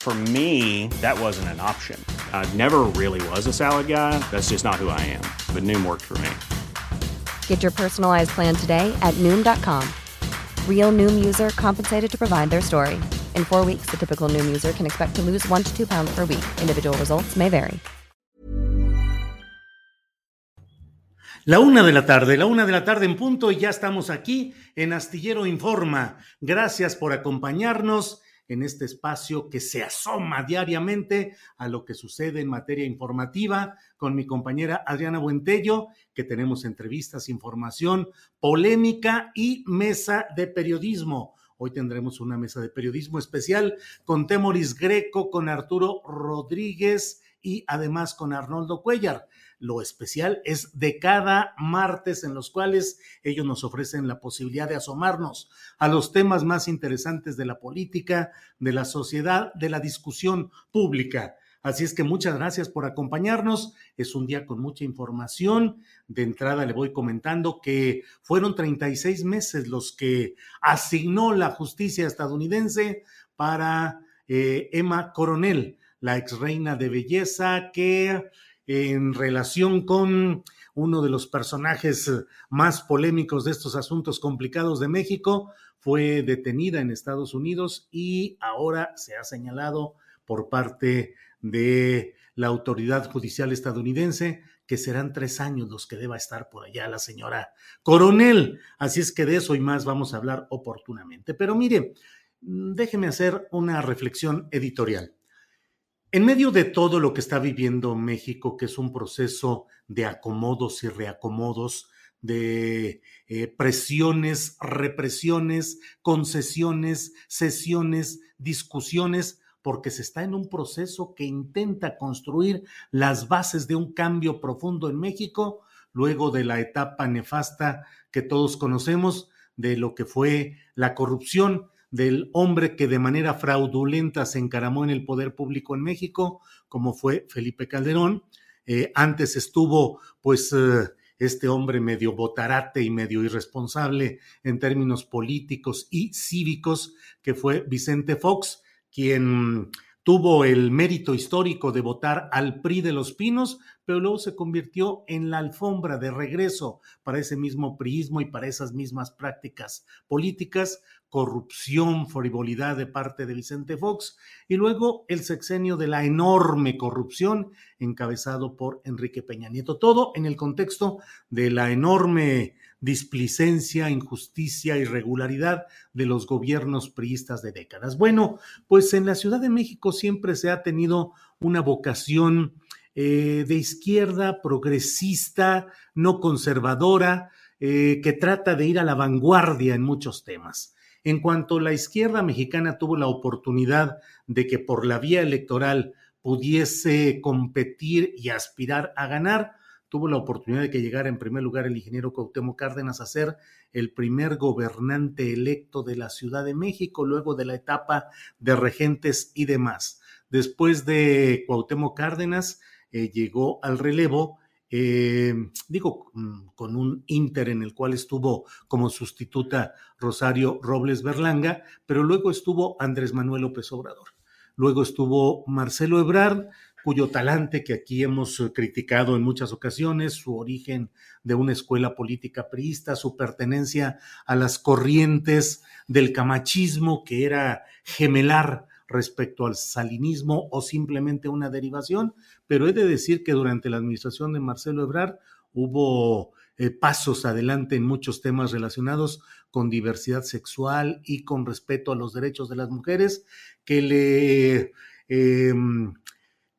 For me, that wasn't an option. I never really was a salad guy. That's just not who I am. But Noom worked for me. Get your personalized plan today at Noom.com. Real Noom user compensated to provide their story. In four weeks, the typical Noom user can expect to lose one to two pounds per week. Individual results may vary. La una de la tarde, la una de la tarde en punto y ya estamos aquí en Astillero Informa. Gracias por acompañarnos en este espacio que se asoma diariamente a lo que sucede en materia informativa con mi compañera Adriana Buentello, que tenemos entrevistas, información, polémica y mesa de periodismo. Hoy tendremos una mesa de periodismo especial con Temoris Greco, con Arturo Rodríguez y además con Arnoldo Cuellar. Lo especial es de cada martes en los cuales ellos nos ofrecen la posibilidad de asomarnos a los temas más interesantes de la política, de la sociedad, de la discusión pública. Así es que muchas gracias por acompañarnos. Es un día con mucha información. De entrada le voy comentando que fueron 36 meses los que asignó la justicia estadounidense para eh, Emma Coronel, la ex reina de belleza que en relación con uno de los personajes más polémicos de estos asuntos complicados de México, fue detenida en Estados Unidos y ahora se ha señalado por parte de la autoridad judicial estadounidense que serán tres años los que deba estar por allá la señora coronel. Así es que de eso y más vamos a hablar oportunamente. Pero mire, déjeme hacer una reflexión editorial. En medio de todo lo que está viviendo México, que es un proceso de acomodos y reacomodos, de eh, presiones, represiones, concesiones, sesiones, discusiones, porque se está en un proceso que intenta construir las bases de un cambio profundo en México, luego de la etapa nefasta que todos conocemos, de lo que fue la corrupción, del hombre que de manera fraudulenta se encaramó en el poder público en México, como fue Felipe Calderón. Eh, antes estuvo, pues, eh, este hombre medio botarate y medio irresponsable en términos políticos y cívicos, que fue Vicente Fox, quien tuvo el mérito histórico de votar al PRI de los Pinos, pero luego se convirtió en la alfombra de regreso para ese mismo priismo y para esas mismas prácticas políticas, corrupción, frivolidad de parte de Vicente Fox, y luego el sexenio de la enorme corrupción encabezado por Enrique Peña Nieto. Todo en el contexto de la enorme displicencia, injusticia, irregularidad de los gobiernos priistas de décadas. Bueno, pues en la Ciudad de México siempre se ha tenido una vocación eh, de izquierda, progresista, no conservadora, eh, que trata de ir a la vanguardia en muchos temas. En cuanto la izquierda mexicana tuvo la oportunidad de que por la vía electoral pudiese competir y aspirar a ganar, tuvo la oportunidad de que llegara en primer lugar el ingeniero Cuauhtémoc Cárdenas a ser el primer gobernante electo de la Ciudad de México, luego de la etapa de regentes y demás. Después de Cuauhtémoc Cárdenas, eh, llegó al relevo eh, digo, mm, con un Inter en el cual estuvo como sustituta Rosario Robles Berlanga, pero luego estuvo Andrés Manuel López Obrador. Luego estuvo Marcelo Ebrard, cuyo talante que aquí hemos eh, criticado en muchas ocasiones, su origen de una escuela política priista, su pertenencia a las corrientes del camachismo, que era gemelar respecto al salinismo o simplemente una derivación, pero he de decir que durante la administración de Marcelo Ebrard hubo eh, pasos adelante en muchos temas relacionados con diversidad sexual y con respeto a los derechos de las mujeres, que le, em,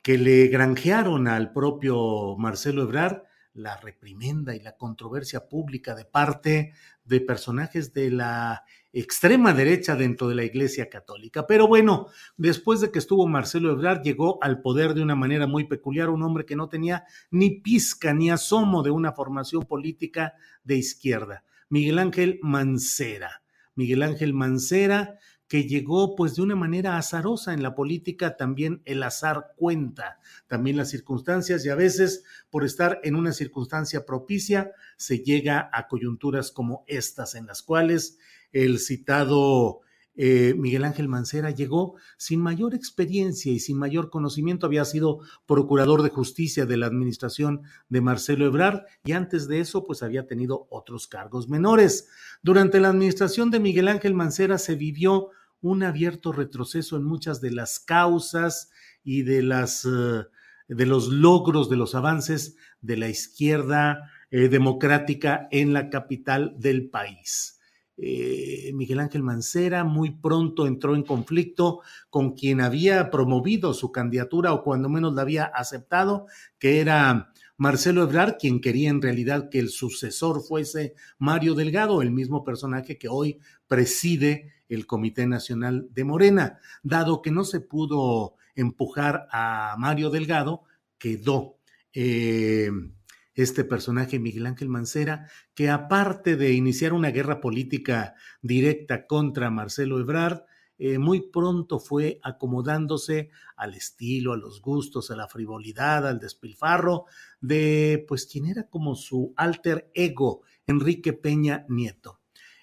que le granjearon al propio Marcelo Ebrard la reprimenda y la controversia pública de parte de personajes de la extrema derecha dentro de la Iglesia Católica. Pero bueno, después de que estuvo Marcelo Ebrard, llegó al poder de una manera muy peculiar, un hombre que no tenía ni pizca ni asomo de una formación política de izquierda, Miguel Ángel Mancera. Miguel Ángel Mancera, que llegó pues de una manera azarosa en la política, también el azar cuenta, también las circunstancias y a veces por estar en una circunstancia propicia se llega a coyunturas como estas en las cuales el citado eh, Miguel Ángel Mancera llegó sin mayor experiencia y sin mayor conocimiento, había sido procurador de justicia de la administración de Marcelo Ebrard y antes de eso pues había tenido otros cargos menores. Durante la administración de Miguel Ángel Mancera se vivió un abierto retroceso en muchas de las causas y de las eh, de los logros, de los avances de la izquierda eh, democrática en la capital del país. Eh, Miguel Ángel Mancera muy pronto entró en conflicto con quien había promovido su candidatura o cuando menos la había aceptado, que era Marcelo Ebrard, quien quería en realidad que el sucesor fuese Mario Delgado, el mismo personaje que hoy preside el Comité Nacional de Morena. Dado que no se pudo empujar a Mario Delgado, quedó eh, este personaje Miguel Ángel Mancera, que aparte de iniciar una guerra política directa contra Marcelo Ebrard, eh, muy pronto fue acomodándose al estilo, a los gustos, a la frivolidad, al despilfarro de pues quien era como su alter ego, Enrique Peña Nieto.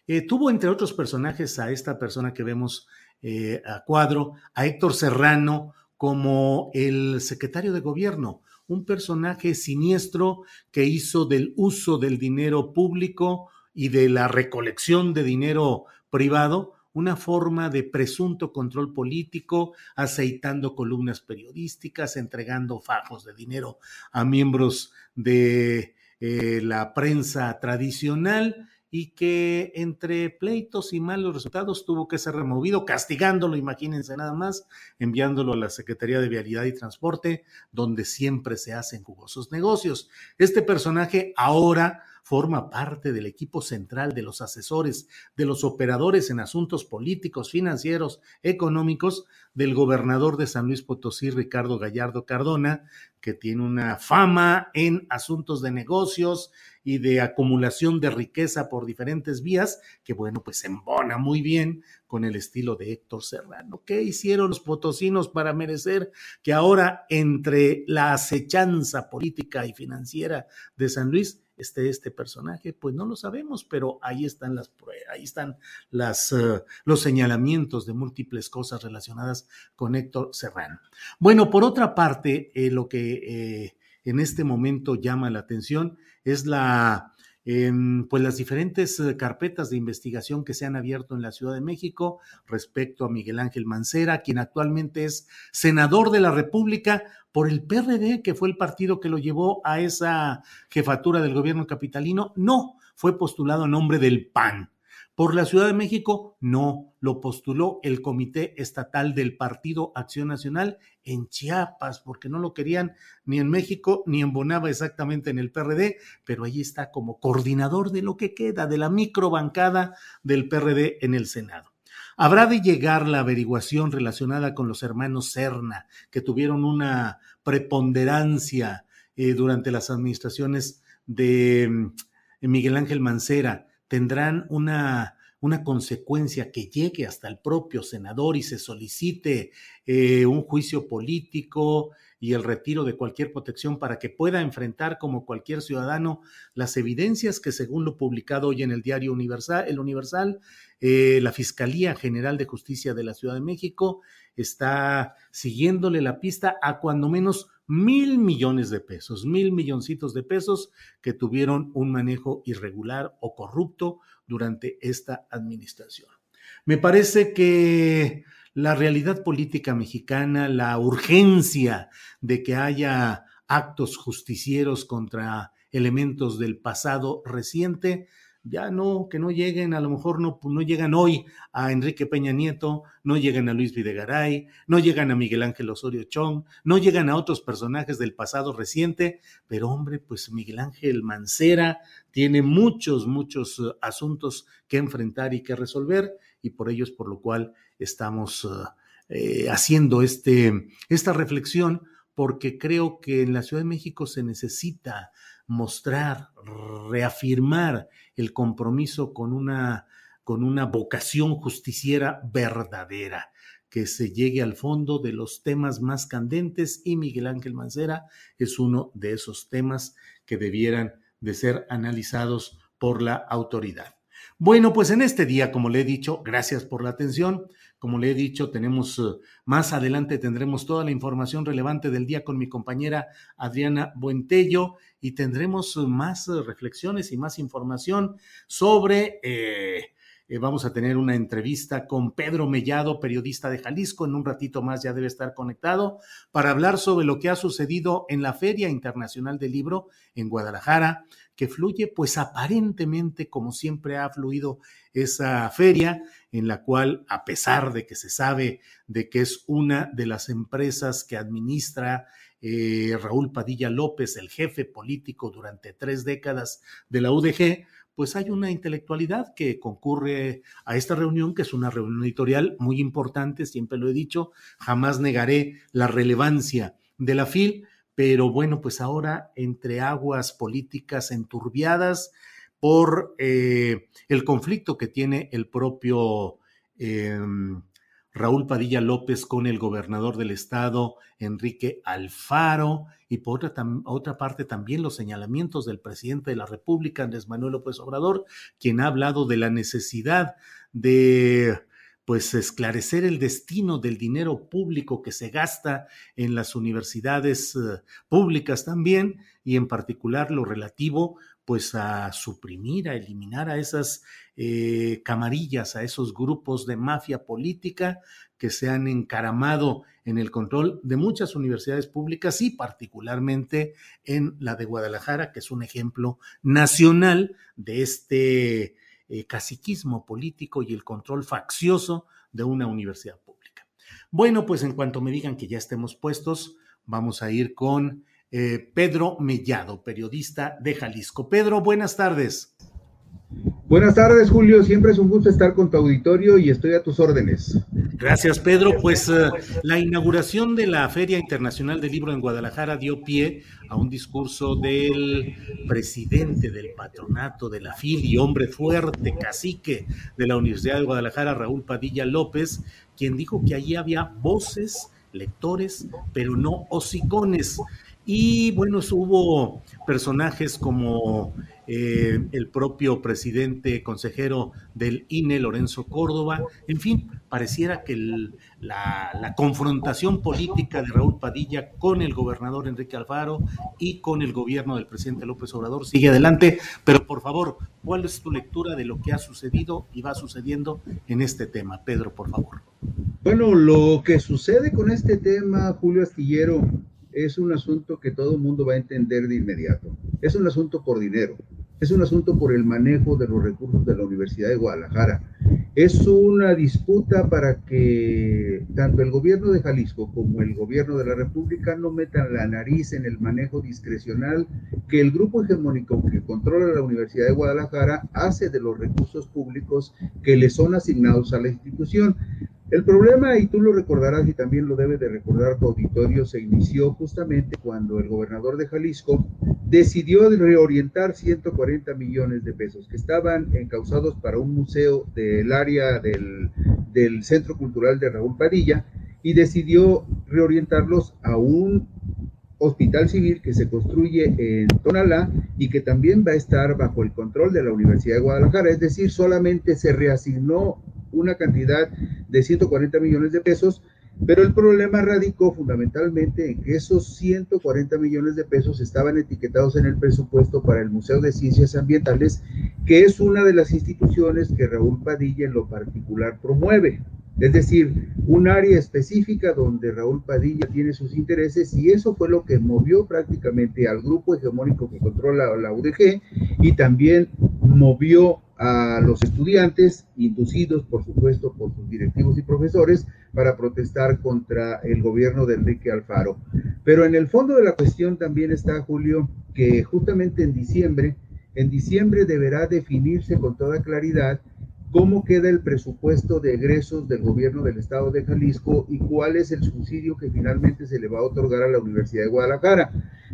Eh, tuvo entre otros personajes a esta persona que vemos eh, a cuadro, a Héctor Serrano como el secretario de gobierno, un personaje siniestro que hizo del uso del dinero público y de la recolección de dinero privado una forma de presunto control político, aceitando columnas periodísticas, entregando fajos de dinero a miembros de eh, la prensa tradicional y que entre pleitos y malos resultados tuvo que ser removido, castigándolo, imagínense nada más, enviándolo a la Secretaría de Vialidad y Transporte, donde siempre se hacen jugosos negocios. Este personaje ahora forma parte del equipo central de los asesores, de los operadores en asuntos políticos, financieros, económicos del gobernador de San Luis Potosí, Ricardo Gallardo Cardona, que tiene una fama en asuntos de negocios y de acumulación de riqueza por diferentes vías, que bueno, pues embona muy bien con el estilo de Héctor Serrano. ¿Qué hicieron los potosinos para merecer que ahora entre la acechanza política y financiera de San Luis esté este personaje? Pues no lo sabemos, pero ahí están las ahí están las, uh, los señalamientos de múltiples cosas relacionadas con Héctor Serrano. Bueno, por otra parte, eh, lo que eh, en este momento llama la atención es la pues las diferentes eh, carpetas de investigación que se han abierto en la Ciudad de México respecto a Miguel Ángel Mancera, quien actualmente es senador de la República por el PRD, que fue el partido que lo llevó a esa jefatura del gobierno capitalino. No, fue postulado a nombre del PAN. Por la Ciudad de México, no, lo postuló el Comité Estatal del Partido Acción Nacional en Chiapas, porque no lo querían ni en México ni en Bonava exactamente en el PRD, pero ahí está como coordinador de lo que queda de la microbancada del PRD en el Senado. Habrá de llegar la averiguación relacionada con los hermanos Serna, que tuvieron una preponderancia eh, durante las administraciones de mm, Miguel Ángel Mancera tendrán una, una consecuencia que llegue hasta el propio senador y se solicite eh, un juicio político y el retiro de cualquier protección para que pueda enfrentar como cualquier ciudadano las evidencias que según lo publicado hoy en el diario Universal, el Universal, eh, la Fiscalía General de Justicia de la Ciudad de México está siguiéndole la pista a cuando menos mil millones de pesos, mil milloncitos de pesos que tuvieron un manejo irregular o corrupto durante esta administración. Me parece que la realidad política mexicana, la urgencia de que haya actos justicieros contra elementos del pasado reciente, ya no, que no lleguen, a lo mejor no, no llegan hoy a Enrique Peña Nieto, no llegan a Luis Videgaray, no llegan a Miguel Ángel Osorio Chong, no llegan a otros personajes del pasado reciente, pero hombre, pues Miguel Ángel Mancera tiene muchos, muchos uh, asuntos que enfrentar y que resolver, y por ello es por lo cual estamos uh, eh, haciendo este, esta reflexión, porque creo que en la Ciudad de México se necesita mostrar, reafirmar el compromiso con una, con una vocación justiciera verdadera, que se llegue al fondo de los temas más candentes y Miguel Ángel Mancera es uno de esos temas que debieran de ser analizados por la autoridad. Bueno, pues en este día, como le he dicho, gracias por la atención. Como le he dicho, tenemos eh, más adelante tendremos toda la información relevante del día con mi compañera Adriana Buentello y tendremos eh, más eh, reflexiones y más información sobre vamos a tener una entrevista con Pedro Mellado, periodista de Jalisco. En un ratito más ya debe estar conectado para hablar sobre lo que ha sucedido en la Feria Internacional del Libro en Guadalajara, que fluye pues aparentemente como siempre ha fluido esa feria, en la cual a pesar de que se sabe de que es una de las empresas que administra eh, Raúl Padilla López, el jefe político durante tres décadas de la UDG, pues hay una intelectualidad que concurre a esta reunión, que es una reunión editorial muy importante, siempre lo he dicho, jamás negaré la relevancia de la FIL, pero bueno, pues ahora entre aguas políticas enturbiadas por eh, el conflicto que tiene el propio em, Raúl Padilla López con el gobernador del estado, Enrique Alfaro, y por otra, otra, parte también los señalamientos del presidente de la República, Andrés Manuel López Obrador, quien ha hablado de la necesidad de pues esclarecer el destino del dinero público que se gasta en las universidades eh, públicas también y en particular lo relativo pues a suprimir, a eliminar a esas eh, camarillas, a esos grupos de mafia política que se han encaramado en el control de muchas universidades públicas y particularmente en la de Guadalajara, que es un ejemplo nacional de este eh, caciquismo político y el control faccioso de una universidad pública. Bueno, pues en cuanto me digan que ya estemos puestos, vamos a ir con eh, Pedro Mellado, periodista de Jalisco. Pedro, buenas tardes. Buenas tardes, Julio. Siempre es un gusto estar con tu auditorio y estoy a tus órdenes. Gracias, Pedro. Pues eh, la inauguración de la Feria Internacional del Libro en Guadalajara dio pie a un discurso del presidente del patronato de la FIL y hombre fuerte, cacique de la Universidad de Guadalajara, Raúl Padilla López, quien dijo que allí había voces, lectores, pero no hocicones. Y bueno, hubo personajes como eh, el propio presidente consejero del INE, Lorenzo Córdoba, en fin, pareciera que la, confrontación política de Raúl Padilla con el gobernador Enrique Alfaro y con el gobierno del presidente López Obrador sigue adelante, pero por favor, ¿cuál es tu lectura de lo que ha sucedido y va sucediendo en este tema? Pedro, por favor. Bueno, lo que sucede con este tema, Julio Astillero, es un asunto que todo el mundo va a entender de inmediato. Es un asunto por dinero, es un asunto por el manejo de los recursos de la Universidad de Guadalajara. Es una disputa para que tanto el gobierno de Jalisco como el gobierno de la República no metan la nariz en el manejo discrecional que el grupo hegemónico que controla la Universidad de Guadalajara hace de los recursos públicos que le son asignados a la institución. El problema, y tú lo recordarás y también lo debe de recordar tu auditorio, se inició justamente cuando el gobernador de Jalisco decidió reorientar 140 millones de pesos que estaban encausados para un museo del área del, del Centro Cultural de Raúl Padilla y decidió reorientarlos a un hospital civil que se construye en Tonalá y que también va a estar bajo el control de la Universidad de Guadalajara, es decir, solamente se reasignó una cantidad de 140 millones de pesos, pero el problema radicó fundamentalmente en que esos 140 millones de pesos estaban etiquetados en el presupuesto para el Museo de Ciencias Ambientales, que es una de las instituciones que Raúl Padilla en lo particular promueve. Es decir, un área específica donde Raúl Padilla tiene sus intereses y eso fue lo que movió prácticamente al grupo hegemónico que controla la UDG y también movió a los estudiantes, inducidos por supuesto por sus directivos y profesores, para protestar contra el gobierno de Enrique Alfaro. Pero en el fondo de la cuestión también está, Julio, que justamente en diciembre, en diciembre deberá definirse con toda claridad cómo queda el presupuesto de egresos del gobierno del estado de Jalisco y cuál es el subsidio que finalmente se le va a otorgar a la Universidad de Guadalajara.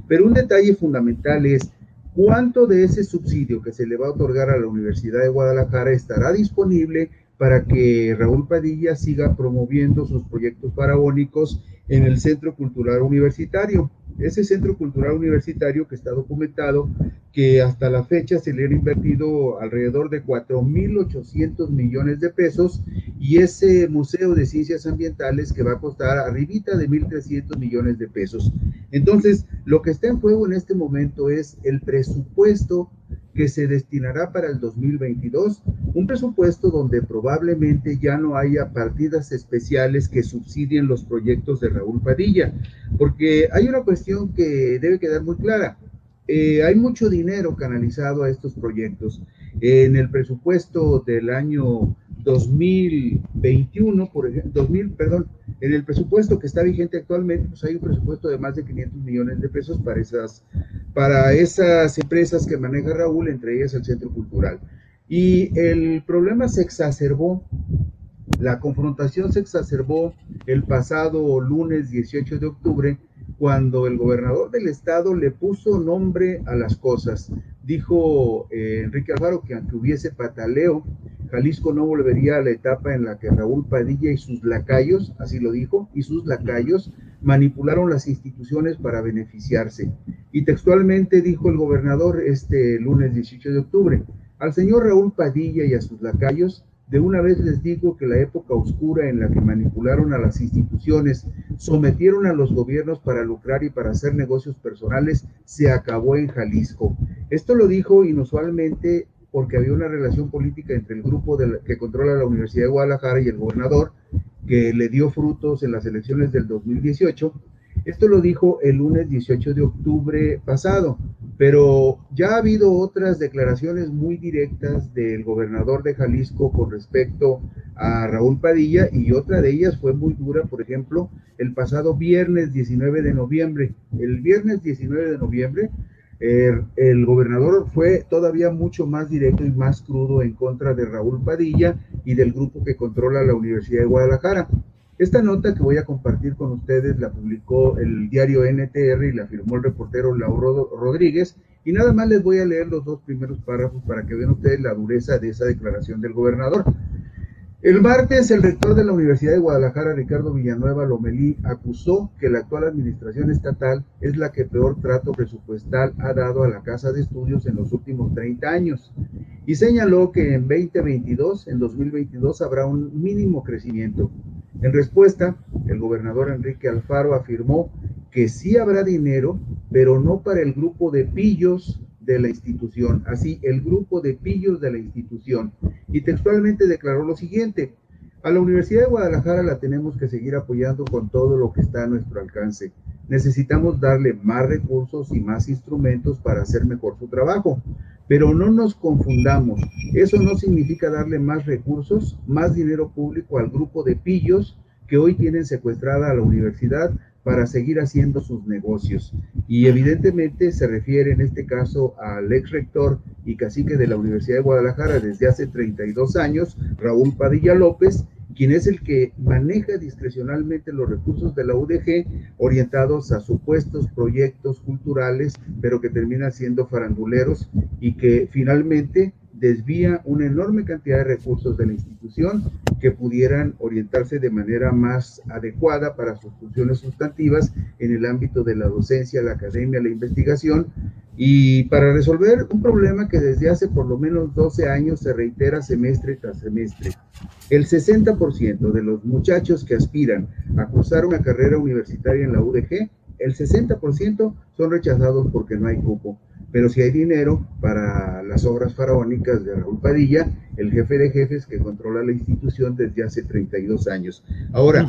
Pero un detalle fundamental es cuánto de ese subsidio que se le va a otorgar a la Universidad de Guadalajara estará disponible para que Raúl Padilla siga promoviendo sus proyectos faraónicos en el Centro Cultural Universitario ese centro cultural universitario que está documentado que hasta la fecha se le han invertido alrededor de 4.800 millones de pesos y ese museo de ciencias ambientales que va a costar arribita de 1.300 millones de pesos. Entonces, lo que está en juego en este momento es el presupuesto que se destinará para el 2022, un presupuesto donde probablemente ya no haya partidas especiales que subsidien los proyectos de Raúl Padilla, porque hay una cuestión que debe quedar muy clara. Eh, hay mucho dinero canalizado a estos proyectos. En el presupuesto del año 2021, por ejemplo, 2000, perdón, en el presupuesto que está vigente actualmente, pues hay un presupuesto de más de 500 millones de pesos para esas, para esas empresas que maneja Raúl, entre ellas el Centro Cultural. Y el problema se exacerbó, la confrontación se exacerbó el pasado lunes 18 de octubre, cuando el gobernador del estado le puso nombre a las cosas. Dijo eh, Enrique Alfaro que aunque hubiese pataleo, Jalisco no volvería a la etapa en la que Raúl Padilla y sus lacayos, así lo dijo, y sus lacayos manipularon las instituciones para beneficiarse. Y textualmente dijo el gobernador este lunes 18 de octubre, al señor Raúl Padilla y a sus lacayos de una vez les digo que la época oscura en la que manipularon a las instituciones, sometieron a los gobiernos para lucrar y para hacer negocios personales, se acabó en Jalisco. Esto lo dijo inusualmente porque había una relación política entre el grupo que controla la Universidad de Guadalajara y el gobernador, que le dio frutos en las elecciones del 2018 esto lo dijo el lunes 18 de octubre pasado, pero ya ha habido otras declaraciones muy directas del gobernador de Jalisco con respecto a Raúl Padilla y otra de ellas fue muy dura, por ejemplo, el pasado viernes 19 de noviembre. El viernes 19 de noviembre el, el, gobernador fue todavía mucho más directo y más crudo en contra de Raúl Padilla y del grupo que controla la Universidad de Guadalajara. Esta nota que voy a compartir con ustedes la publicó el diario NTR y la firmó el reportero Lauro Rodríguez. Y nada más les voy a leer los dos primeros párrafos para que vean ustedes la dureza de esa declaración del gobernador. El martes, el rector de la Universidad de Guadalajara, Ricardo Villanueva Lomelí, acusó que la actual administración estatal es la que peor trato presupuestal ha dado a la Casa de Estudios en los últimos 30 años y señaló que en 2022, en 2022, habrá un mínimo crecimiento. En respuesta, el gobernador Enrique Alfaro afirmó que sí habrá dinero, pero no para el grupo de pillos de la institución, así el grupo de pillos de la institución. Y textualmente declaró lo siguiente, a la Universidad de Guadalajara la tenemos que seguir apoyando con todo lo que está a nuestro alcance. Necesitamos darle más recursos y más instrumentos para hacer mejor su trabajo. Pero no nos confundamos, eso no significa darle más recursos, más dinero público al grupo de pillos que hoy tienen secuestrada a la universidad para seguir haciendo sus negocios. Y evidentemente se refiere en este caso al ex rector y cacique de la Universidad de Guadalajara desde hace 32 años, Raúl Padilla López, quien es el que maneja discrecionalmente los recursos de la UDG orientados a supuestos proyectos culturales, pero que terminan siendo faranduleros y que finalmente desvía una enorme cantidad de recursos de la institución que pudieran orientarse de manera más adecuada para sus funciones sustantivas en el ámbito de la docencia, la academia, la investigación y para resolver un problema que desde hace por lo menos 12 años se reitera semestre tras semestre. El 60% de los muchachos que aspiran a cursar una carrera universitaria en la UDG, el 60% son rechazados porque no hay cupo pero si hay dinero para las obras faraónicas de Raúl Padilla, el jefe de jefes que controla la institución desde hace 32 años. Ahora,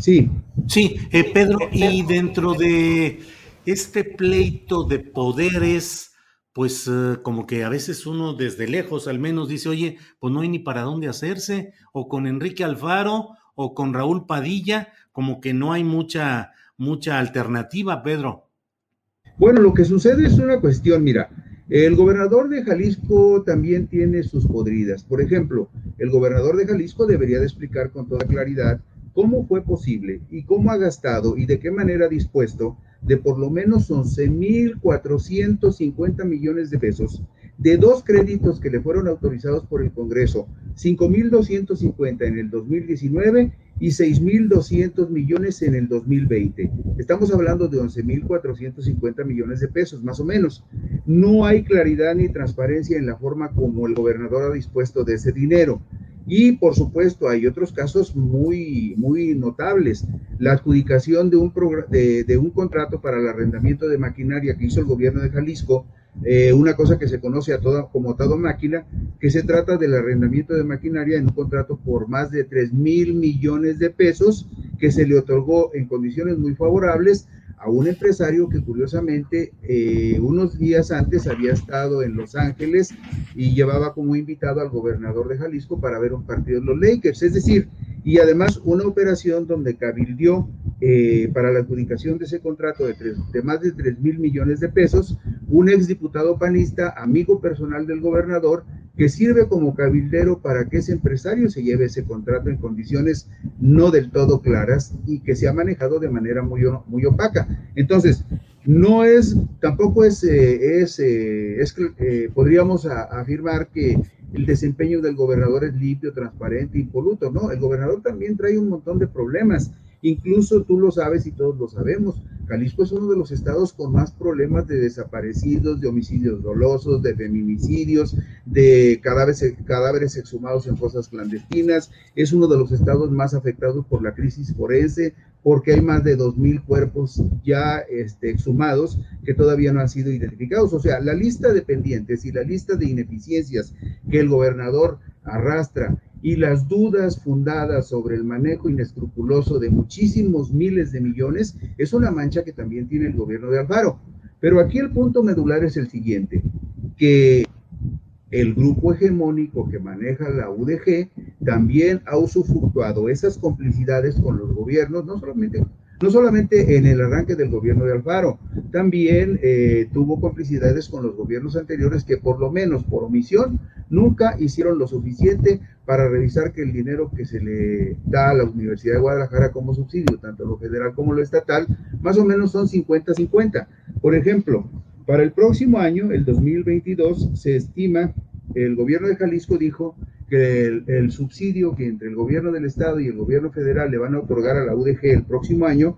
sí. Sí, eh, Pedro, y dentro de este pleito de poderes, pues eh, como que a veces uno desde lejos al menos dice, oye, pues no hay ni para dónde hacerse, o con Enrique Alfaro o con Raúl Padilla, como que no hay mucha, mucha alternativa, Pedro. Bueno, lo que sucede es una cuestión, mira, el gobernador de Jalisco también tiene sus podridas. Por ejemplo, el gobernador de Jalisco debería de explicar con toda claridad cómo fue posible y cómo ha gastado y de qué manera ha dispuesto de por lo menos 11.450 millones de pesos de dos créditos que le fueron autorizados por el Congreso, 5.250 en el 2019 y 6.200 millones en el 2020. Estamos hablando de 11.450 millones de pesos, más o menos. No hay claridad ni transparencia en la forma como el gobernador ha dispuesto de ese dinero. Y por supuesto hay otros casos muy, muy notables. La adjudicación de un, de, de un contrato para el arrendamiento de maquinaria que hizo el gobierno de Jalisco eh, una cosa que se conoce a toda, como todo máquina, que se trata del arrendamiento de maquinaria en un contrato por más de 3 mil millones de pesos que se le otorgó en condiciones muy favorables a un empresario que curiosamente eh, unos días antes había estado en Los Ángeles y llevaba como invitado al gobernador de Jalisco para ver un partido de los Lakers. Es decir, y además una operación donde cabildió eh, para la adjudicación de ese contrato de, de más de 3 mil millones de pesos, un exdiputado panista, amigo personal del gobernador, que sirve como cabildero para que ese empresario se lleve ese contrato en condiciones no del todo claras y que se ha manejado de manera muy, muy opaca. Entonces, no es, tampoco es, eh, es, eh, es podríamos afirmar que el desempeño del gobernador es limpio, transparente, impoluto. No, el gobernador también trae un montón de problemas. Incluso tú lo sabes y todos lo sabemos. Jalisco es uno de los estados con más problemas de desaparecidos, de homicidios dolosos, de feminicidios, de cadáveres, cadáveres exhumados en fosas clandestinas. Es uno de los estados más afectados por la crisis forense, porque hay más de 2.000 cuerpos ya este, exhumados que todavía no han sido identificados. O sea, la lista de pendientes y la lista de ineficiencias que el gobernador arrastra y las dudas fundadas sobre el manejo inescrupuloso de muchísimos miles de millones es una mancha que también tiene el gobierno de Alfaro. Pero aquí el punto medular es el siguiente, que el grupo hegemónico que maneja la UDG también ha usufructuado esas complicidades con los gobiernos, no solamente, no solamente en el arranque del gobierno de Alfaro, también eh, tuvo complicidades con los gobiernos anteriores que por lo menos por omisión nunca hicieron lo suficiente para revisar que el dinero que se le da a la Universidad de Guadalajara como subsidio, tanto lo federal como lo estatal, más o menos son 50-50. Por ejemplo, para el próximo año, el 2022, se estima, el gobierno de Jalisco dijo que el, subsidio que entre el gobierno del estado y el gobierno federal le van a otorgar a la UDG el próximo año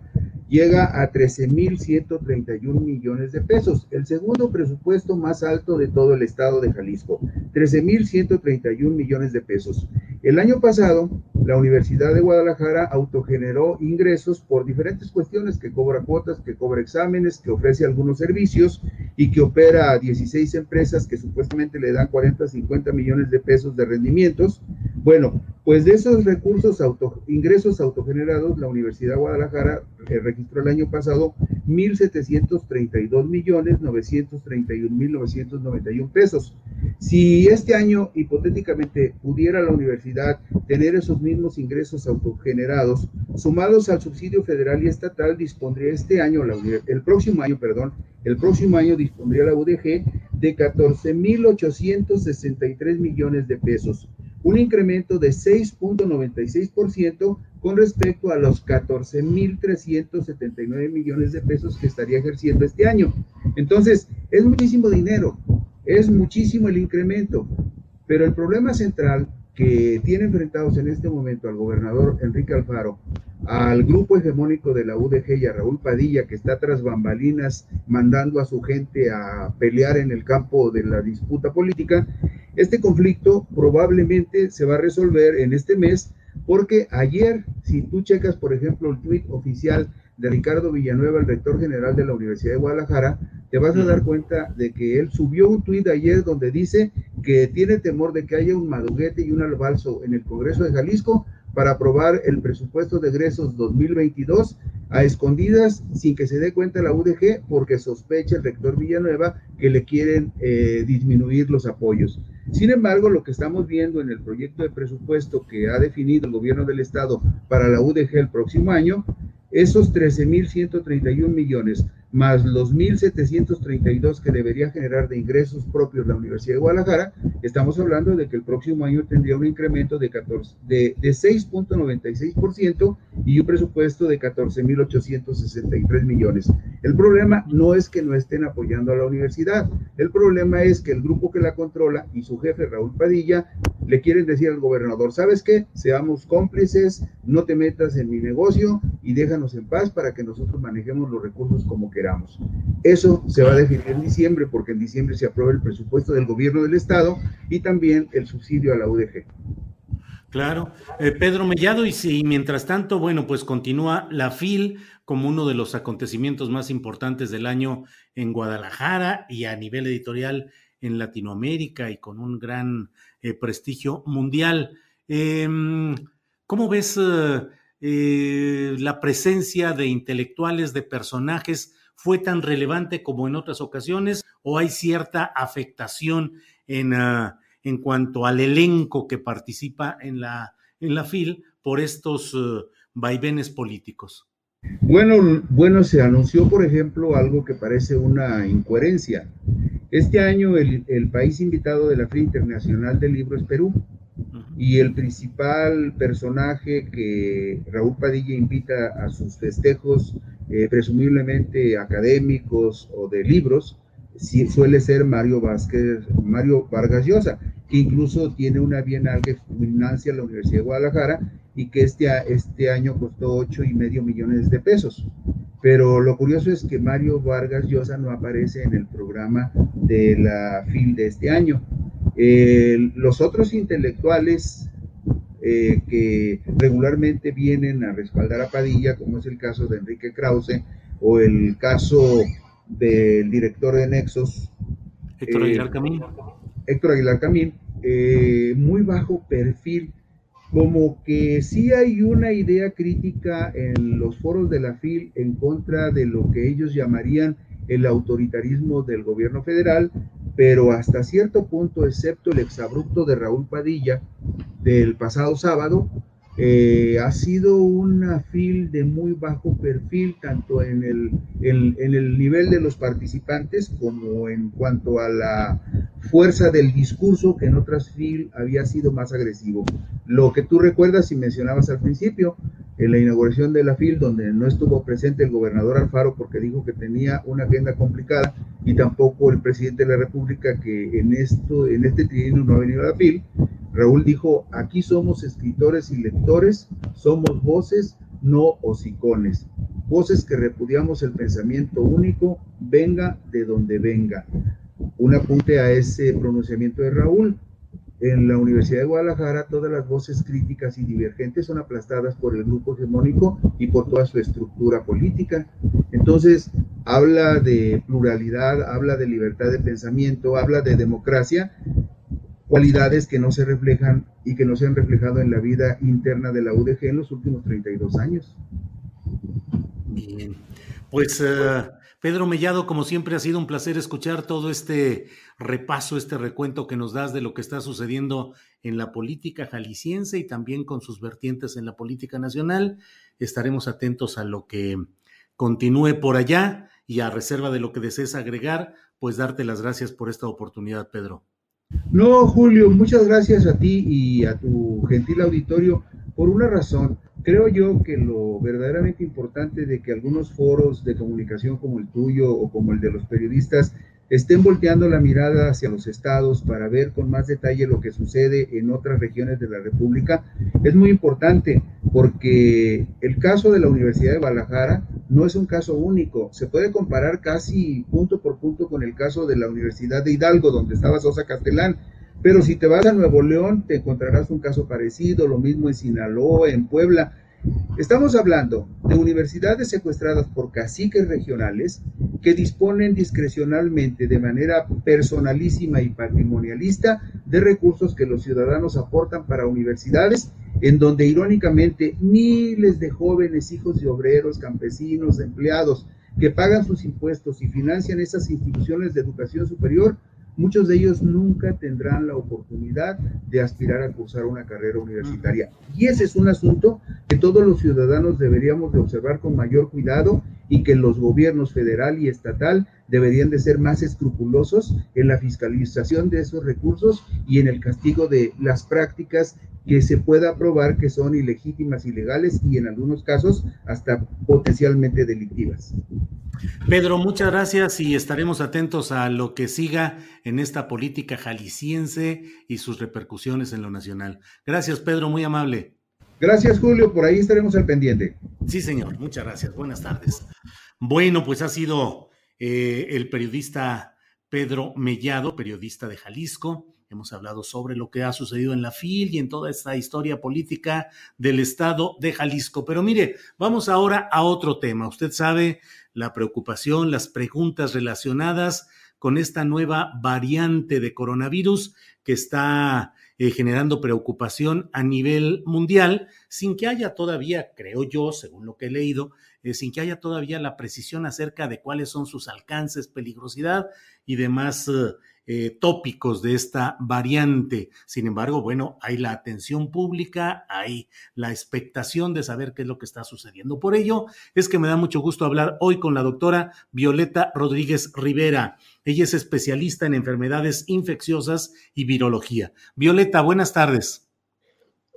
llega a 13.131 millones de pesos, el segundo presupuesto más alto de todo el estado de Jalisco, 13.131 millones de pesos. El año pasado, la Universidad de Guadalajara autogeneró ingresos por diferentes cuestiones, que cobra cuotas, que cobra exámenes, que ofrece algunos servicios y que opera a 16 empresas que supuestamente le dan 40, 50 millones de pesos de Bueno, pues de esos recursos, auto, ingresos autogenerados, la Universidad de Guadalajara eh, registró el año pasado 1.732 millones 931 mil 991 pesos. Si este año hipotéticamente pudiera la universidad tener esos mismos ingresos autogenerados, sumados al subsidio federal y estatal, dispondría este año, el próximo año, perdón, el próximo año dispondría la UDG de 14.863 millones de pesos un incremento de 6.96% con respecto a los 14.379 millones de pesos que estaría ejerciendo este año. Entonces, es muchísimo dinero, es muchísimo el incremento, pero el problema central que tiene enfrentados en este momento al gobernador Enrique Alfaro, al grupo hegemónico de la UDG y a Raúl Padilla, que está tras bambalinas mandando a su gente a pelear en el campo de la disputa política, este conflicto probablemente se va a resolver en este mes porque ayer, si tú checas, por ejemplo, el tweet oficial de Ricardo Villanueva, el rector general de la Universidad de Guadalajara, te vas a dar cuenta de que él subió un tuit ayer donde dice que tiene temor de que haya un maduguete y un albalzo en el Congreso de Jalisco para aprobar el presupuesto de egresos 2022 a escondidas sin que se dé cuenta la UDG porque sospecha el rector Villanueva que le quieren eh, disminuir los apoyos. Sin embargo, lo que estamos viendo en el proyecto de presupuesto que ha definido el gobierno del estado para la UDG el próximo año, esos 13.131 millones más los 1.732 que debería generar de ingresos propios la Universidad de Guadalajara, estamos hablando de que el próximo año tendría un incremento de, 14, de, de 6.96% y un presupuesto de 14.863 millones. El problema no es que no estén apoyando a la universidad, el problema es que el grupo que la controla y su jefe Raúl Padilla le quieren decir al gobernador, ¿sabes qué? Seamos cómplices, no te metas en mi negocio y déjanos en paz para que nosotros manejemos los recursos como queramos. Eso se va a definir en diciembre porque en diciembre se aprueba el presupuesto del gobierno del estado y también el subsidio a la UDG. Claro, eh, Pedro Mellado, y si mientras tanto, bueno, pues continúa la FIL como uno de los acontecimientos más importantes del año en Guadalajara y a nivel editorial en Latinoamérica y con un gran eh, prestigio mundial. Em, ¿Cómo ves eh, la presencia de intelectuales, de personajes, fue tan relevante como en otras ocasiones o hay cierta afectación en, ah, en cuanto al elenco que participa en la, en la FIL por estos uh, vaivenes políticos? Bueno, bueno, se anunció, por ejemplo, algo que parece una incoherencia. Este año el, el país invitado de la FIL Internacional del Libro es Perú y el principal personaje que Raúl Padilla invita a sus festejos, eh, presumiblemente académicos o de libros, suele ser Mario Vázquez, Mario Vargas Llosa, que incluso tiene una bienal que financia la Universidad de Guadalajara y que este, este año costó ocho y medio millones de pesos. Pero lo curioso es que Mario Vargas Llosa no aparece en el programa de la FIL de este año. Eh, los otros intelectuales eh, que regularmente vienen a respaldar a Padilla, como es el caso de Enrique Krause o el caso del director de Nexos, Héctor Aguilar eh, Camín. Héctor Aguilar Camín, muy bajo perfil, como que sí hay una idea crítica en los foros de la FIL en contra de lo que ellos llamarían el autoritarismo del gobierno federal, pero hasta cierto punto, excepto el exabrupto de Raúl Padilla del pasado sábado, eh, ha sido una fil de muy bajo perfil, tanto en el, en el nivel de los participantes como en cuanto a la fuerza del discurso que en otras fil había sido más agresivo. Lo que tú recuerdas y mencionabas al principio, en la inauguración de la FIL, donde no estuvo presente el gobernador Alfaro porque dijo que tenía una agenda complicada y tampoco el presidente de la República que en esto en este trienio no ha venido a la FIL. Raúl dijo, aquí somos escritores y lectores, somos voces, no hocicones. Voces que repudiamos el pensamiento único, venga de donde venga. Un apunte a ese pronunciamiento de Raúl, en la Universidad de Guadalajara todas las voces críticas y divergentes son aplastadas por el grupo hegemónico y por toda su estructura política. Entonces, habla de pluralidad, habla de libertad de pensamiento, habla de democracia, cualidades que no se reflejan y que no se han reflejado en la vida interna de la UDG en los últimos 32 años. Bien, pues... Uh Pedro Mellado, como siempre, ha sido un placer escuchar todo este repaso, este recuento que nos das de lo que está sucediendo en la política jalisciense y también con sus vertientes en la política nacional. Estaremos atentos a lo que continúe por allá y a reserva de lo que desees agregar, pues darte las gracias por esta oportunidad, Pedro. No, Julio, muchas gracias a ti y a tu gentil auditorio por una razón creo yo que lo verdaderamente importante de que algunos foros de comunicación como el tuyo o como el de los periodistas estén volteando la mirada hacia los estados para ver con más detalle lo que sucede en otras regiones de la República es muy importante porque el caso de la Universidad de Guadalajara no es un caso único, se puede comparar casi punto por punto con el caso de la Universidad de Hidalgo donde estaba Sosa Castellán pero si te vas a Nuevo León, te encontrarás un caso parecido, lo mismo en Sinaloa, en Puebla. Estamos hablando de universidades secuestradas por caciques regionales que disponen discrecionalmente de manera personalísima y patrimonialista de recursos que los ciudadanos aportan para universidades en donde irónicamente miles de jóvenes hijos de obreros, campesinos, empleados que pagan sus impuestos y financian esas instituciones de educación superior muchos de ellos nunca tendrán la oportunidad de aspirar a cursar una carrera universitaria. Y ese es un asunto que todos los ciudadanos deberíamos de observar con mayor cuidado y que los gobiernos federal y estatal deberían de ser más escrupulosos en la fiscalización de esos recursos y en el castigo de las prácticas que se pueda probar que son ilegítimas, ilegales y en algunos casos hasta potencialmente delictivas. Pedro, muchas gracias y estaremos atentos a lo que siga en esta política jalisciense y sus repercusiones en lo nacional. Gracias, Pedro, muy amable. Gracias, Julio, por ahí estaremos al pendiente. Sí, señor, muchas gracias. Buenas tardes. Bueno, pues ha sido eh, el periodista Pedro Mellado, periodista de Jalisco. Hemos hablado sobre lo que ha sucedido en la FIL y en toda esta historia política del estado de Jalisco. Pero mire, vamos ahora a otro tema. Usted sabe la preocupación, las preguntas relacionadas con esta nueva variante de coronavirus que está eh, generando preocupación a nivel mundial, sin que haya todavía, creo yo, según lo que he leído, eh, sin que haya todavía la precisión acerca de cuáles son sus alcances, peligrosidad y demás eh, eh, tópicos de esta variante. Sin embargo, bueno, hay la atención pública, hay la expectación de saber qué es lo que está sucediendo. Por ello, es que me da mucho gusto hablar hoy con la doctora Violeta Rodríguez Rivera. Ella es especialista en enfermedades infecciosas y virología. Violeta, buenas tardes.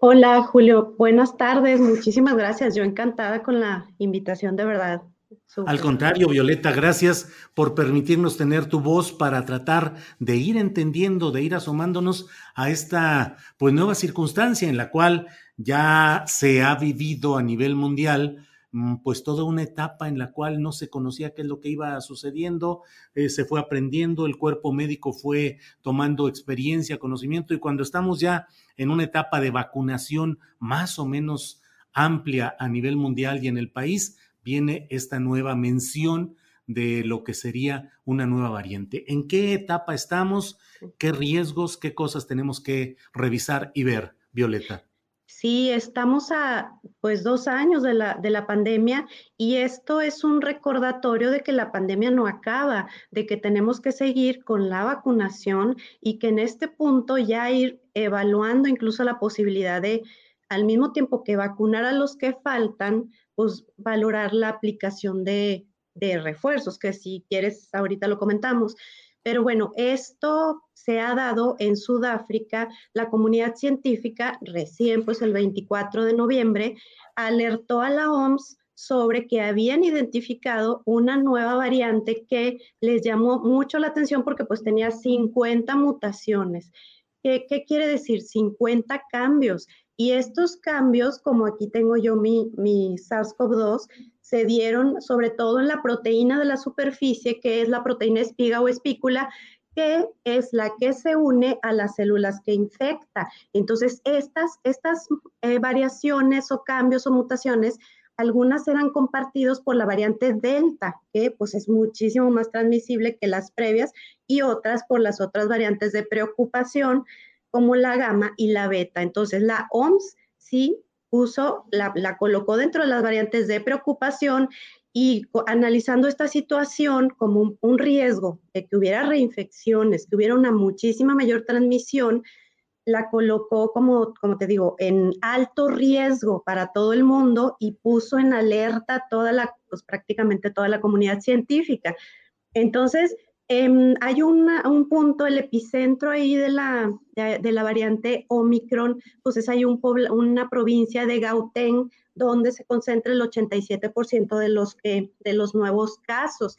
Hola, Julio. Buenas tardes. Muchísimas gracias. Yo encantada con la invitación, de verdad. Al contrario, Violeta, gracias por permitirnos tener tu voz para tratar de ir entendiendo, de ir asomándonos a esta pues nueva circunstancia en la cual ya se ha vivido a nivel mundial mm, pues toda una etapa en la cual no se conocía qué es lo que iba sucediendo, eh, se fue aprendiendo, el cuerpo médico fue tomando experiencia, conocimiento y cuando estamos ya en una etapa de vacunación más o menos amplia a nivel mundial y en el país, viene esta nueva mención de lo que sería una nueva variante. ¿En qué etapa estamos? ¿Qué riesgos, qué cosas tenemos que revisar y ver, Violeta? Sí, estamos a pues dos años de la, de la pandemia y esto es un recordatorio de que la pandemia no acaba, de que tenemos que seguir con la vacunación y que en este punto ya ir evaluando incluso la posibilidad de, al mismo tiempo que vacunar a los que faltan, pues valorar la aplicación de, refuerzos, que si quieres, ahorita lo comentamos. Pero bueno, esto se ha dado en Sudáfrica. La comunidad científica recién, pues el 24 de noviembre, alertó a la OMS sobre que habían identificado una nueva variante que les llamó mucho la atención porque pues tenía 50 mutaciones. ¿Qué, qué quiere decir? 50 cambios. Y estos cambios, como aquí tengo yo mi, mi SARS-CoV-2, se dieron sobre todo en la proteína de la superficie, que es la proteína espiga o espícula, que es la que se une a las células que infecta. Entonces, estas, estas eh, variaciones o cambios o mutaciones, algunas eran compartidos por la variante Delta, que pues es muchísimo más transmisible que las previas, y otras por las otras variantes de preocupación, como la gamma y la beta. Entonces, la OMS sí puso, la, colocó dentro de las variantes de preocupación y analizando esta situación como un, riesgo de que hubiera reinfecciones, que hubiera una muchísima mayor transmisión, la colocó como, como te digo, en alto riesgo para todo el mundo y puso en alerta toda la, pues prácticamente toda la comunidad científica. Entonces, Em, hay un punto, el epicentro ahí de la, de, la variante Omicron, pues hay un una provincia de Gauteng donde se concentra el 87% de los, de los nuevos casos.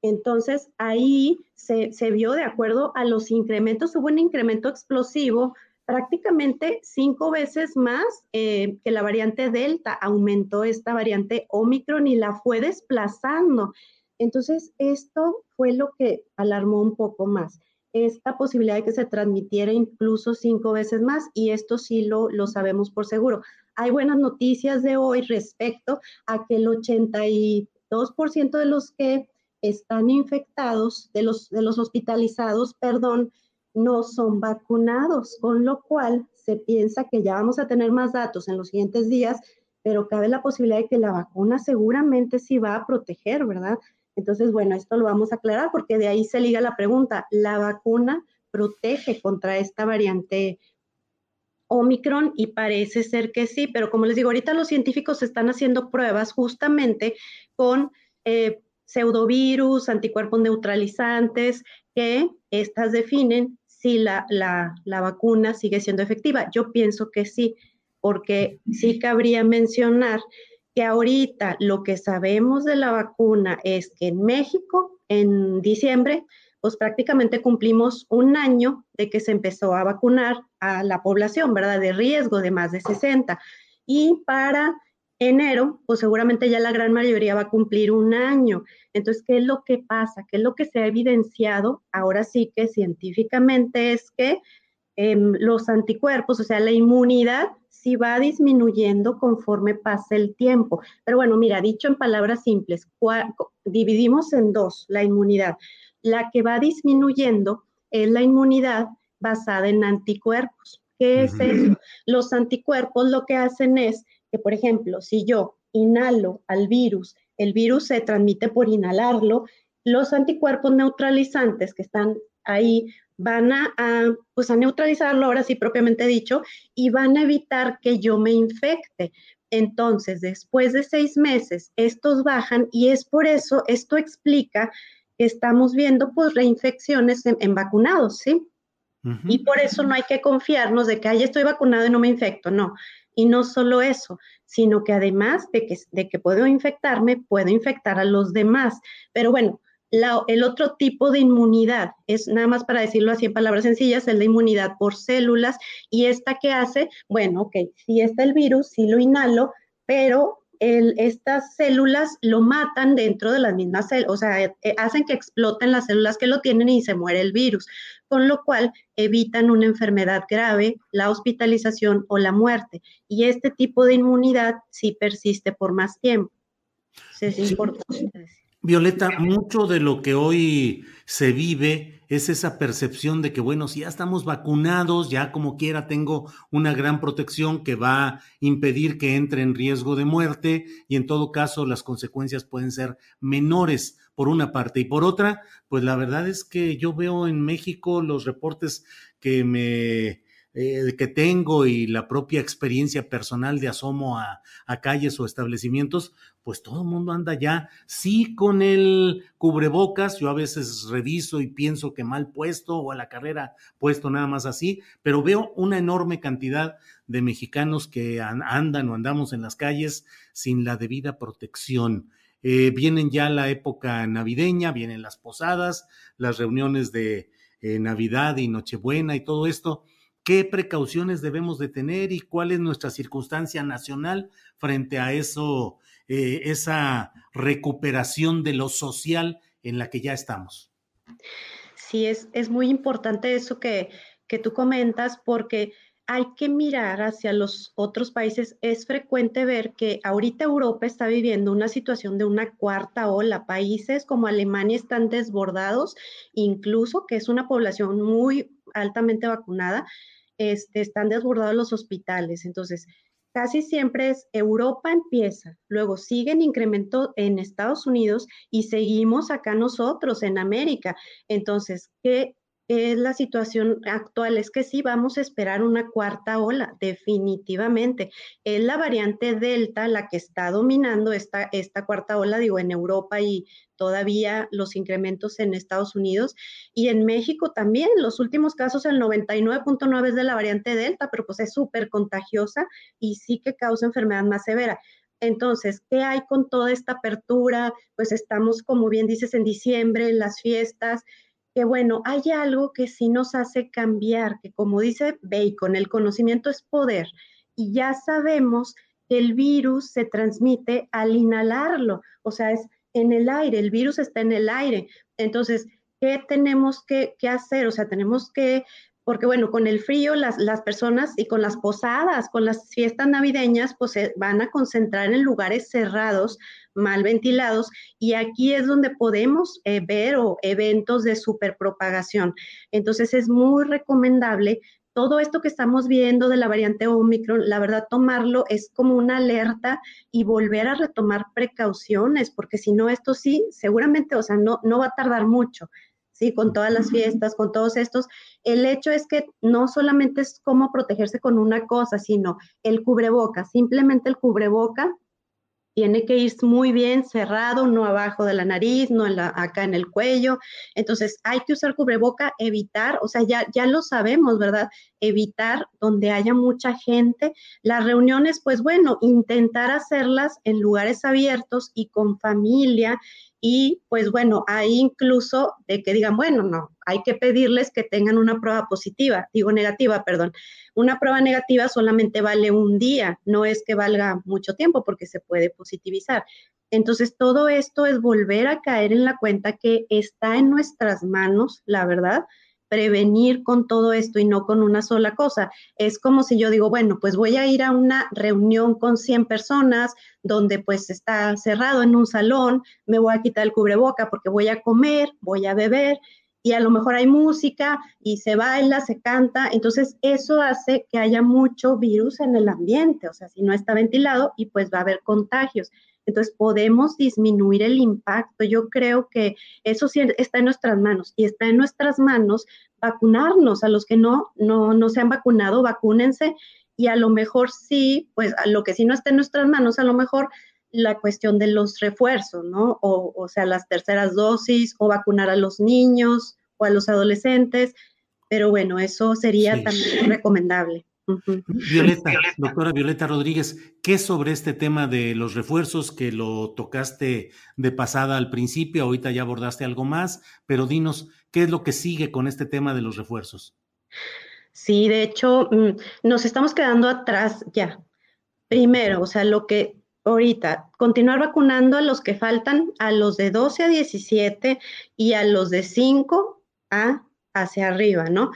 Entonces, ahí se, se, vio de acuerdo a los incrementos, hubo un incremento explosivo, prácticamente cinco veces más eh, que la variante Delta, aumentó esta variante Omicron y la fue desplazando. Entonces, esto fue lo que alarmó un poco más, esta posibilidad de que se transmitiera incluso cinco veces más, y esto sí lo, lo sabemos por seguro. hay buenas noticias de hoy respecto a que el 82% de los que están infectados, de los, de los hospitalizados, perdón, no son vacunados, con lo cual se piensa que ya vamos a tener más datos en los siguientes días, pero cabe la posibilidad de que la vacuna seguramente sí va a proteger, ¿verdad? Entonces, bueno, esto lo vamos a aclarar porque de ahí se liga la pregunta, ¿la vacuna protege contra esta variante Omicron? Y parece ser que sí, pero como les digo, ahorita los científicos están haciendo pruebas justamente con eh, pseudovirus, anticuerpos neutralizantes, que estas definen si la, la, vacuna sigue siendo efectiva. Yo pienso que sí, porque sí cabría mencionar que ahorita lo que sabemos de la vacuna es que en México, en diciembre, pues prácticamente cumplimos un año de que se empezó a vacunar a la población, ¿verdad? De riesgo de más de 60. Y para enero, pues seguramente ya la gran mayoría va a cumplir un año. Entonces, ¿qué es lo que pasa? ¿Qué es lo que se ha evidenciado ahora sí que científicamente es que em, los anticuerpos, o sea, la inmunidad, sí va disminuyendo conforme pasa el tiempo. Pero bueno, mira, dicho en palabras simples, dividimos en dos la inmunidad. La que va disminuyendo es la inmunidad basada en anticuerpos. ¿Qué es eso? Los anticuerpos lo que hacen es que, por ejemplo, si yo inhalo al virus, el virus se transmite por inhalarlo, los anticuerpos neutralizantes que están ahí van a, pues a neutralizarlo, ahora sí propiamente dicho, y van a evitar que yo me infecte. Entonces, después de seis meses, estos bajan y es por eso, esto explica que estamos viendo pues reinfecciones en, vacunados, ¿sí? Y por eso no hay que confiarnos de que, ay, estoy vacunado y no me infecto, no. Y no solo eso, sino que además de que, de que puedo infectarme, puedo infectar a los demás. Pero bueno, el otro tipo de inmunidad es, nada más para decirlo así en palabras sencillas, es la inmunidad por células. ¿Y esta que hace? Bueno, ok, si está el virus, sí lo inhalo, pero estas células lo matan dentro de las mismas células, o sea, eh, hacen que exploten las células que lo tienen y se muere el virus, con lo cual evitan una enfermedad grave, la hospitalización o la muerte. Y este tipo de inmunidad sí persiste por más tiempo. es importante Violeta, mucho de lo que hoy se vive es esa percepción de que, bueno, si ya estamos vacunados, ya como quiera tengo una gran protección que va a impedir que entre en riesgo de muerte y en todo caso las consecuencias pueden ser menores por una parte. Y por otra, pues la verdad es que yo veo en México los reportes que me eh, que tengo y la propia experiencia personal de asomo a, calles o establecimientos, pues todo el mundo anda ya, sí con el cubrebocas, yo a veces reviso y pienso que mal puesto o a la carrera puesto nada más así, pero veo una enorme cantidad de mexicanos que andan o andamos en las calles sin la debida protección. Eh, vienen ya la época navideña, vienen las posadas, las reuniones de eh, Navidad y Nochebuena y todo esto qué precauciones debemos de tener y cuál es nuestra circunstancia nacional frente a eso, eh, esa recuperación de lo social en la que ya estamos. Sí, es, es muy importante eso que, que tú comentas porque hay que mirar hacia los otros países. Es frecuente ver que ahorita Europa está viviendo una situación de una cuarta ola. Países como Alemania están desbordados, incluso que es una población muy altamente vacunada, este, están desbordados los hospitales. Entonces, casi siempre es Europa empieza, luego sigue en incremento en Estados Unidos y seguimos acá nosotros en América. Entonces, ¿qué, la situación actual, es que sí vamos a esperar una cuarta ola, definitivamente. Es la variante Delta la que está dominando esta, esta cuarta ola, digo, en Europa y todavía los incrementos en Estados Unidos y en México también. Los últimos casos, el 99.9 es de la variante Delta, pero pues es súper contagiosa y sí que causa enfermedad más severa. Entonces, ¿qué hay con toda esta apertura? Pues estamos, como bien dices, en diciembre, en las fiestas, que bueno, hay algo que sí nos hace cambiar, que como dice Bacon, el conocimiento es poder y ya sabemos que el virus se transmite al inhalarlo, o sea, es en el aire, el virus está en el aire. Entonces, ¿qué tenemos que, hacer? O sea, tenemos que porque bueno, con el frío las, las, personas y con las posadas, con las fiestas navideñas, pues se van a concentrar en lugares cerrados, mal ventilados, y aquí es donde podemos eh, ver o eventos de superpropagación. Entonces es muy recomendable todo esto que estamos viendo de la variante Omicron, la verdad, tomarlo es como una alerta y volver a retomar precauciones, porque si no, esto sí, seguramente, o sea, no, no va a tardar mucho. ¿Sí? Con todas las fiestas, con todos estos. El hecho es que no solamente es cómo protegerse con una cosa, sino el cubreboca, simplemente el cubreboca tiene que ir muy bien cerrado, no abajo de la nariz, no acá en el cuello. Entonces, hay que usar cubreboca, evitar, o sea, ya, ya lo sabemos, ¿verdad? Evitar donde haya mucha gente. Las reuniones, pues bueno, intentar hacerlas en lugares abiertos y con familia y pues bueno, hay incluso de que digan, bueno, no, hay que pedirles que tengan una prueba positiva, digo negativa, perdón. Una prueba negativa solamente vale un día, no es que valga mucho tiempo porque se puede positivizar. Entonces, todo esto es volver a caer en la cuenta que está en nuestras manos, la verdad, prevenir con todo esto y no con una sola cosa. Es como si yo digo, bueno, pues voy a ir a una reunión con 100 personas donde pues está cerrado en un salón, me voy a quitar el cubreboca porque voy a comer, voy a beber y a lo mejor hay música y se baila, se canta, entonces eso hace que haya mucho virus en el ambiente, o sea, si no está ventilado y pues va a haber contagios. Entonces podemos disminuir el impacto. Yo creo que eso sí está en nuestras manos y está en nuestras manos vacunarnos. A los que no, no, no se han vacunado, vacúnense y a lo mejor sí, pues a lo que sí no está en nuestras manos, a lo mejor la cuestión de los refuerzos, ¿no? O, o sea, las terceras dosis o vacunar a los niños o a los adolescentes. Pero bueno, eso sería también recomendable. Violeta, doctora Violeta Rodríguez, ¿qué sobre este tema de los refuerzos que lo tocaste de pasada al principio? Ahorita ya abordaste algo más, pero dinos, ¿qué es lo que sigue con este tema de los refuerzos? Sí, de hecho, mm, nos estamos quedando atrás ya. Primero, o sea, lo que ahorita, continuar vacunando a los que faltan, a los de 12 a 17 y a los de 5 a hacia arriba, ¿no?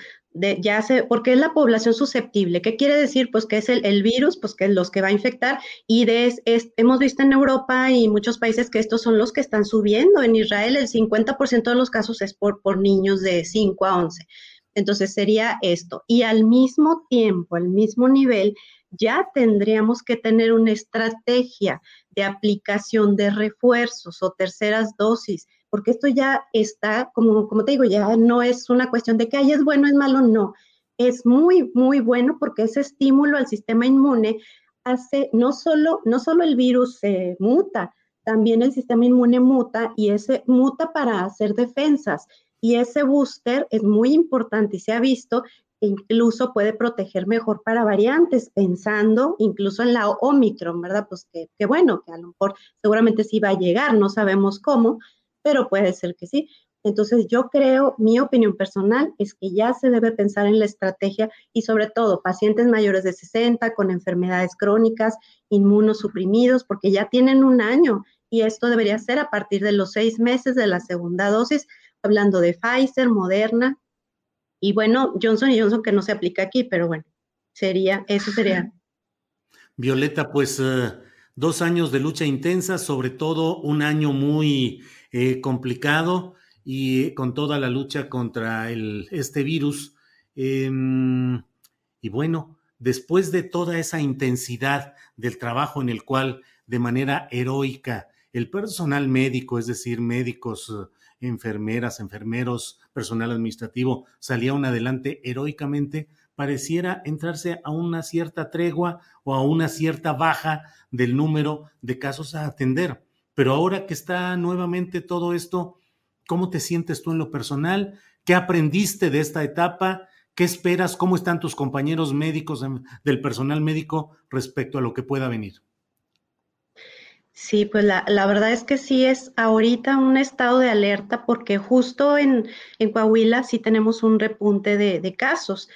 Ya se, porque es la población susceptible. ¿Qué quiere decir? Pues que es el, virus, pues que es los que va a infectar. Y de, hemos visto en Europa y muchos países que estos son los que están subiendo. En Israel el 50% de los casos es por, por niños de 5 a 11. Entonces sería esto. Y al mismo tiempo, al mismo nivel, ya tendríamos que tener una estrategia de aplicación de refuerzos o terceras dosis porque esto ya está, como, como te digo, ya no es una cuestión de que ay, es bueno, es malo, no. Es muy, muy bueno porque ese estímulo al sistema inmune hace, no solo, no solo el virus se muta, también el sistema inmune muta y ese muta para hacer defensas. Y ese booster es muy importante y se ha visto que incluso puede proteger mejor para variantes, pensando incluso en la Omicron, ¿verdad? Pues que, que bueno, que a lo mejor seguramente sí va a llegar, no sabemos cómo, pero puede ser que sí. Entonces yo creo, mi opinión personal es que ya se debe pensar en la estrategia y sobre todo pacientes mayores de 60 con enfermedades crónicas, inmunosuprimidos, porque ya tienen un año y esto debería ser a partir de los seis meses de la segunda dosis, hablando de Pfizer, Moderna y bueno, Johnson Johnson que no se aplica aquí, pero bueno, sería, eso sería. Violeta, pues eh, dos años de lucha intensa, sobre todo un año muy eh, complicado y con toda la lucha contra el, este virus. Em, y bueno, después de toda esa intensidad del trabajo en el cual de manera heroica el personal médico, es decir, médicos, enfermeras, enfermeros, personal administrativo, salían adelante heroicamente, pareciera entrarse a una cierta tregua o a una cierta baja del número de casos a atender. Pero ahora que está nuevamente todo esto, ¿cómo te sientes tú en lo personal? ¿Qué aprendiste de esta etapa? ¿Qué esperas? ¿Cómo están tus compañeros médicos del personal médico respecto a lo que pueda venir? Sí, pues la, verdad es que sí es ahorita un estado de alerta porque justo en, Coahuila sí tenemos un repunte de, de, casos.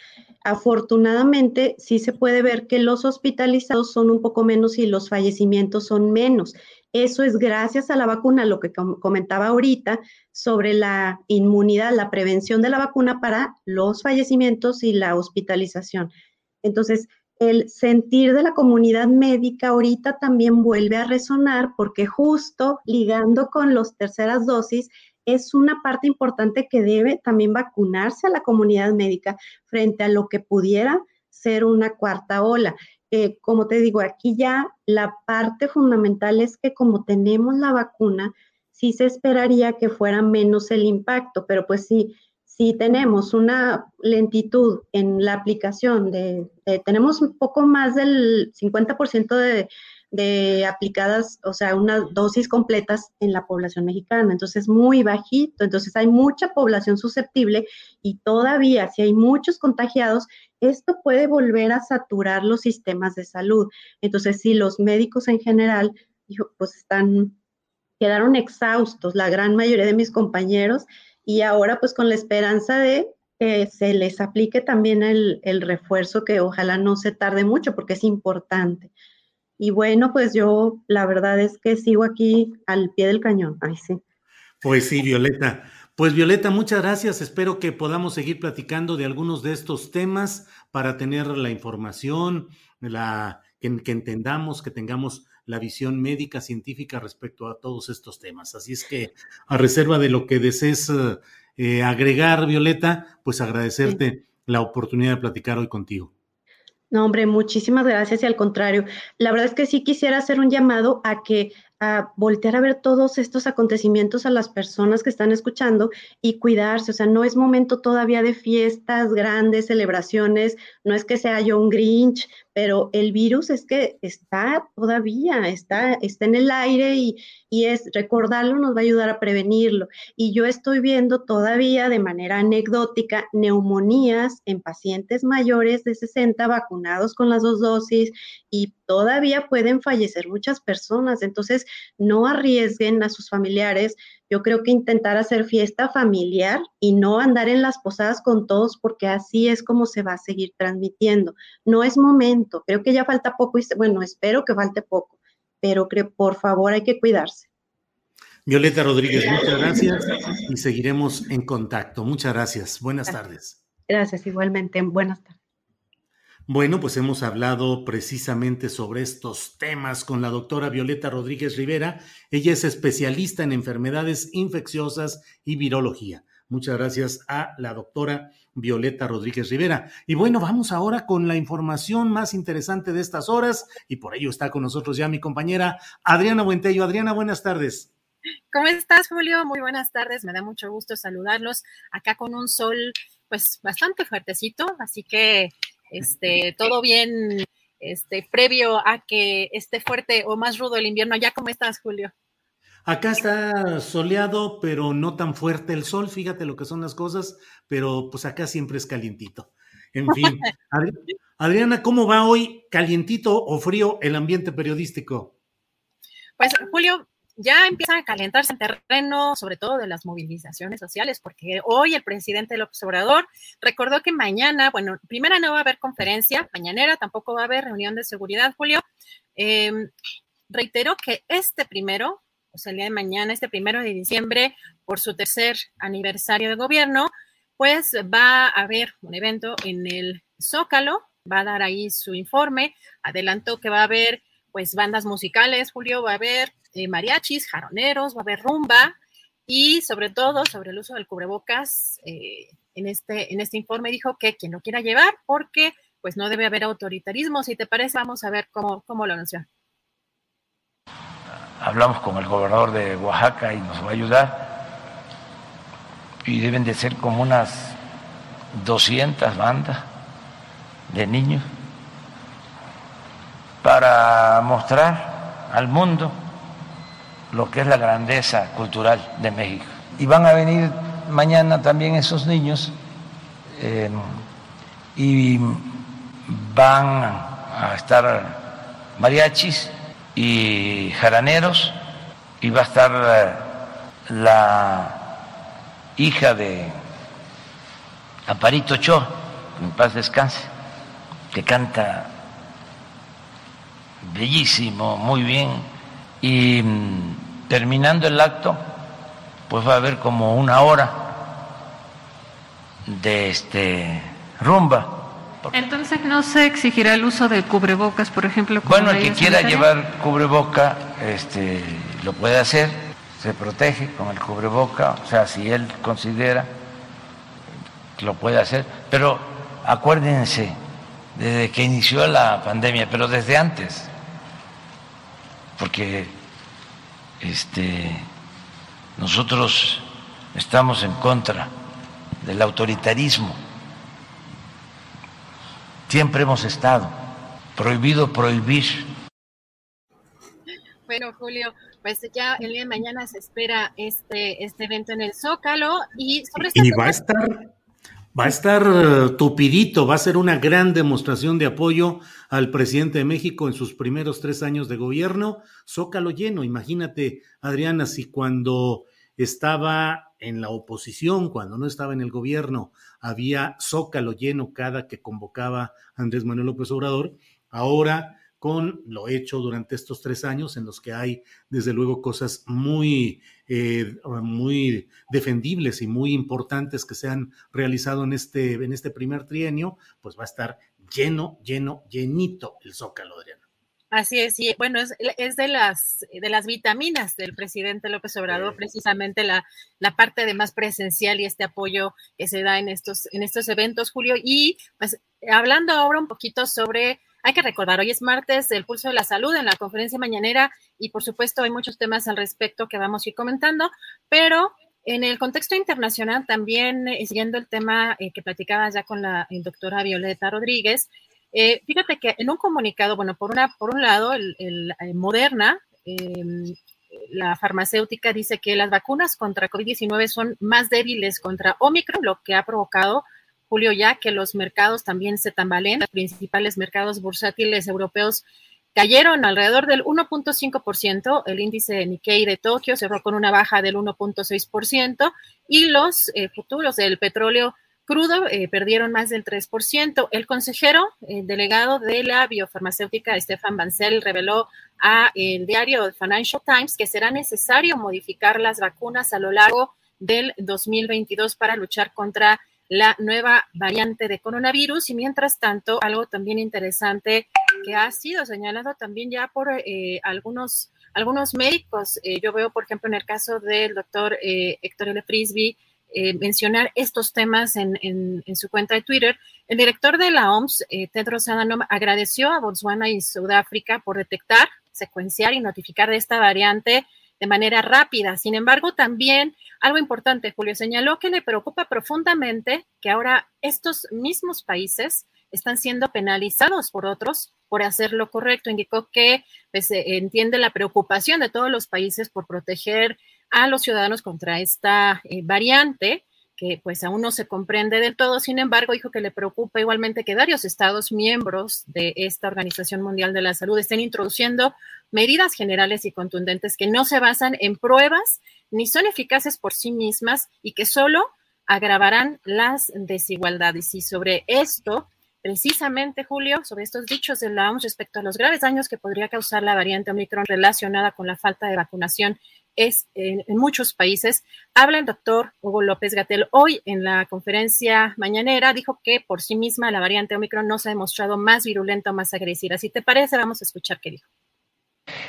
Afortunadamente sí se puede ver que los hospitalizados son un poco menos y los fallecimientos son menos. Eso es gracias a la vacuna, lo que comentaba ahorita sobre la inmunidad, la prevención de la vacuna para los fallecimientos y la hospitalización. Entonces, el sentir de la comunidad médica ahorita también vuelve a resonar porque justo ligando con las terceras dosis, es una parte importante que debe también vacunarse a la comunidad médica frente a lo que pudiera ser una cuarta ola. Eh, como te digo, aquí ya la parte fundamental es que como tenemos la vacuna, sí se esperaría que fuera menos el impacto, pero pues sí, si tenemos una lentitud en la aplicación de, tenemos poco más del 50% de, de aplicadas, o sea, unas dosis completas en la población mexicana. Entonces, muy bajito. Entonces, hay mucha población susceptible y todavía, si hay muchos contagiados, esto puede volver a saturar los sistemas de salud. Entonces, si los médicos en general, pues están, quedaron exhaustos, la gran mayoría de mis compañeros, y ahora pues con la esperanza de que se les aplique también el, el refuerzo que ojalá no se tarde mucho porque es importante. Y bueno, pues yo la verdad es que sigo aquí al pie del cañón. Ay, sí. Pues sí, Violeta. Pues Violeta, muchas gracias. Espero que podamos seguir platicando de algunos de estos temas para tener la información, la, que, que entendamos, que tengamos la visión médica científica respecto a todos estos temas. Así es que, a reserva de lo que desees eh, agregar, Violeta, pues agradecerte la oportunidad de platicar hoy contigo. No, hombre, muchísimas gracias y al contrario, la verdad es que sí quisiera hacer un llamado a que a voltear a ver todos estos acontecimientos a las personas que están escuchando y cuidarse. O sea, no es momento todavía de fiestas, grandes celebraciones, no es que sea yo un Grinch, pero el virus es que está todavía, está, está en el aire y, y es recordarlo nos va a ayudar a prevenirlo. Y yo estoy viendo todavía de manera anecdótica neumonías en pacientes mayores de 60 vacunados con las dos dosis y todavía pueden fallecer muchas personas. Entonces, no arriesguen a sus familiares. Yo creo que intentar hacer fiesta familiar y no andar en las posadas con todos porque así es como se va a seguir transmitiendo. No es momento. Creo que ya falta poco y bueno, espero que falte poco, pero creo, por favor hay que cuidarse. Violeta Rodríguez, muchas gracias y seguiremos en contacto. Muchas gracias. Buenas tardes. Gracias, igualmente. Buenas tardes. Bueno, pues hemos hablado precisamente sobre estos temas con la doctora Violeta Rodríguez Rivera. Ella es especialista en enfermedades infecciosas y virología. Muchas gracias a la doctora Violeta Rodríguez Rivera. Y bueno, vamos ahora con la información más interesante de estas horas y por ello está con nosotros ya mi compañera Adriana Buentello. Adriana, buenas tardes. ¿Cómo estás, Julio? Muy buenas tardes. Me da mucho gusto saludarlos acá con un sol pues bastante fuertecito, así que este, todo bien, este, previo a que esté fuerte o más rudo el invierno. ¿Ya cómo estás, Julio? Acá está soleado, pero no tan fuerte el sol, fíjate lo que son las cosas, pero pues acá siempre es calientito. En fin, Adriana, ¿cómo va hoy calientito o frío el ambiente periodístico? Pues Julio, ya empieza a calentarse el terreno, sobre todo de las movilizaciones sociales, porque hoy el presidente López Obrador recordó que mañana, bueno, primera no va a haber conferencia mañanera, tampoco va a haber reunión de seguridad, Julio. Em, reiteró que este primero, o sea, el día de mañana, este primero de diciembre, por su tercer aniversario de gobierno, pues va a haber un evento en el Zócalo, va a dar ahí su informe, adelantó que va a haber pues bandas musicales, Julio, va a haber eh, mariachis, jaroneros, va a haber rumba y sobre todo sobre el uso del cubrebocas. Eh, en, este, en este informe dijo que quien lo quiera llevar porque pues no debe haber autoritarismo. Si te parece, vamos a ver cómo, cómo lo anunció. Hablamos con el gobernador de Oaxaca y nos va a ayudar. Y deben de ser como unas 200 bandas de niños para mostrar al mundo lo que es la grandeza cultural de México. Y van a venir mañana también esos niños eh, y van a estar mariachis y jaraneros y va a estar eh, la hija de Amparito Cho, en paz descanse, que canta bellísimo, muy bien y mm, terminando el acto, pues va a haber como una hora de este rumba. Entonces no se exigirá el uso de cubrebocas, por ejemplo. Bueno, el que quiera llevar cubreboca, este, lo puede hacer, se protege con el cubreboca, o sea, si él considera lo puede hacer, pero acuérdense, desde que inició la pandemia, pero desde antes, porque este, nosotros estamos en contra del autoritarismo, siempre hemos estado, prohibido prohibir. Bueno, Julio, pues ya el día de mañana se espera este, este evento en el Zócalo y sobre este Y va a estar Va a estar eh, tupidito, va a ser una gran demostración de apoyo al presidente de México en sus primeros tres años de gobierno. Zócalo lleno, imagínate, Adriana, si cuando estaba en la oposición, cuando no estaba en el gobierno, había Zócalo lleno cada que convocaba Andrés Manuel López Obrador, ahora con lo hecho durante estos tres años en los que hay, desde luego, cosas muy, eh, muy defendibles y muy importantes que se han realizado en este, en este primer trienio, pues va a estar lleno, lleno, llenito el zócalo, Adriano. Así es, y bueno, es, es, de, las, de las vitaminas del presidente López Obrador, precisamente la, la parte de más presencial y este apoyo que se da en estos, en estos eventos, Julio. Y pues hablando ahora un poquito sobre hay que recordar, hoy es martes del Pulso de la Salud en la conferencia mañanera y por supuesto hay muchos temas al respecto que vamos a ir comentando, pero en el contexto internacional también, eh, siguiendo el tema eh, que platicaba ya con la doctora Violeta Rodríguez, eh, fíjate que en un comunicado, bueno, por, una, por un lado, el, Moderna, em, la farmacéutica dice que las vacunas contra COVID-19 son más débiles contra Omicron, lo que ha provocado Julio, ya que los mercados también se tambalean, los principales mercados bursátiles europeos cayeron alrededor del 1.5%, el índice Nikkei de Tokio cerró con una baja del 1.6% y los eh, futuros del petróleo crudo eh, perdieron más del 3%. El consejero el delegado de la biofarmacéutica, Stefan Bancel, reveló a el diario Financial Times que será necesario modificar las vacunas a lo largo del 2022 para luchar contra la nueva variante de coronavirus y mientras tanto algo también interesante que ha sido señalado también ya por eh, algunos, algunos médicos. Eh, yo veo, por ejemplo, en el caso del doctor eh, Héctor L. Frisby, mencionar estos temas en, en, su cuenta de Twitter. El director de la OMS, Tedros Adhanom, agradeció a Botswana y Sudáfrica por detectar, secuenciar y notificar de esta variante de manera rápida. Sin embargo, también algo importante, Julio señaló que le preocupa profundamente que ahora estos mismos países están siendo penalizados por otros por hacer lo correcto. Indicó que pues, entiende la preocupación de todos los países por proteger a los ciudadanos contra esta eh, variante que pues aún no se comprende del todo. Sin embargo, dijo que le preocupa igualmente que varios estados miembros de esta Organización Mundial de la Salud estén introduciendo medidas generales y contundentes que no se basan en pruebas ni son eficaces por sí mismas y que solo agravarán las desigualdades. Y sobre esto, precisamente, Julio, sobre estos dichos de la OMS respecto a los graves daños que podría causar la variante Omicron relacionada con la falta de vacunación es en, muchos países. Habla el doctor Hugo López Gatel hoy en la conferencia mañanera, dijo que por sí misma la variante Omicron no se ha demostrado más virulenta o más agresiva. Si te parece, vamos a escuchar qué dijo.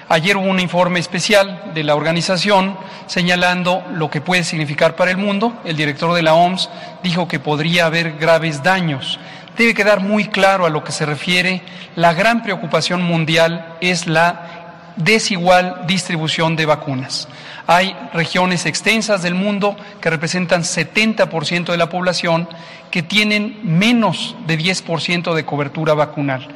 Ayer hubo un informe especial de la organización señalando lo que puede significar para el mundo. El director de la OMS dijo que podría haber graves daños. Debe quedar muy claro a lo que se refiere. La gran preocupación mundial es la desigual distribución de vacunas. Hay regiones extensas del mundo que representan 70% de la población que tienen menos de 10% de cobertura vacunal.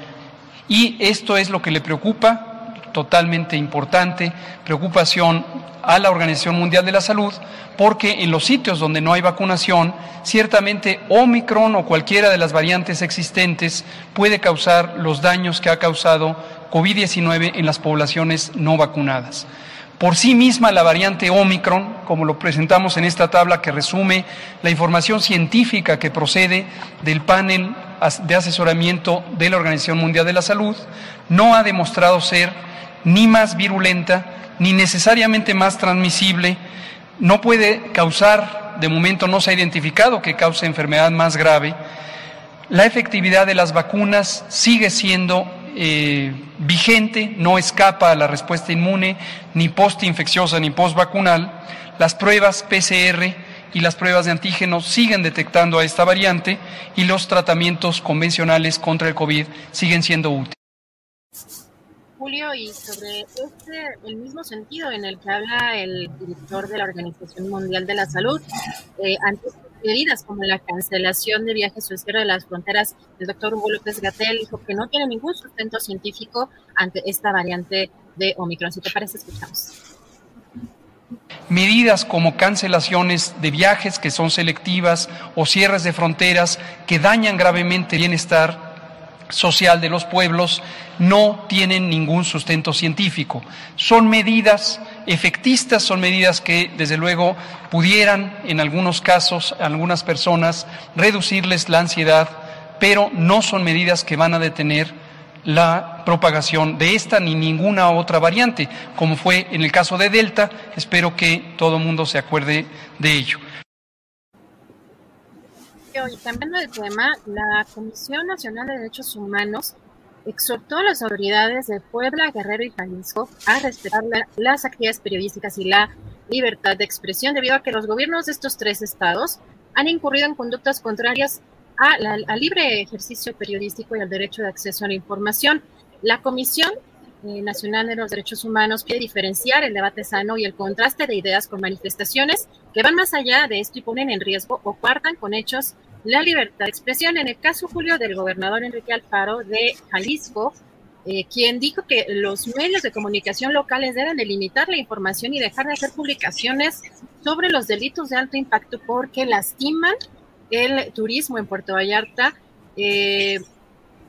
Y esto es lo que le preocupa, totalmente importante, preocupación a la Organización Mundial de la Salud, porque en los sitios donde no hay vacunación, ciertamente Omicron o cualquiera de las variantes existentes puede causar los daños que ha causado COVID-19 en las poblaciones no vacunadas. Por sí misma la variante Omicron, como lo presentamos en esta tabla que resume la información científica que procede del panel de asesoramiento de la Organización Mundial de la Salud, no ha demostrado ser ni más virulenta ni necesariamente más transmisible, no puede causar, de momento no se ha identificado que cause enfermedad más grave, la efectividad de las vacunas sigue siendo eh, vigente, no escapa a la respuesta inmune, ni postinfecciosa ni postvacunal. Las pruebas PCR y las pruebas de antígenos siguen detectando a esta variante y los tratamientos convencionales contra el COVID siguen siendo útiles. Julio, y sobre este, el mismo sentido en el que habla el director de la Organización Mundial de la Salud, eh, medidas como la cancelación de viajes o cierre de las fronteras, el doctor Hugo López Gatel dijo que no tiene ningún sustento científico ante esta variante de Omicron. Si te parece, escuchamos. Medidas como cancelaciones de viajes que son selectivas o cierres de fronteras que dañan gravemente el bienestar social de los pueblos no tienen ningún sustento científico. Son medidas efectistas, son medidas que desde luego pudieran en algunos casos, a algunas personas, reducirles la ansiedad, pero no son medidas que van a detener la propagación de esta ni ninguna otra variante, como fue en el caso de Delta. Espero que todo el mundo se acuerde de ello. Y cambiando de tema, la Comisión Nacional de Derechos Humanos exhortó a las autoridades de Puebla, Guerrero y Jalisco a respetar las actividades periodísticas y la libertad de expresión debido a que los gobiernos de estos tres estados han incurrido en conductas contrarias al libre ejercicio periodístico y al derecho de acceso a la información. La Comisión eh, Nacional de los Derechos Humanos quiere diferenciar el debate sano y el contraste de ideas con manifestaciones que van más allá de esto y ponen en riesgo o cuartan con hechos la libertad de expresión. En el caso, Julio, del gobernador Enrique Alfaro de Jalisco, eh, quien dijo que los medios de comunicación locales deben delimitar la información y dejar de hacer publicaciones sobre los delitos de alto impacto porque lastiman el turismo en Puerto Vallarta. Eh,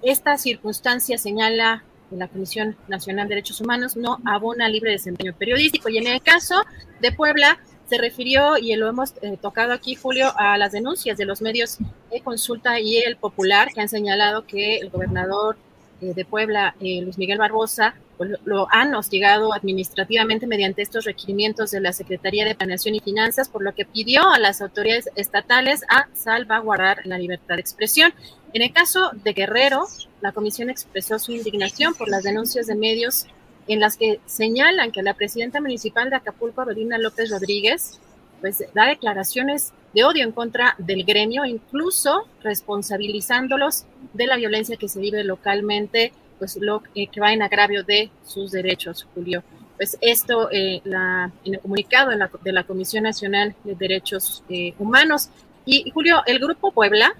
esta circunstancia señala la Comisión Nacional de Derechos Humanos no abona libre desempeño periodístico. Y en el caso de Puebla, se refirió, y lo hemos eh, tocado aquí, Julio, a las denuncias de los medios de consulta y el popular, que han señalado que el gobernador eh, de Puebla, eh, Luis Miguel Barbosa, pues, lo han hostigado administrativamente mediante estos requerimientos de la Secretaría de Planeación y Finanzas, por lo que pidió a las autoridades estatales a salvaguardar la libertad de expresión. En el caso de Guerrero, la comisión expresó su indignación por las denuncias de medios en las que señalan que la presidenta municipal de Acapulco, Avelina López Rodríguez, pues da declaraciones de odio en contra del gremio, incluso responsabilizándolos de la violencia que se vive localmente, pues lo eh, que va en agravio de sus derechos, Julio. Pues esto eh, la, en el comunicado de la, de la, Comisión Nacional de Derechos eh, Humanos. Y Julio, el Grupo Puebla,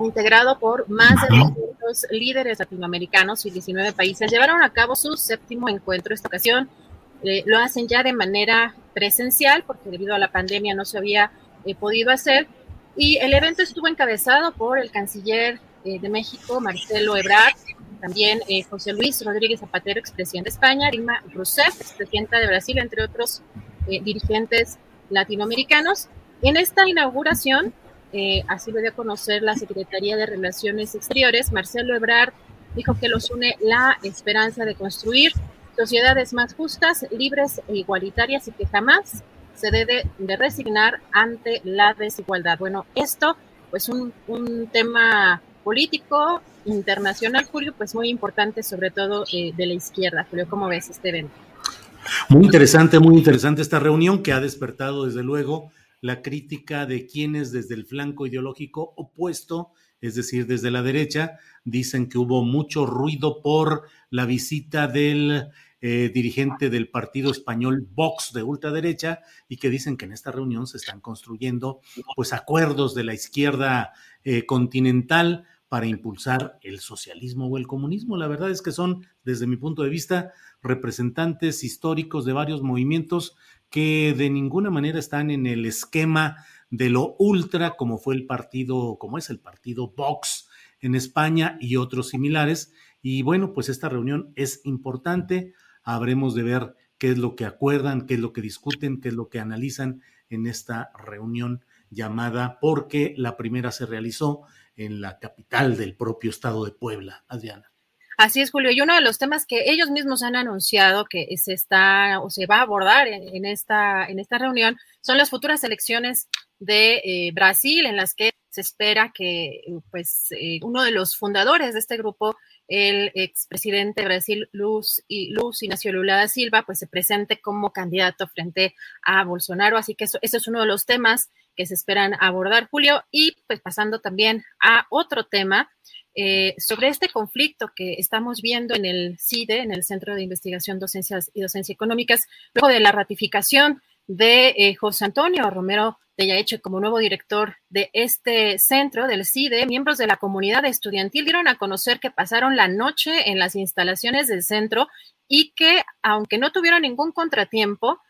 integrado por más de 200 líderes latinoamericanos y 19 países, llevaron a cabo su séptimo encuentro. Esta ocasión eh, lo hacen ya de manera presencial, porque debido a la pandemia no se había eh, podido hacer. Y el evento estuvo encabezado por el canciller eh, de México, Marcelo Ebrard, también José Luis Rodríguez Zapatero, expresidente de España, Dilma Rousseff, expresidenta de Brasil, entre otros dirigentes latinoamericanos. En esta inauguración, eh, así lo dio a conocer la Secretaría de Relaciones Exteriores, Marcelo Ebrard dijo que los une la esperanza de construir sociedades más justas, libres e igualitarias y que jamás se debe de resignar ante la desigualdad. Bueno, esto pues un, un tema político internacional, Julio, pues muy importante, sobre todo eh, de la izquierda. Julio, ¿cómo ves este evento? Muy interesante, muy interesante esta reunión que ha despertado desde luego la crítica de quienes desde el flanco ideológico opuesto, es decir, desde la derecha, dicen que hubo mucho ruido por la visita del eh, dirigente del partido español Vox de ultraderecha y que dicen que en esta reunión se están construyendo pues acuerdos de la izquierda eh, continental para impulsar el socialismo o el comunismo. La verdad es que son, desde mi punto de vista, representantes históricos de varios movimientos que de ninguna manera están en el esquema de lo ultra como fue el partido, como es el partido Vox en España y otros similares. Y bueno, pues esta reunión es importante. Habremos de ver qué es lo que acuerdan, qué es lo que discuten, qué es lo que analizan en esta reunión llamada, porque la primera se realizó en la capital del propio estado de Puebla, Adriana. Así es, Julio. Y uno de los temas que ellos mismos han anunciado que se está o se va a abordar en, esta, en esta reunión son las futuras elecciones de eh, Brasil, en las que se espera que pues, eh, uno de los fundadores de este grupo, el expresidente de Brasil, Luz, y Luz Ignacio Lula da Silva, pues se presente como candidato frente a Bolsonaro. Así que eso, eso es uno de los temas que se esperan abordar, Julio. Y pues pasando también a otro tema, eh, sobre este conflicto que estamos viendo en el CIDE, en el Centro de Investigación, Docencias y Docencia Económicas, luego de la ratificación de eh, José Antonio Romero de Yaeche como nuevo director de este centro del CIDE, miembros de la comunidad estudiantil dieron a conocer que pasaron la noche en las instalaciones del centro y que, aunque no tuvieron ningún contratiempo,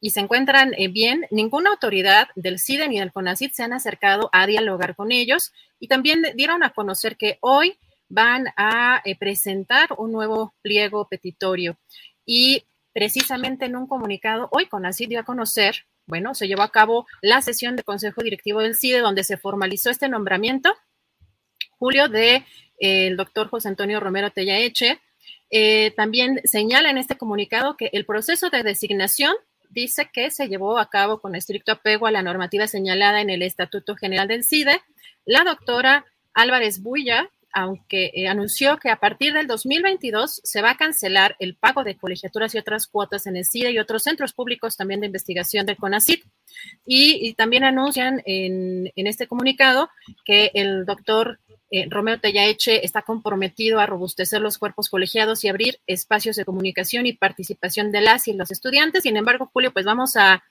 y se encuentran eh, bien, ninguna autoridad del CIDE ni del CONACID se han acercado a dialogar con ellos y también dieron a conocer que hoy van a eh, presentar un nuevo pliego petitorio y precisamente en un comunicado hoy CONACID dio a conocer, bueno, se llevó a cabo la sesión de Consejo Directivo del CIDE donde se formalizó este nombramiento, Julio, de eh, el doctor José Antonio Romero Tellaeche. también señala en este comunicado que el proceso de designación dice que se llevó a cabo con estricto apego a la normativa señalada en el Estatuto General del CIDE. La doctora Álvarez Buya, aunque eh, anunció que a partir del 2022 se va a cancelar el pago de colegiaturas y otras cuotas en el CIDE y otros centros públicos también de investigación del CONACID. Y, también anuncian en, en, este comunicado que el doctor eh, Romeo está comprometido a robustecer los cuerpos colegiados y abrir espacios de comunicación y participación de las y los estudiantes. Sin embargo, Julio, pues vamos a,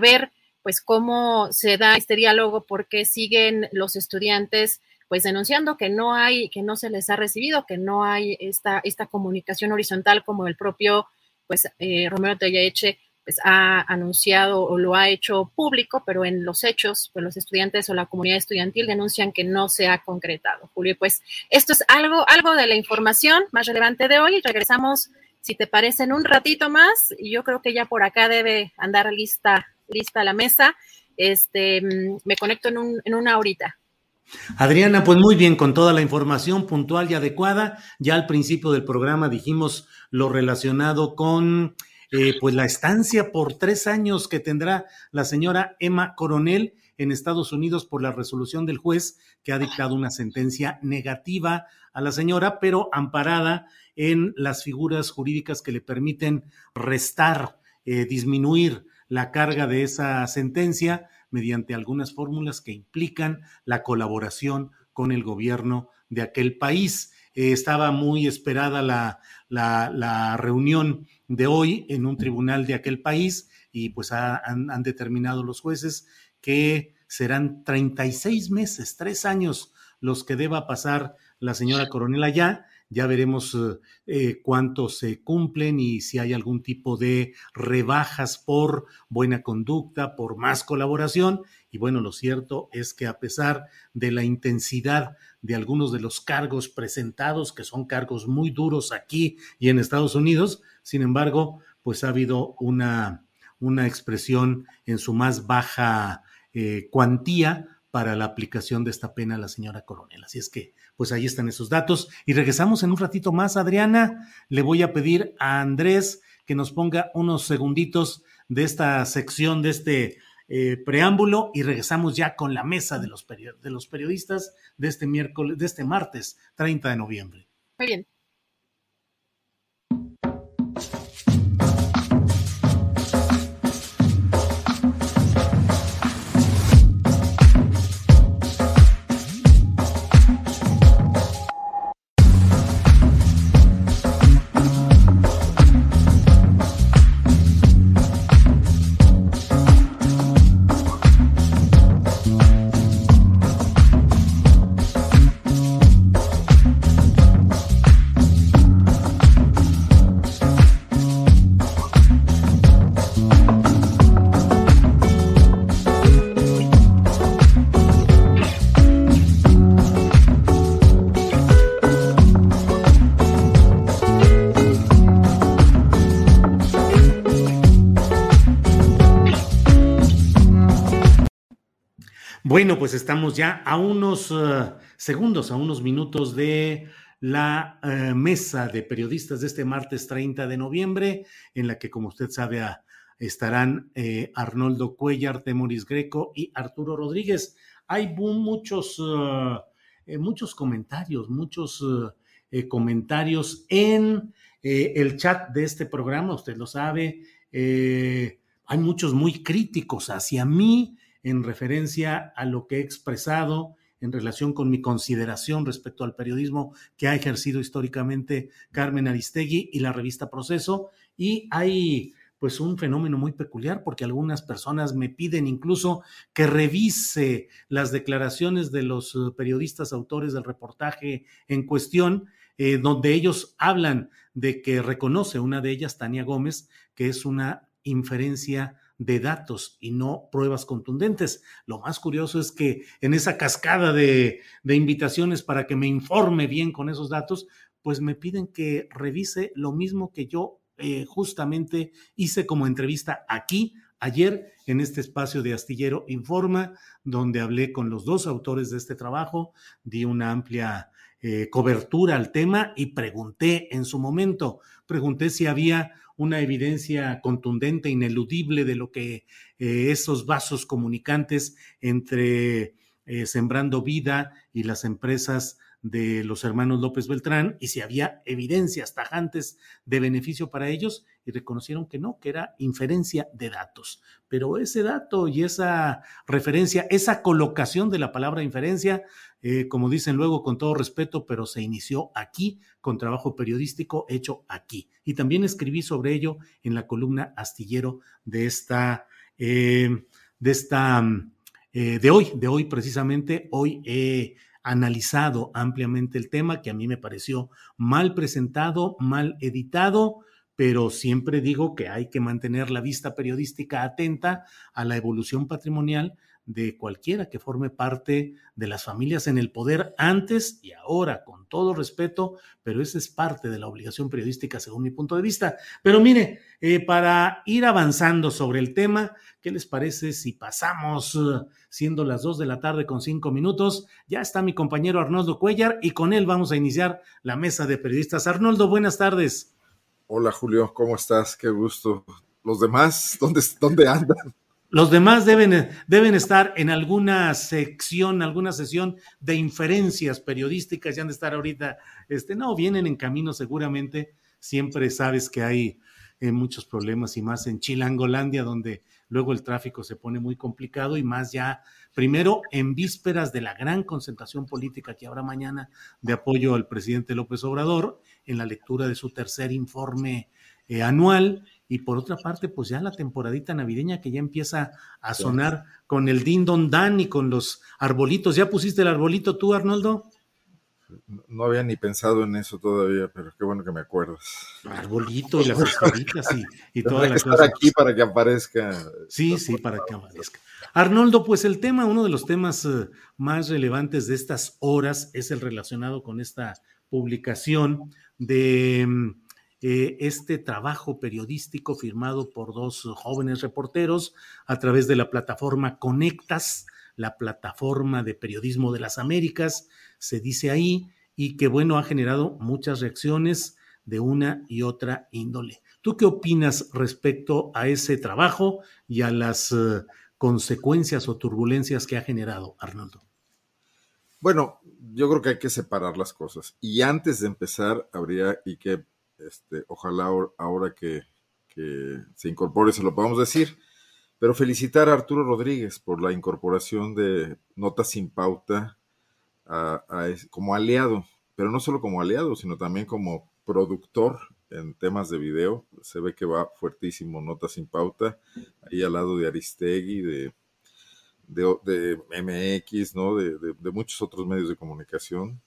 ver pues cómo se da este diálogo porque siguen los estudiantes pues denunciando que no hay, que no se les ha recibido, que no hay esta, esta comunicación horizontal como el propio pues eh, Tellaeche pues, ha anunciado o lo ha hecho público, pero en los hechos, pues los estudiantes o la comunidad estudiantil denuncian que no se ha concretado. Julio, pues esto es algo, algo de la información más relevante de hoy. Regresamos, si te parece, en un ratito más. Y yo creo que ya por acá debe andar lista, lista la mesa. Este, mm, me conecto en, un, en una horita. Adriana, pues muy bien, con toda la información puntual y adecuada. Ya al principio del programa dijimos lo relacionado con eh, pues la estancia por tres años que tendrá la señora Emma Coronel en Estados Unidos por la resolución del juez que ha dictado una sentencia negativa a la señora, pero amparada en las figuras jurídicas que le permiten restar, eh, disminuir la carga de esa sentencia mediante algunas fórmulas que implican la colaboración con el gobierno de aquel país. Eh, estaba muy esperada la, la, reunión de hoy en un tribunal de aquel país y pues han, determinado los jueces que serán 36 meses, tres años los que deba pasar la señora coronel allá. Ya veremos eh, eh, cuántos se cumplen y si hay algún tipo de rebajas por buena conducta, por más colaboración. Y bueno, lo cierto es que a pesar de la intensidad de algunos de los cargos presentados, que son cargos muy duros aquí y en Estados Unidos. Sin embargo, pues ha habido una, una expresión en su más baja eh, cuantía para la aplicación de esta pena a la señora coronel. Así es que, pues ahí están esos datos. Y regresamos en un ratito más, Adriana. Le voy a pedir a Andrés que nos ponga unos segunditos de esta sección, de este eh, preámbulo y regresamos ya con la mesa de los, de los periodistas de este miércoles, de este martes 30 de noviembre. Muy bien. Bueno, pues estamos ya a unos eh, segundos, a unos minutos de la eh, mesa de periodistas de este martes 30 de noviembre, en la que, como usted sabe, estarán eh, Arnoldo Cuellar, Temoris Greco y Arturo Rodríguez. Hay muchos, muchos comentarios, muchos comentarios en el chat de este programa, usted lo sabe. hay muchos muy críticos hacia mí en referencia a lo que he expresado en relación con mi consideración respecto al periodismo que ha ejercido históricamente Carmen Aristegui y la revista Proceso. Y hay pues un fenómeno muy peculiar porque algunas personas me piden incluso que revise las declaraciones de los eh, periodistas autores del reportaje en cuestión, eh, donde ellos hablan de que reconoce una de ellas, Tania Gómez, que es una inferencia de datos y no pruebas contundentes. Lo más curioso es que en esa cascada de, invitaciones para que me informe bien con esos datos, pues me piden que revise lo mismo que yo eh, justamente hice como entrevista aquí ayer en este espacio de Astillero Informa, donde hablé con los dos autores de este trabajo, di una amplia eh, cobertura al tema y pregunté en su momento, pregunté si había una evidencia contundente, ineludible de lo que eh, esos vasos comunicantes entre eh, Sembrando Vida y las empresas de los hermanos López Beltrán y si había evidencias tajantes de beneficio para ellos y reconocieron que no, que era inferencia de datos. Pero ese dato y esa referencia, esa colocación de la palabra inferencia, eh, como dicen luego con todo respeto, pero se inició aquí con trabajo periodístico hecho aquí. Y también escribí sobre ello en la columna astillero de esta, eh, de esta, eh, de hoy, de hoy precisamente, hoy he analizado ampliamente el tema que a mí me pareció mal presentado, mal editado, pero siempre digo que hay que mantener la vista periodística atenta a la evolución patrimonial de cualquiera que forme parte de las familias en el poder antes y ahora, con todo respeto, pero esa es parte de la obligación periodística según mi punto de vista. Pero mire, eh, para ir avanzando sobre el tema, ¿qué les parece si pasamos, eh, siendo las dos de la tarde con cinco minutos? Ya está mi compañero Arnoldo Cuellar y con él vamos a iniciar la mesa de periodistas. Arnoldo, buenas tardes. Hola Julio, ¿cómo estás? Qué gusto. ¿Los demás? ¿Dónde, dónde andan? Los demás deben, deben estar en alguna sección, alguna sesión de inferencias periodísticas, ya han de estar ahorita, este, no, vienen en camino seguramente, siempre sabes que hay eh, muchos problemas y más en Chilangolandia, donde luego el tráfico se pone muy complicado y más ya, primero, en vísperas de la gran concentración política que habrá mañana de apoyo al presidente López Obrador, en la lectura de su tercer informe eh, anual y por otra parte, pues ya la temporadita navideña que ya empieza a sonar con el din don dan y con los arbolitos. ¿Ya pusiste el arbolito tú, Arnoldo? No había ni pensado en eso todavía, pero qué bueno que me acuerdas. Arbolito y las escoritas y, y toda la estar aquí para que aparezca. Sí, sí, para que aparezca. Arnoldo, pues el tema, uno de los temas eh, más relevantes de estas horas es el relacionado con esta publicación de mm, eh, este trabajo periodístico firmado por dos jóvenes reporteros a través de la plataforma Conectas, la plataforma de periodismo de las Américas, se dice ahí, y que bueno, ha generado muchas reacciones de una y otra índole. ¿Tú qué opinas respecto a ese trabajo y a las eh, consecuencias o turbulencias que ha generado, Arnoldo? Bueno, yo creo que hay que separar las cosas. Y antes de empezar, habría y que este, ojalá ahora que, se incorpore se lo podamos decir. Pero felicitar a Arturo Rodríguez por la incorporación de Notas sin Pauta como aliado, pero no solo como aliado, sino también como productor en temas de video. Se ve que va fuertísimo Notas sin Pauta, ahí al lado de Aristegui, de, de, MX, ¿no? de, de muchos otros medios de comunicación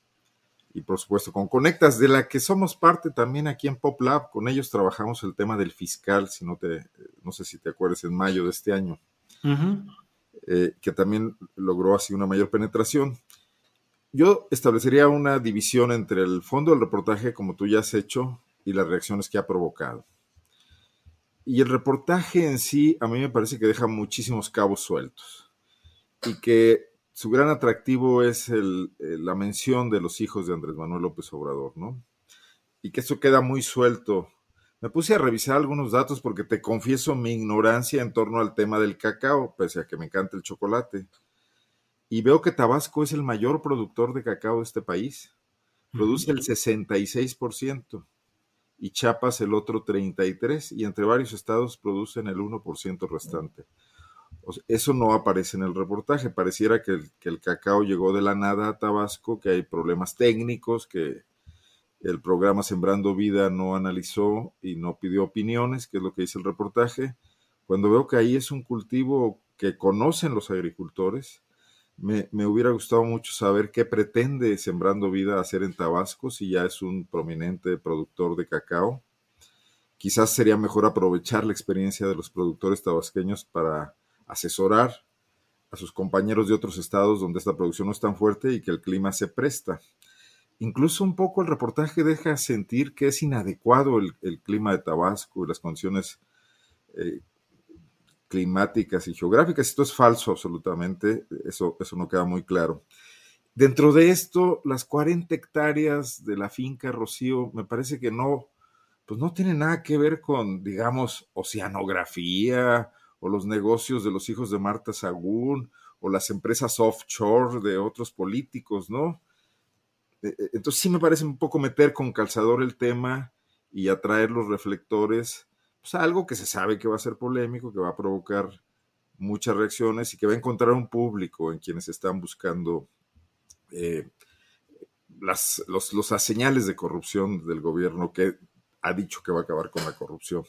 y por supuesto con Conectas, de la que somos parte también aquí en Pop Lab. Con ellos trabajamos el tema del fiscal, si no te, no sé si te acuerdas, en mayo de este año, eh, que también logró así una mayor penetración. Yo establecería una división entre el fondo del reportaje, como tú ya has hecho, y las reacciones que ha provocado. Y el reportaje en sí, a mí me parece que deja muchísimos cabos sueltos y que su gran atractivo es la mención de los hijos de Andrés Manuel López Obrador, ¿no? Y que eso queda muy suelto. Me puse a revisar algunos datos porque te confieso mi ignorancia en torno al tema del cacao, pese a que me encanta el chocolate. Y veo que Tabasco es el mayor productor de cacao de este país. Produce el 66% y Chiapas el otro 33% y entre varios estados producen el 1% restante eso no aparece en el reportaje. Pareciera que el, cacao llegó de la nada a Tabasco, que hay problemas técnicos, que el programa Sembrando Vida no analizó y no pidió opiniones, que es lo que dice el reportaje. Cuando veo que ahí es un cultivo que conocen los agricultores, me, me, hubiera gustado mucho saber qué pretende Sembrando Vida hacer en Tabasco, si ya es un prominente productor de cacao. Quizás sería mejor aprovechar la experiencia de los productores tabasqueños para asesorar a sus compañeros de otros estados donde esta producción no es tan fuerte y que el clima se presta. Incluso un poco el reportaje deja sentir que es inadecuado el, clima de Tabasco y las condiciones eh, climáticas y geográficas. Esto es falso absolutamente, eso, eso no queda muy claro. Dentro de esto, las 40 hectáreas de la finca Rocío me parece que no, pues no tiene nada que ver con, digamos, oceanografía o los negocios de los hijos de Marta Sagún, o las empresas offshore de otros políticos, ¿no? E, e, entonces sí me parece un poco meter con calzador el tema y atraer los reflectores, pues algo que se sabe que va a ser polémico, que va a provocar muchas reacciones y que va a encontrar un público en quienes están buscando eh, las, los, señales de corrupción del gobierno que ha dicho que va a acabar con la corrupción.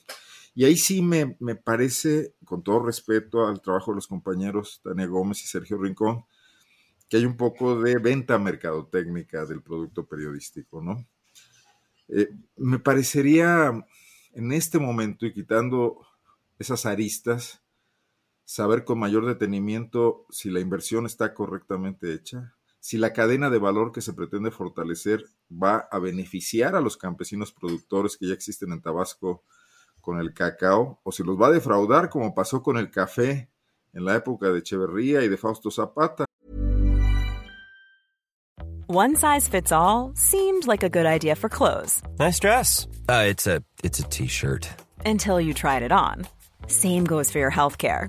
Y ahí sí me, parece, con todo respeto al trabajo de los compañeros Tania Gómez y Sergio Rincón, que hay un poco de venta mercadotécnica del producto periodístico, ¿no? Eh, me parecería en este momento y quitando esas aristas, saber con mayor detenimiento si la inversión está correctamente hecha, si la cadena de valor que se pretende fortalecer va a beneficiar a los campesinos productores que ya existen en Tabasco con el cacao o si los va a defraudar como pasó con el café en la época de Echeverría y de Fausto Zapata. One size fits all seemed like a good idea for clothes. Nice dress. Uh, it's a it's a t-shirt. Until you tried it on. Same goes for your health care.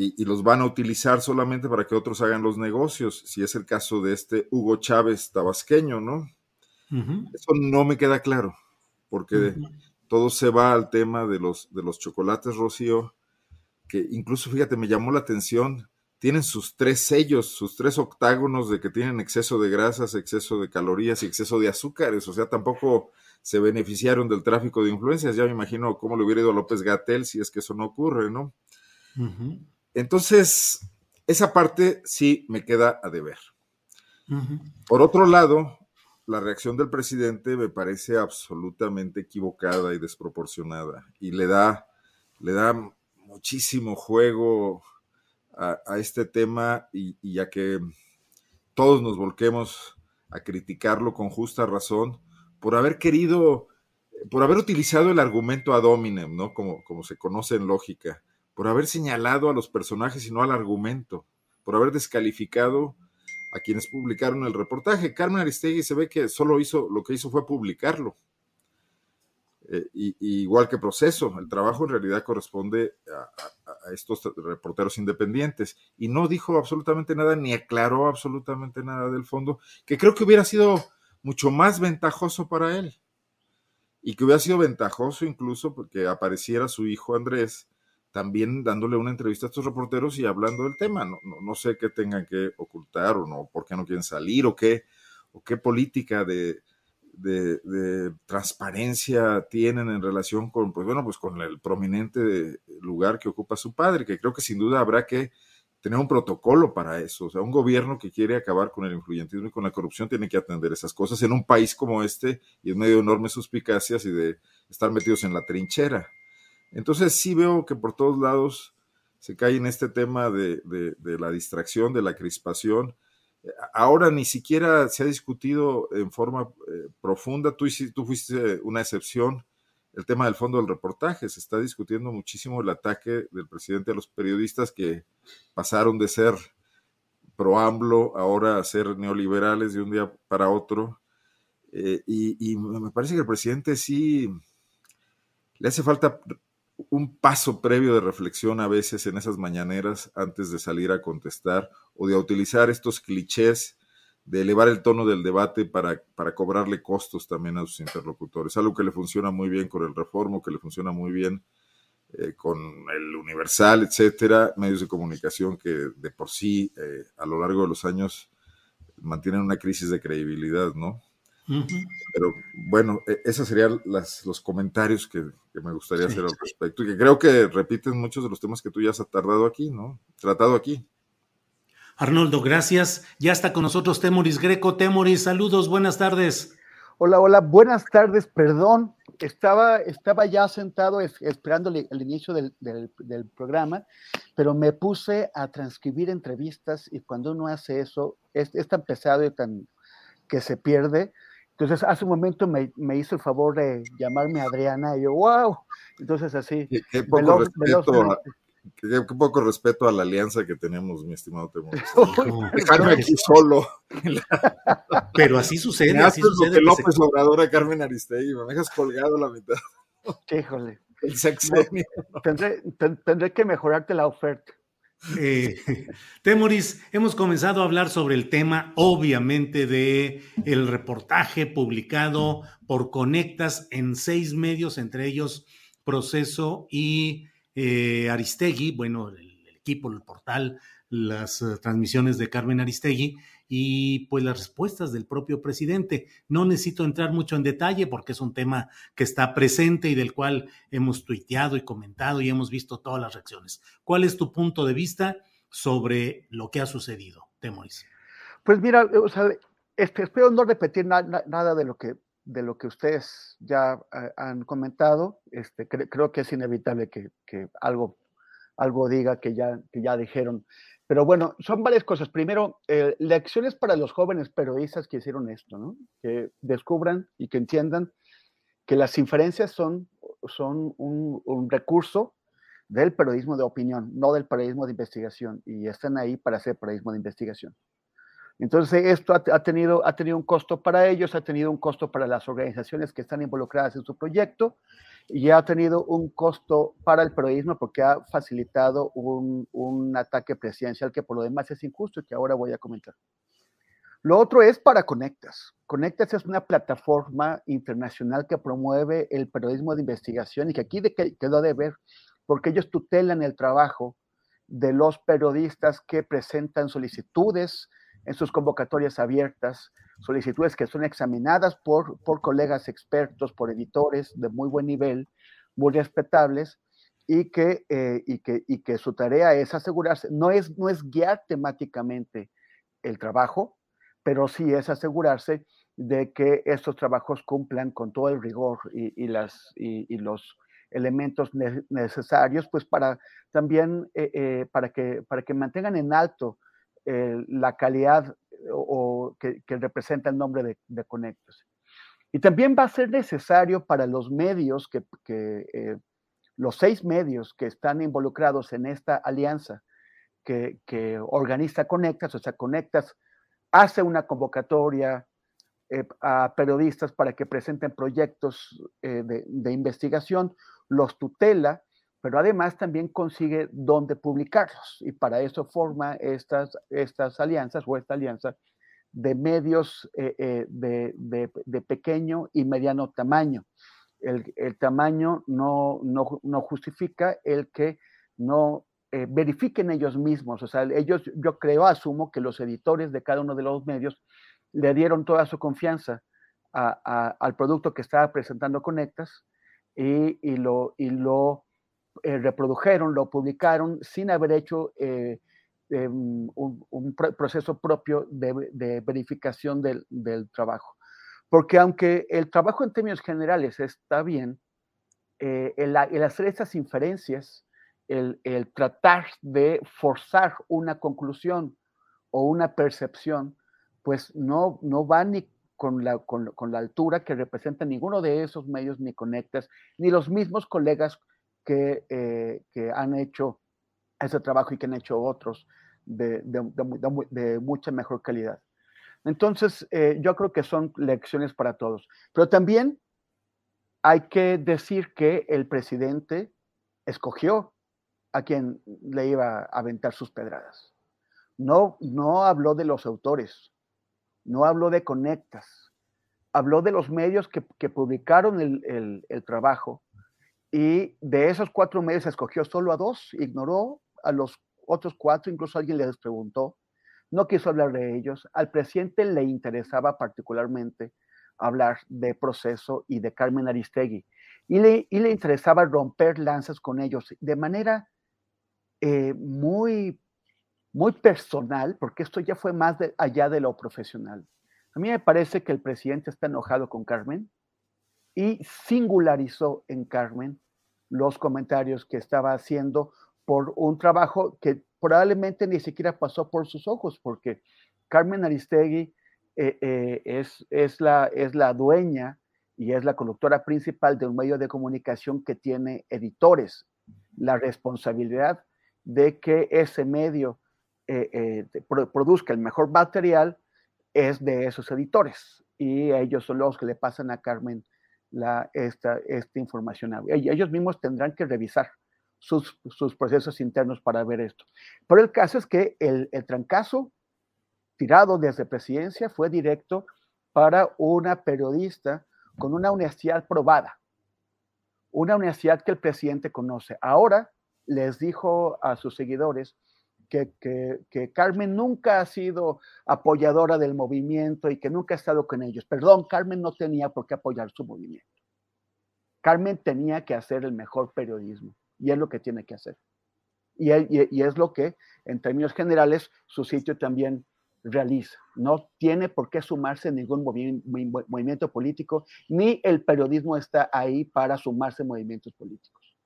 Y, y, los van a utilizar solamente para que otros hagan los negocios, si es el caso de este Hugo Chávez tabasqueño, ¿no? Uh -huh. Eso no me queda claro, porque uh -huh. todo se va al tema de los, de los chocolates Rocío, que incluso, fíjate, me llamó la atención, tienen sus tres sellos, sus tres octágonos de que tienen exceso de grasas, exceso de calorías y exceso de azúcares, o sea, tampoco se beneficiaron del tráfico de influencias, ya me imagino cómo le hubiera ido a López Gatel si es que eso no ocurre, ¿no? Uh -huh. Entonces, esa parte sí me queda a deber. Uh -huh. Por otro lado, la reacción del presidente me parece absolutamente equivocada y desproporcionada y le da, le da muchísimo juego a, a este tema y, y ya que todos nos volquemos a criticarlo con justa razón por haber querido, por haber utilizado el argumento ad hominem, ¿no? Como, como se conoce en lógica, por haber señalado a los personajes y no al argumento, por haber descalificado a quienes publicaron el reportaje. Carmen Aristegui se ve que solo hizo, lo que hizo fue publicarlo. Eh, y, igual que proceso, el trabajo en realidad corresponde a, a, estos reporteros independientes. Y no dijo absolutamente nada, ni aclaró absolutamente nada del fondo, que creo que hubiera sido mucho más ventajoso para él. y que hubiera sido ventajoso incluso porque apareciera su hijo Andrés también dándole una entrevista a estos reporteros y hablando del tema. No, no, sé qué tengan que ocultar o no, por qué no quieren salir o qué, o qué política de, de, transparencia tienen en relación con, pues bueno, pues con el prominente lugar que ocupa su padre, que creo que sin duda habrá que tener un protocolo para eso. O sea, un gobierno que quiere acabar con el influyentismo y con la corrupción tiene que atender esas cosas en un país como este y en medio de enormes suspicacias y de estar metidos en la trinchera. Entonces sí veo que por todos lados se cae en este tema de, la distracción, de la crispación, ahora ni siquiera se ha discutido en forma eh, profunda, tú, fuiste una excepción, el tema del fondo del reportaje, se está discutiendo muchísimo el ataque del presidente a los periodistas que pasaron de ser pro AMLO ahora a ser neoliberales de un día para otro. Eh, y, y me parece que el presidente sí le hace falta un paso previo de reflexión a veces en esas mañaneras antes de salir a contestar o de utilizar estos clichés de elevar el tono del debate para, para cobrarle costos también a sus interlocutores. Algo que le funciona muy bien con el Reformo, que le funciona muy bien eh, con el Universal, etcétera, medios de comunicación que de por sí eh, a lo largo de los años mantienen una crisis de credibilidad, ¿no? Pero bueno, e, esos serían las, los comentarios que, me gustaría hacer al respecto y que creo que repiten muchos de los temas que tú ya has tardado aquí, ¿no? Tratado aquí. Arnoldo, gracias. Ya está con nosotros Temoris Greco. Temoris, saludos, buenas tardes. Hola, hola, buenas tardes, perdón. Estaba, estaba ya sentado esperando el, inicio del, programa, pero me puse a transcribir entrevistas y cuando uno hace eso, es, es tan pesado y tan que se pierde, entonces, hace un momento me, hizo el favor de llamarme Adriana y yo, wow. Entonces, así. Qué, poco, respeto a, qué, poco, respeto a, la alianza que tenemos, mi estimado Temo. Dejarme aquí solo. Pero así sucede. así sucede que López Obrador a Carmen Aristegui, me dejas colgado la mitad. Híjole. El sexenio. tendré, tendré que mejorarte la oferta. Eh, Temoris, hemos comenzado a hablar sobre el tema, obviamente, de el reportaje publicado por Conectas en seis medios, entre ellos Proceso y eh, Aristegui, bueno, el, equipo, el portal, las uh, transmisiones de Carmen Aristegui, y pues las respuestas del propio presidente. No necesito entrar mucho en detalle porque es un tema que está presente y del cual hemos tuiteado y comentado y hemos visto todas las reacciones. ¿Cuál es tu punto de vista sobre lo que ha sucedido, Temoris? Pues mira, o sea, este, espero no repetir nada de lo que de lo que ustedes ya eh, han comentado. Este, creo que es inevitable que, que algo, algo diga que ya, que ya dijeron. Pero bueno, son varias cosas. Primero, eh, lecciones para los jóvenes periodistas que hicieron esto, ¿no? Que descubran y que entiendan que las inferencias son, son un, recurso del periodismo de opinión, no del periodismo de investigación, y están ahí para hacer periodismo de investigación. Entonces, esto ha, tenido, ha tenido un costo para ellos, ha tenido un costo para las organizaciones que están involucradas en su proyecto, y ha tenido un costo para el periodismo porque ha facilitado un, un, ataque presidencial que por lo demás es injusto y que ahora voy a comentar. Lo otro es para Conectas. Conectas es una plataforma internacional que promueve el periodismo de investigación y que aquí quedó de ver porque ellos tutelan el trabajo de los periodistas que presentan solicitudes en sus convocatorias abiertas, solicitudes que son examinadas por, por colegas expertos, por editores de muy buen nivel, muy respetables, y que, eh, y que, y que su tarea es asegurarse, no es, no es guiar temáticamente el trabajo, pero sí es asegurarse de que estos trabajos cumplan con todo el rigor y, las, y, los elementos necesarios, pues para también, eh, eh, para, que, para que mantengan en alto la calidad o, que, representa el nombre de, de. Y también va a ser necesario para los medios, que, eh, los seis medios que están involucrados en esta alianza que, organiza Conectas, o sea, Conectas hace una convocatoria eh, a periodistas para que presenten proyectos eh, de, investigación, los tutela pero además también consigue dónde publicarlos y para eso forma estas, estas alianzas o esta alianza de medios eh, eh, de, de, pequeño y mediano tamaño. El, tamaño no, no, justifica el que no eh, verifiquen ellos mismos. O sea, ellos, yo creo, asumo que los editores de cada uno de los medios le dieron toda su confianza al producto que estaba presentando Conectas y, y lo, y lo eh, reprodujeron, lo publicaron sin haber hecho eh, em, un, proceso propio de, verificación del, trabajo. Porque aunque el trabajo en términos generales está bien, eh, el, hacer estas inferencias, el, tratar de forzar una conclusión o una percepción, pues no, no va ni con la, con, la altura que representa ninguno de esos medios ni conectas, ni los mismos colegas eh, que, han hecho ese trabajo y que han hecho otros de, mucha mejor calidad. Entonces, eh, yo creo que son lecciones para todos. Pero también hay que decir que el presidente escogió a quien le iba a aventar sus pedradas. No, no habló de los autores, no habló de conectas, habló de los medios que, publicaron el, el trabajo y de esos cuatro medios escogió solo a dos, ignoró a los otros cuatro, incluso alguien les preguntó, no quiso hablar de ellos. Al presidente le interesaba particularmente hablar de proceso y de Carmen Aristegui. Y le, y le interesaba romper lanzas con ellos de manera eh, muy, muy personal, porque esto ya fue más allá de lo profesional. A mí me parece que el presidente está enojado con Carmen, y singularizó en Carmen los comentarios que estaba haciendo por un trabajo que probablemente ni siquiera pasó por sus ojos, porque Carmen Aristegui eh, eh, es, es, la, es la dueña y es la conductora principal de un medio de comunicación que tiene editores. La responsabilidad de que ese medio eh, produzca el mejor material es de esos editores y ellos son los que le pasan a Carmen la, esta, esta información. Ellos mismos tendrán que revisar sus, procesos internos para ver esto. Pero el caso es que el, el trancazo tirado desde presidencia fue directo para una periodista con una universidad probada, una universidad que el presidente conoce. Ahora les dijo a sus seguidores que, Carmen nunca ha sido apoyadora del movimiento y que nunca ha estado con ellos. Perdón, Carmen no tenía por qué apoyar su movimiento. Carmen tenía que hacer el mejor periodismo y es lo que tiene que hacer. Y, es lo que, en términos generales, su sitio también realiza. No tiene por qué sumarse ningún movimiento político, ni el periodismo está ahí para sumarse movimientos políticos.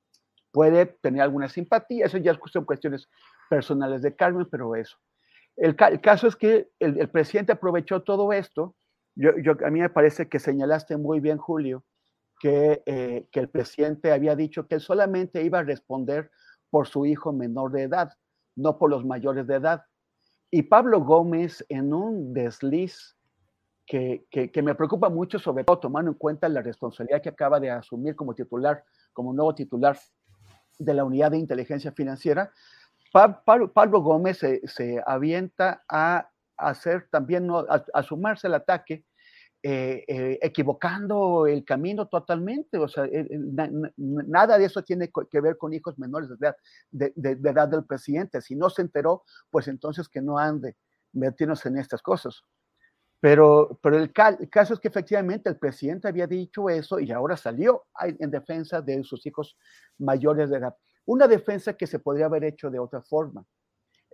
Puede tener alguna simpatía, eso ya son cuestiones personales de Carmen, pero eso. El, caso es que el, presidente aprovechó todo esto. Yo, a mí me parece que señalaste muy bien, Julio, que, eh, que el presidente había dicho que solamente iba a responder por su hijo menor de edad, no por los mayores de edad. Y Pablo Gómez, en un desliz que, que, me preocupa mucho, sobre todo tomando en cuenta la responsabilidad que acaba de asumir como titular, como nuevo titular de la unidad de inteligencia financiera, Pablo, Gómez se, avienta a hacer también, a, sumarse al ataque, eh, eh, equivocando el camino totalmente. O sea, eh, nada de eso tiene que ver con hijos menores de edad, de, edad del presidente. Si no se enteró, pues entonces que no ande metiéndose en estas cosas. Pero, pero el, el, caso es que efectivamente el presidente había dicho eso y ahora salió en defensa de sus hijos mayores de edad. Una defensa que se podría haber hecho de otra forma.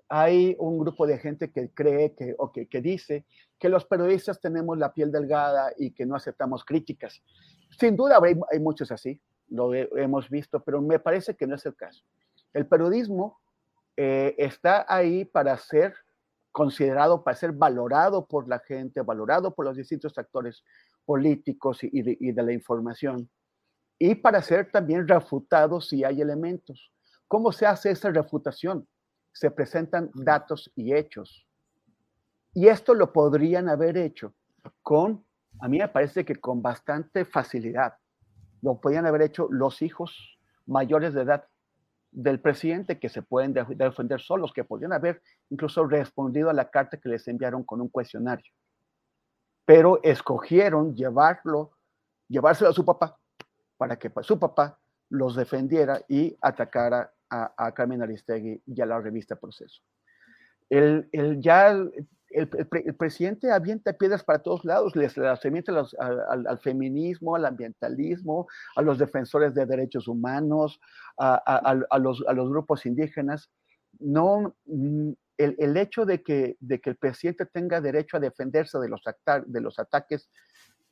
Hay un grupo de gente que cree que, o que, dice que los periodistas tenemos la piel delgada y que no aceptamos críticas. Sin duda hay, muchos así, lo hemos visto, pero me parece que no es el caso. El periodismo eh, está ahí para ser considerado, para ser valorado por la gente, valorado por los distintos actores políticos y de la información y para ser también refutados si hay elementos. ¿Cómo se hace esa refutación? Se presentan datos y hechos. Y esto lo podrían haber hecho con, a mí me parece que con bastante facilidad. Lo podrían haber hecho los hijos mayores de edad del presidente que se pueden defender solos, que podrían haber incluso respondido a la carta que les enviaron con un cuestionario. Pero escogieron llevarlo, llevárselo a su papá para que su papá los defendiera y atacara a, Carmen Aristegui y a la revista Proceso. El, el ya el, presidente avienta piedras para todos lados, les las avienta al, feminismo, al ambientalismo, a los defensores de derechos humanos, a, los, grupos indígenas. No, mm, el, hecho de que, de que el presidente tenga derecho a defenderse de los, de los ataques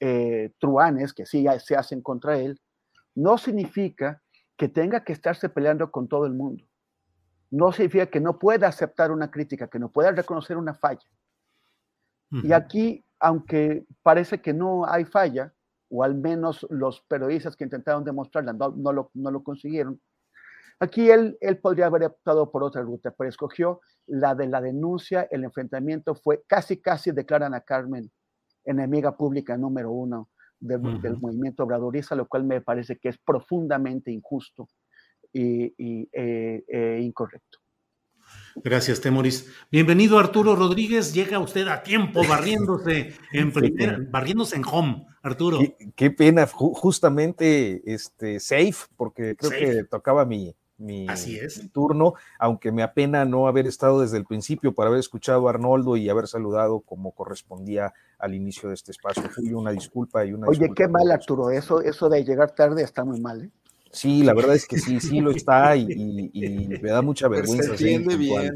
eh, truanes que sí se hacen contra él, no significa que tenga que estarse peleando con todo el mundo. No significa que no pueda aceptar una crítica, que no pueda reconocer una falla. Y aquí, aunque parece que no hay falla, o al menos los periodistas que intentaron demostrarla no, lo, no lo, consiguieron, aquí él, él podría haber optado por otra ruta, pero escogió la de la denuncia, el enfrentamiento fue casi, casi declaran a Carmen enemiga pública número uno del movimiento obradorista, lo cual me parece que es profundamente injusto y, eh, eh, incorrecto. Gracias, Temoris. Bienvenido, Arturo Rodríguez. Llega usted a tiempo barriéndose en primera, barriéndose en home, Arturo. Qué, pena, justamente este, safe, porque creo que tocaba mi, mi, turno, aunque me apena no haber estado desde el principio para haber escuchado a Arnoldo y haber saludado como correspondía al inicio de este espacio. Fui una disculpa y una Oye, qué mal, Arturo, eso, eso de llegar tarde está muy mal, ¿eh? Sí, la verdad es que sí, sí lo está y, me da mucha vergüenza. bien.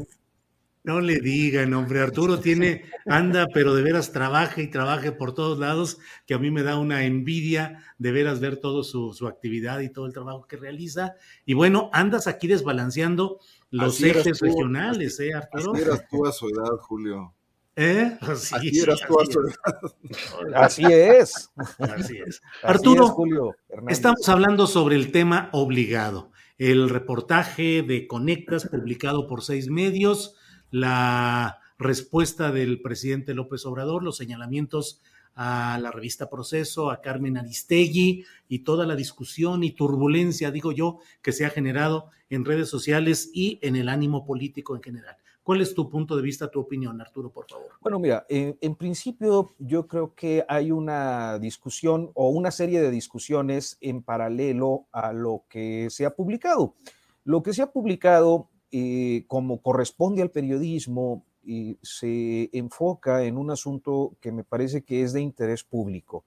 No le digan, hombre, Arturo tiene, anda, pero de veras trabaja y trabaja por todos lados, que a mí me da una envidia de veras ver toda su, actividad y todo el trabajo que realiza. Y bueno, andas aquí desbalanceando los ejes regionales, ¿eh, Arturo? Así eras tú a su edad, Julio. ¿Eh? Así, así eras tú a su edad. Así es. Así es. Arturo, Julio estamos hablando sobre el tema obligado. El reportaje de Conectas publicado por seis medios la respuesta del presidente López Obrador, los señalamientos a la revista Proceso, a Carmen Aristegui y toda la discusión y turbulencia, digo yo, que se ha generado en redes sociales y en el ánimo político en general. ¿Cuál es tu punto de vista, tu opinión, Arturo, por favor? Bueno, mira, en, principio yo creo que hay una discusión o una serie de discusiones en paralelo a lo que se ha publicado. Lo que se ha publicado eh, como corresponde al periodismo, y se enfoca en un asunto que me parece que es de interés público.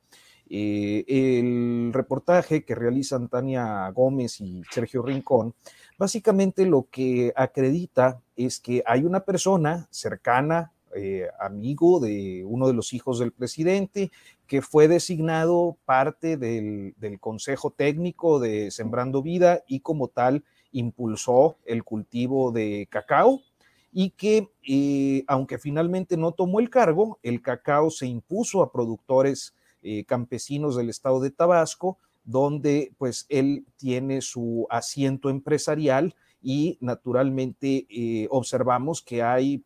Eh, el reportaje que realizan Tania Gómez y Sergio Rincón, básicamente lo que acredita es que hay una persona cercana, eh, amigo de uno de los hijos del presidente, que fue designado parte del, del Consejo Técnico de Sembrando Vida y como tal impulsó el cultivo de cacao y que eh, aunque finalmente no tomó el cargo, el cacao se impuso a productores eh, campesinos del estado de Tabasco, donde pues él tiene su asiento empresarial y naturalmente eh, observamos que hay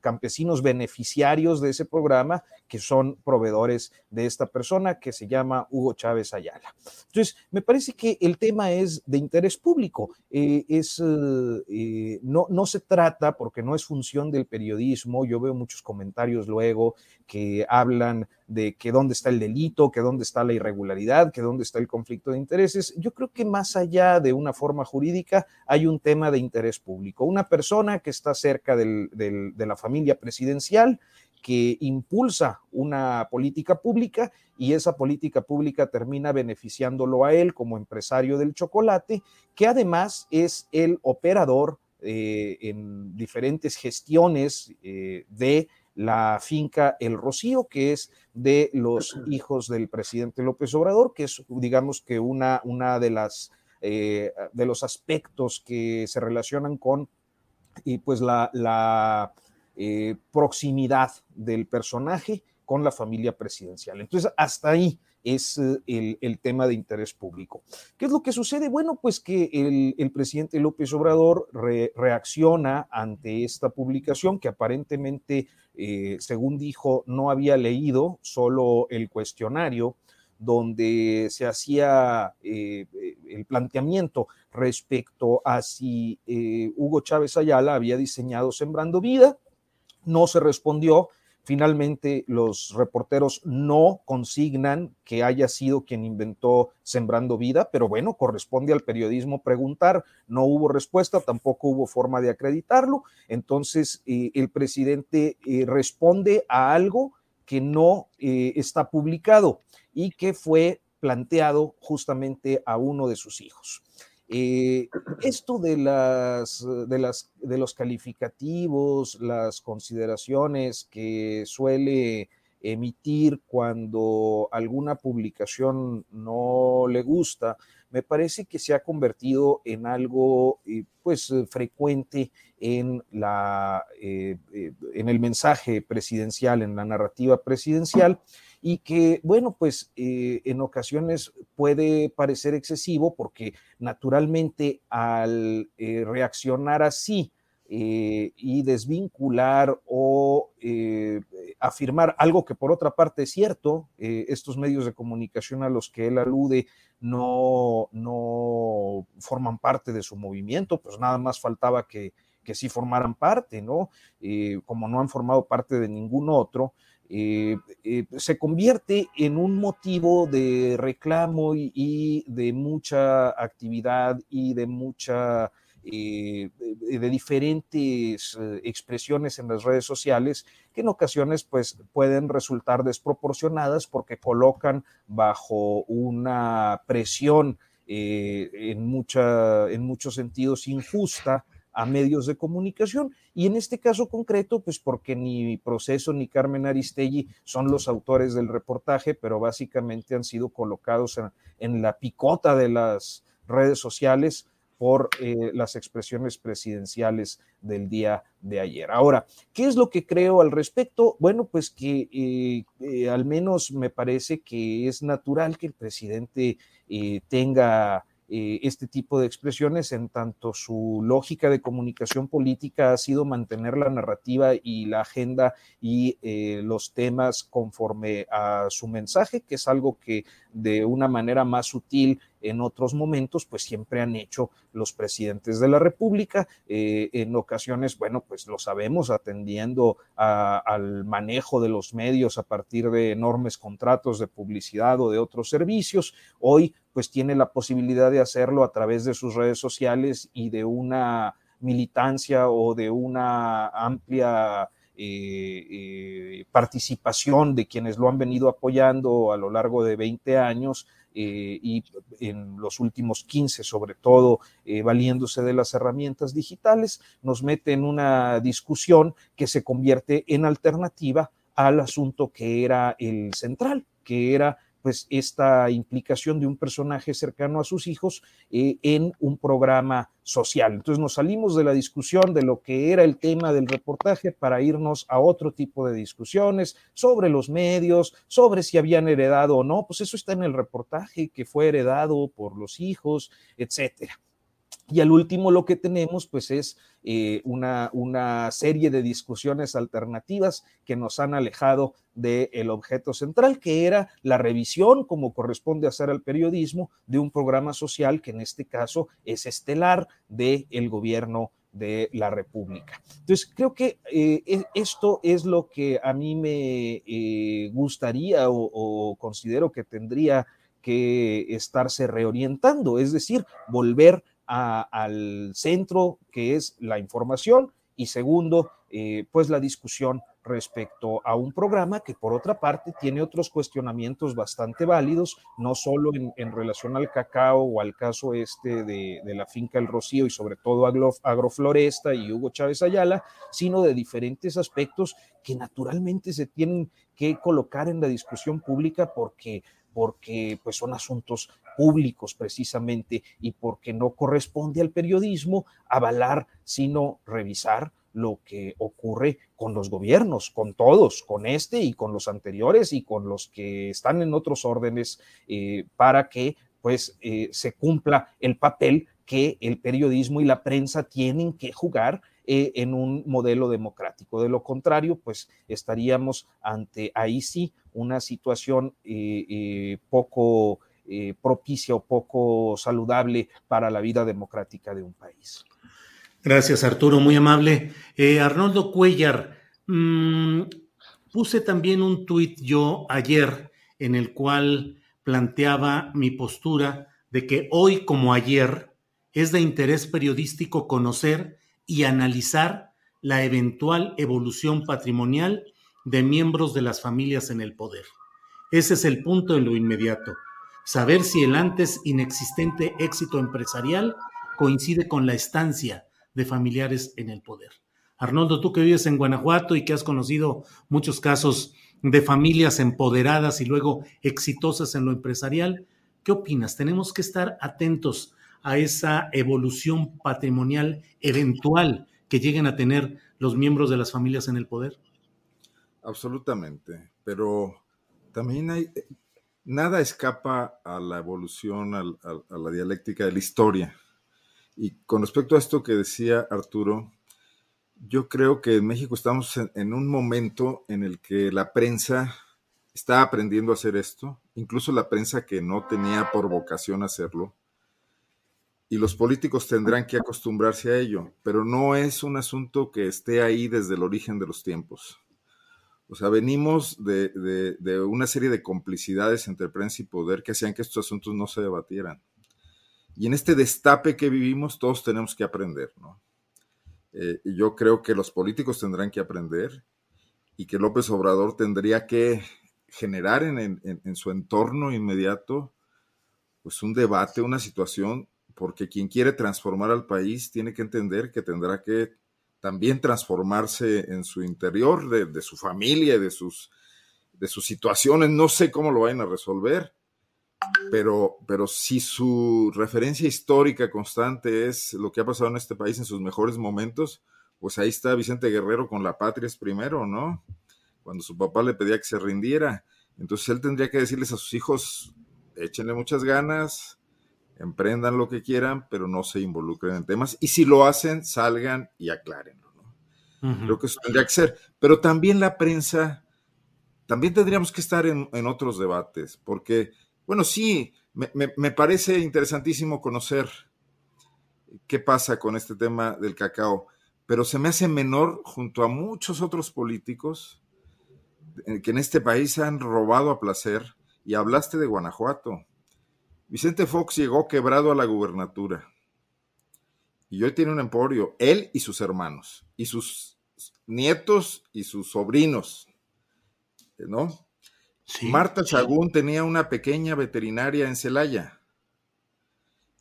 campesinos beneficiarios de ese programa que son proveedores de esta persona que se llama Hugo Chávez Ayala. Entonces, me parece que el tema es de interés público. Eh, es, eh, no, no se trata, porque no es función del periodismo, yo veo muchos comentarios luego que hablan de que dónde está el delito, que dónde está la irregularidad, que dónde está el conflicto de intereses. Yo creo que más allá de una forma jurídica hay un tema de interés público. Una persona que está cerca del, de la familia presidencial, que impulsa una política pública y esa política pública termina beneficiándolo a él como empresario del chocolate, que además es el operador eh, en diferentes gestiones eh, de la finca El Rocío, que es de los hijos del presidente López Obrador, que es, digamos que una, una de las eh, de los aspectos que se relacionan con y pues la, la eh, proximidad del personaje con la familia presidencial. Entonces, hasta ahí es eh, el, tema de interés público. ¿Qué es lo que sucede? Bueno, pues que el, presidente López Obrador reacciona ante esta publicación que aparentemente, eh, según dijo, no había leído, solo el cuestionario donde se hacía el planteamiento respecto a si Hugo Chávez Ayala había diseñado Sembrando Vida, no se respondió. Finalmente, los reporteros no consignan que haya sido quien inventó Sembrando Vida, pero bueno, corresponde al periodismo preguntar. No hubo respuesta, tampoco hubo forma de acreditarlo. Entonces, eh, el presidente eh, responde a algo que no eh, está publicado y que fue planteado justamente a uno de sus hijos. Eh, esto de, las, de, las, de los calificativos, las consideraciones que suele emitir cuando alguna publicación no le gusta, me parece que se ha convertido en algo eh, pues frecuente en, la, eh, en el mensaje presidencial, en la narrativa presidencial y que, bueno, pues eh, en ocasiones puede parecer excesivo porque naturalmente al eh, reaccionar así eh, y desvincular o afirmar algo que por otra parte es cierto, estos medios de comunicación a los que él alude no, no forman parte de su movimiento, pues nada más faltaba que, que sí formaran parte, ¿no? como no han formado parte de ningún otro, eh, eh, se convierte en un motivo de reclamo y, de mucha actividad y de mucha eh, de, diferentes expresiones en las redes sociales que en ocasiones pues pueden resultar desproporcionadas porque colocan bajo una presión en, mucha, en muchos sentidos injusta a medios de comunicación. Y en este caso concreto, pues porque ni Proceso ni Carmen Aristegui son los autores del reportaje, pero básicamente han sido colocados en, la picota de las redes sociales por eh, las expresiones presidenciales del día de ayer. Ahora, ¿qué es lo que creo al respecto? Bueno, pues que eh, eh, al menos me parece que es natural que el presidente tenga eh, este tipo de expresiones, en tanto su lógica de comunicación política ha sido mantener la narrativa y la agenda y eh, los temas conforme a su mensaje, que es algo que de una manera más sutil en otros momentos, pues siempre han hecho los presidentes de la República. Eh, en ocasiones, bueno, pues lo sabemos, atendiendo al manejo de los medios a partir de enormes contratos de publicidad o de otros servicios. Hoy, pues tiene la posibilidad de hacerlo a través de sus redes sociales y de una militancia o de una amplia eh, eh, participación de quienes lo han venido apoyando a lo largo de 20 años eh, y en los últimos 15 sobre todo eh, valiéndose de las herramientas digitales, nos mete en una discusión que se convierte en alternativa al asunto que era el central, que era pues esta implicación de un personaje cercano a sus hijos eh, en un programa social. Entonces nos salimos de la discusión de lo que era el tema del reportaje para irnos a otro tipo de discusiones sobre los medios, sobre si habían heredado o no, pues eso está en el reportaje que fue heredado por los hijos, etcétera. Y al último lo que tenemos pues es eh, una, una, serie de discusiones alternativas que nos han alejado del objeto central, que era la revisión, como corresponde hacer al periodismo, de un programa social que en este caso es estelar del el gobierno de la República. Entonces, creo que eh, e, esto es lo que a mí me eh, gustaría o, o considero que tendría que estarse reorientando, es decir, volver al centro que es la información y segundo, eh, pues la discusión respecto a un programa que por otra parte tiene otros cuestionamientos bastante válidos, no solo en, relación al cacao o al caso este de, la finca El Rocío y sobre todo Agrofloresta y Hugo Chávez Ayala, sino de diferentes aspectos que naturalmente se tienen que colocar en la discusión pública porque porque pues son asuntos públicos precisamente y porque no corresponde al periodismo avalar, sino revisar lo que ocurre con los gobiernos, con todos, con este y con los anteriores y con los que están en otros órdenes, eh, para que pues eh, se cumpla el papel que el periodismo y la prensa tienen que jugar eh, en un modelo democrático. De lo contrario, pues estaríamos ante ahí sí una situación eh, eh, poco propicia o poco saludable para la vida democrática de un país. Gracias, Arturo, muy amable. Arnoldo Cuellar, mm, Puse también un tuit yo ayer en el cual planteaba mi postura de que hoy como ayer es de interés periodístico conocer y analizar la eventual evolución patrimonial de miembros de las familias en el poder. Ese es el punto en lo inmediato. Saber si el antes inexistente éxito empresarial coincide con la estancia de familiares en el poder. Arnoldo, tú que vives en Guanajuato y que has conocido muchos casos de familias empoderadas y luego exitosas en lo empresarial, ¿qué opinas? ¿Tenemos que estar atentos a esa evolución patrimonial eventual que lleguen a tener los miembros de las familias en el poder? Absolutamente, pero también hay, nada escapa a la evolución, a, a la dialéctica de la historia. Y con respecto a esto que decía Arturo, yo creo que en México estamos en, un momento en el que la prensa está aprendiendo a hacer esto, incluso la prensa que no tenía por vocación hacerlo, y los políticos tendrán que acostumbrarse a ello, pero no es un asunto que esté ahí desde el origen de los tiempos. O sea, venimos de, de una serie de complicidades entre prensa y poder que hacían que estos asuntos no se debatieran. Y en este destape que vivimos todos tenemos que aprender, ¿no? Eh, yo creo que los políticos tendrán que aprender y que López Obrador tendría que generar en, su entorno inmediato pues un debate, una situación, porque quien quiere transformar al país tiene que entender que tendrá que también transformarse en su interior, de, su familia, de sus, de sus situaciones. No sé cómo lo vayan a resolver, pero, pero si su referencia histórica constante es lo que ha pasado en este país en sus mejores momentos, pues ahí está Vicente Guerrero con la patria es primero, ¿no? Cuando su papá le pedía que se rindiera. Entonces él tendría que decirles a sus hijos, échenle muchas ganas, emprendan lo que quieran, pero no se involucren en temas. Y si lo hacen, salgan y aclárenlo, ¿no? Creo que eso tendría que ser. Pero también la prensa, también tendríamos que estar en, en otros debates, porque bueno, sí, me, parece interesantísimo conocer qué pasa con este tema del cacao, pero se me hace menor junto a muchos otros políticos que en este país han robado a placer. Y hablaste de Guanajuato. Vicente Fox llegó quebrado a la gubernatura. Y hoy tiene un emporio, él y sus hermanos, y sus nietos y sus sobrinos, ¿no? Marta Chagún tenía una pequeña veterinaria en Celaya.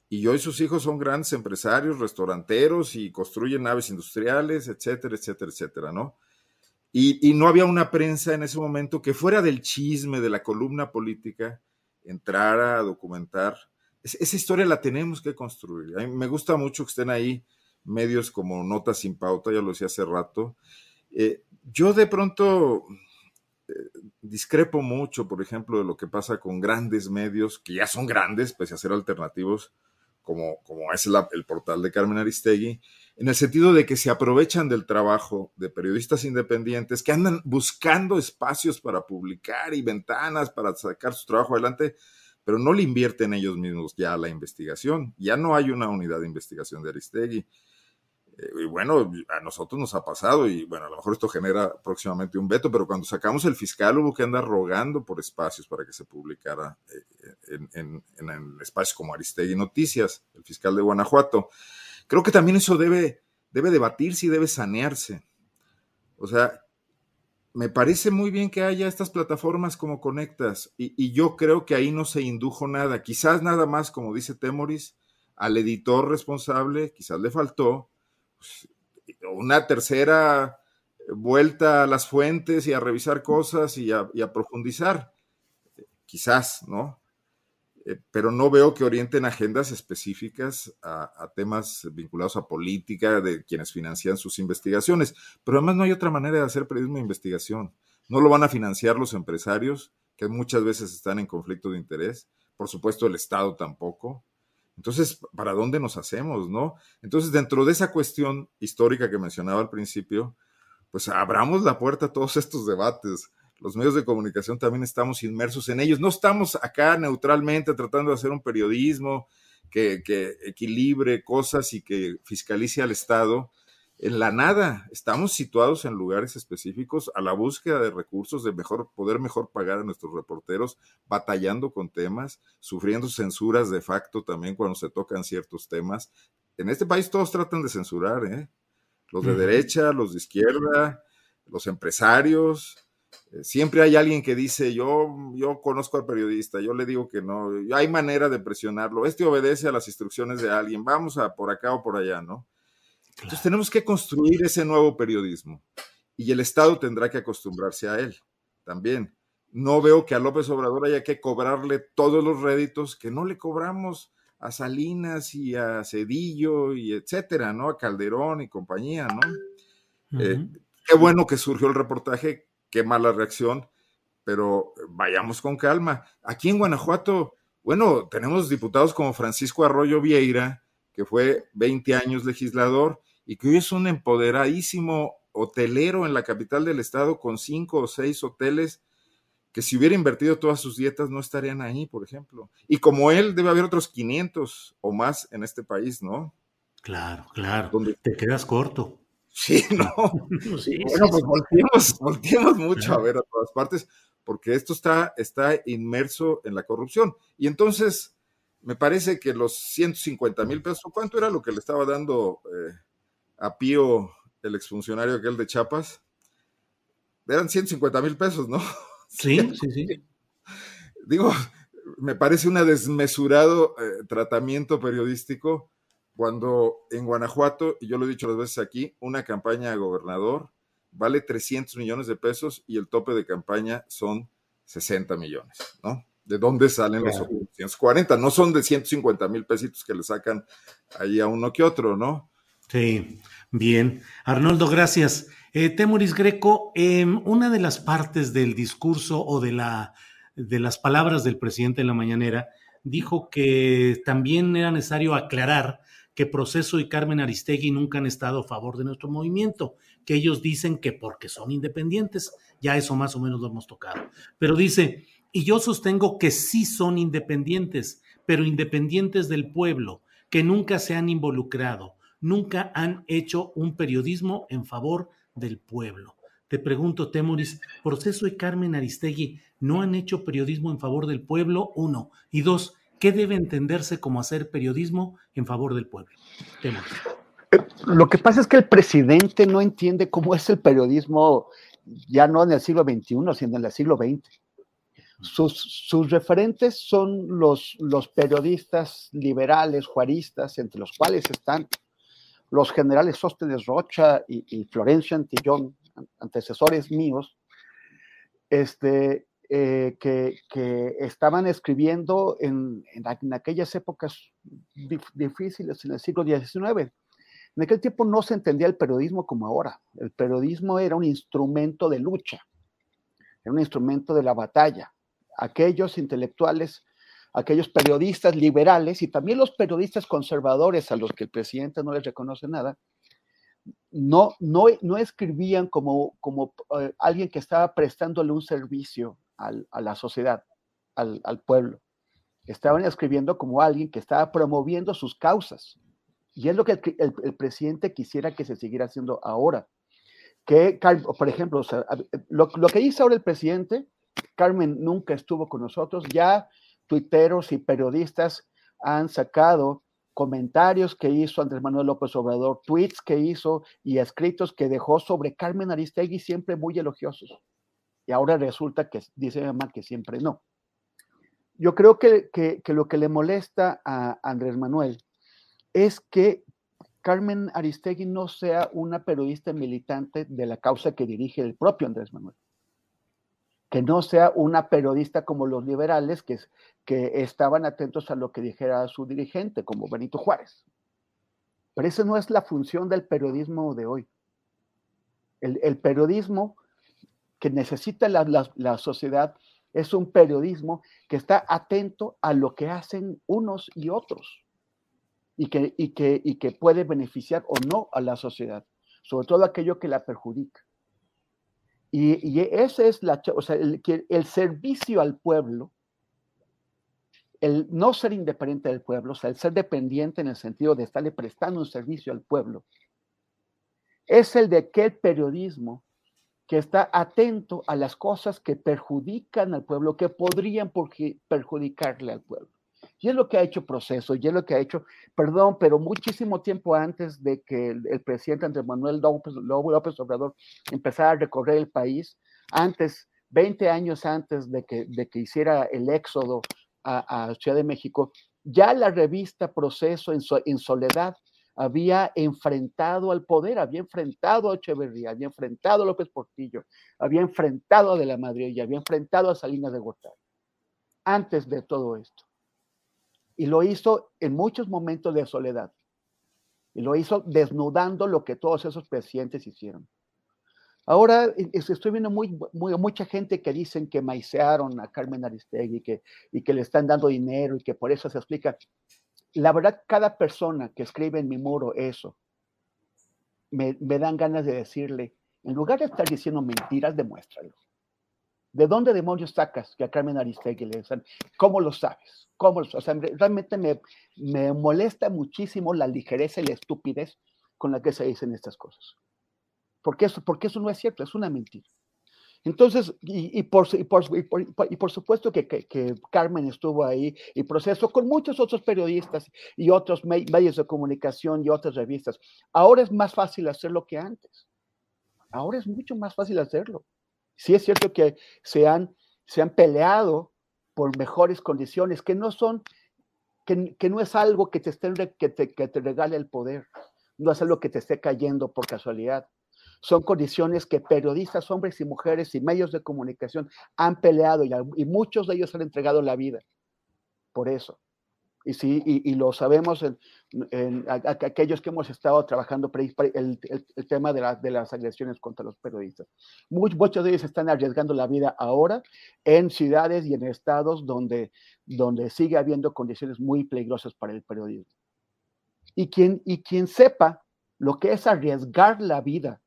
Y hoy sus hijos son grandes empresarios, restauranteros y construyen naves industriales, etcétera, etcétera, etcétera, ¿no? Y, no había una prensa en ese momento que fuera del chisme, de la columna política, entrara a documentar. esa historia la tenemos que construir. Me gusta mucho que estén ahí medios como Notas sin Pauta, ya lo decía hace rato. Eh, yo de pronto discrepo mucho, por ejemplo, de lo que pasa con grandes medios, que ya son grandes, pese a ser alternativos, como, como es el portal de Carmen Aristegui, en el sentido de que se aprovechan del trabajo de periodistas independientes que andan buscando espacios para publicar y ventanas para sacar su trabajo adelante, pero no le invierten ellos mismos ya la investigación. Ya no hay una unidad de investigación de Aristegui. Y bueno, a nosotros nos ha pasado y bueno, a lo mejor esto genera próximamente un veto, pero cuando sacamos el fiscal hubo que andar rogando por espacios para que se publicara eh, en, en, espacios como Aristegui Noticias, el fiscal de Guanajuato. Creo que también eso debe, debe debatirse y debe sanearse. O sea, me parece muy bien que haya estas plataformas como Conectas y, yo creo que ahí no se indujo nada. Quizás nada más, como dice Temoris, al editor responsable, quizás le faltó una tercera vuelta a las fuentes y a revisar cosas y a, profundizar, quizás, ¿no? Eh, pero no veo que orienten agendas específicas a, temas vinculados a política de quienes financian sus investigaciones. Pero además no hay otra manera de hacer periodismo de investigación. No lo van a financiar los empresarios, que muchas veces están en conflicto de interés. Por supuesto, el Estado tampoco. Entonces, ¿para dónde nos hacemos, no? Entonces, dentro de esa cuestión histórica que mencionaba al principio, pues abramos la puerta a todos estos debates. Los medios de comunicación también estamos inmersos en ellos. No estamos acá neutralmente tratando de hacer un periodismo que, que equilibre cosas y que fiscalice al Estado, en la nada. Estamos situados en lugares específicos a la búsqueda de recursos, de mejor, poder mejor pagar a nuestros reporteros, batallando con temas, sufriendo censuras de facto también cuando se tocan ciertos temas. En este país todos tratan de censurar, ¿eh? Los de derecha, los de izquierda, los empresarios. Eh, siempre hay alguien que dice, yo, yo conozco al periodista, yo le digo que no, hay manera de presionarlo, este obedece a las instrucciones de alguien, vamos a por acá o por allá, ¿no? Entonces tenemos que construir ese nuevo periodismo y el Estado tendrá que acostumbrarse a él también. No veo que a López Obrador haya que cobrarle todos los réditos que no le cobramos a Salinas y a Cedillo y etcétera, ¿no? A Calderón y compañía, ¿no? Eh, qué bueno que surgió el reportaje, qué mala reacción, pero vayamos con calma. Aquí en Guanajuato, bueno, tenemos diputados como Francisco Arroyo Vieira, que fue 20 años legislador y que hoy es un empoderadísimo hotelero en la capital del estado con cinco o seis hoteles que si hubiera invertido todas sus dietas no estarían ahí, por ejemplo. Y como él, debe haber otros 500 o más en este país, ¿no? Claro, claro. Te quedas corto. Sí, no. bueno, pues volteemos, volteemos mucho a ver a todas partes, porque esto está, está inmerso en la corrupción. Y entonces, me parece que los 150 mil pesos, ¿cuánto era lo que le estaba dando eh, a Pío, el exfuncionario aquel de Chiapas? Eran 150 mil pesos, ¿no? Sí, sí, sí. Digo, me parece un desmesurado eh, tratamiento periodístico cuando en Guanajuato, y yo lo he dicho las veces aquí, una campaña de gobernador vale 300 millones de pesos y el tope de campaña son 60 millones, ¿no? ¿De dónde salen los 140? No son de 150 mil pesitos que le sacan ahí a uno que otro, ¿no? Sí, bien. Arnoldo, gracias. Eh, Temuris Greco, em, una de las partes del discurso o de, de las palabras del presidente en la mañanera dijo que también era necesario aclarar que Proceso y Carmen Aristegui nunca han estado a favor de nuestro movimiento, que ellos dicen que porque son independientes, ya eso más o menos lo hemos tocado. Pero dice, y yo sostengo que sí son independientes, pero independientes del pueblo, que nunca se han involucrado, nunca han hecho un periodismo en favor del pueblo. Te pregunto, Temoris, ¿Proceso y Carmen Aristegui no han hecho periodismo en favor del pueblo? Uno. Y dos, ¿qué debe entenderse como hacer periodismo en favor del pueblo? Temoris. Eh, lo que pasa es que el presidente no entiende cómo es el periodismo ya no en el siglo XXI, sino en el siglo XX. Sus, referentes son los, los periodistas liberales, juaristas, entre los cuales están los generales Sóstenes Rocha y, Florencio Antillón, antecesores míos, este, eh, que, estaban escribiendo en, en, aquellas épocas difíciles, en el siglo XIX. En aquel tiempo no se entendía el periodismo como ahora. El periodismo era un instrumento de lucha, era un instrumento de la batalla aquellos intelectuales, aquellos periodistas liberales y también los periodistas conservadores a los que el presidente no les reconoce nada, no, no, no escribían como, como eh, alguien que estaba prestándole un servicio a la sociedad, al, pueblo. Estaban escribiendo como alguien que estaba promoviendo sus causas. Y es lo que el, presidente quisiera que se siguiera haciendo ahora. Que, por ejemplo, lo, lo que dice ahora el presidente Carmen nunca estuvo con nosotros. Ya tuiteros y periodistas han sacado comentarios que hizo Andrés Manuel López Obrador, tweets que hizo y escritos que dejó sobre Carmen Aristegui siempre muy elogiosos. Y ahora resulta que dice mi que siempre no. Yo creo que, que lo que le molesta a Andrés Manuel es que Carmen Aristegui no sea una periodista militante de la causa que dirige el propio Andrés Manuel que no sea una periodista como los liberales que, estaban atentos a lo que dijera su dirigente, como Benito Juárez. Pero esa no es la función del periodismo de hoy. El, periodismo que necesita la, sociedad es un periodismo que está atento a lo que hacen unos y otros y que puede beneficiar o no a la sociedad, sobre todo aquello que la perjudica. Y, ese es la, o sea, el, el servicio al pueblo, el no ser independiente del pueblo, o sea, el ser dependiente en el sentido de estarle prestando un servicio al pueblo, es el de aquel periodismo que está atento a las cosas que perjudican al pueblo, que podrían perjudicarle al pueblo. Y es lo que ha hecho Proceso, y es lo que ha hecho, perdón, pero muchísimo tiempo antes de que el, presidente Andrés Manuel López, López, Obrador empezara a recorrer el país, antes, 20 años antes de que, de que hiciera el éxodo a, a Ciudad de México, ya la revista Proceso en, en soledad había enfrentado al poder, había enfrentado a Echeverría, había enfrentado a López Portillo, había enfrentado a De la Madrid y había enfrentado a Salinas de Gortari, antes de todo esto. Y lo hizo en muchos momentos de soledad. Y lo hizo desnudando lo que todos esos presidentes hicieron. Ahora estoy viendo muy, mucha gente que dicen que maicearon a Carmen Aristegui que, y que le están dando dinero y que por eso se explica la verdad, cada persona que escribe en mi muro eso, me, dan ganas de decirle, en lugar de estar diciendo mentiras, demuéstralo. ¿De dónde demonios sacas que a Carmen Aristegui le dicen? ¿Cómo lo sabes? ¿Cómo lo, o sea, realmente me, me molesta muchísimo la ligereza y la estupidez con la que se dicen estas cosas. Porque eso, porque eso no es cierto, es una mentira. Entonces, y, por, por, supuesto que, Carmen estuvo ahí y proceso con muchos otros periodistas y otros medios de comunicación y otras revistas. Ahora es más fácil hacerlo que antes. Ahora es mucho más fácil hacerlo. Sí es cierto que se han, se han peleado por mejores condiciones, que no son, que, no es algo que te, estén, que, te, que te regale el poder, no es algo que te esté cayendo por casualidad son condiciones que periodistas, hombres y mujeres y medios de comunicación han peleado y, muchos de ellos han entregado la vida por eso. Y sí, y, lo sabemos en, aquellos que hemos estado trabajando el, el, tema de, de, las agresiones contra los periodistas. muchos de ellos están arriesgando la vida ahora en ciudades y en estados donde, donde sigue habiendo condiciones muy peligrosas para el periodismo. Y quien, y quien sepa lo que es arriesgar la vida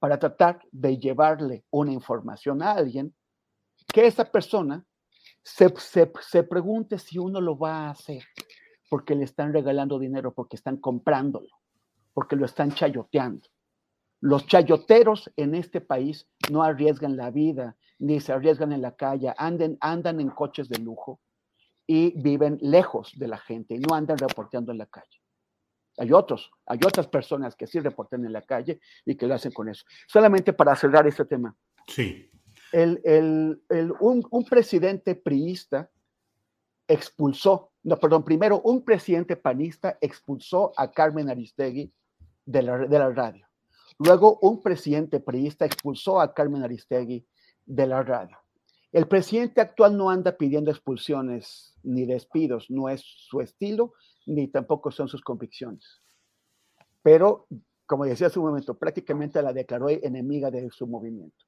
para tratar de llevarle una información a alguien, que esa persona se, pregunte si uno lo va a hacer porque le están regalando dinero, porque están comprándolo, porque lo están chayoteando. Los chayoteros en este país no arriesgan la vida, ni se arriesgan en la calle, anden, andan en coches de lujo y viven lejos de la gente y no andan reporteando en la calle. Hay otros, hay otras personas que sí reportan en la calle y que lo hacen con eso. Solamente para cerrar este tema. Sí. Un, presidente priista expulsó, no, perdón, primero un presidente panista expulsó a Carmen Aristegui de la, de la radio. Luego un presidente priista expulsó a Carmen Aristegui de la radio. El presidente actual no anda pidiendo expulsiones ni despidos, no es su estilo, ni tampoco son sus convicciones. Pero, como decía hace un momento, prácticamente la declaró enemiga de su movimiento.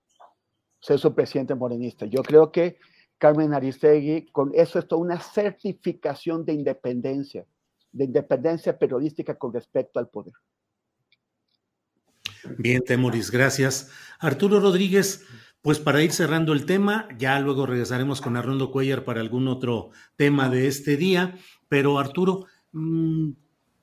Ser su presidente morenista. Yo creo que Carmen Aristegui, con eso es toda una certificación de independencia, de independencia periodística con respecto al poder. Bien, Temoris, gracias. Arturo Rodríguez, pues para ir cerrando el tema, ya luego regresaremos con Arnoldo Cuellar para algún otro tema de este día, pero Arturo, Mm,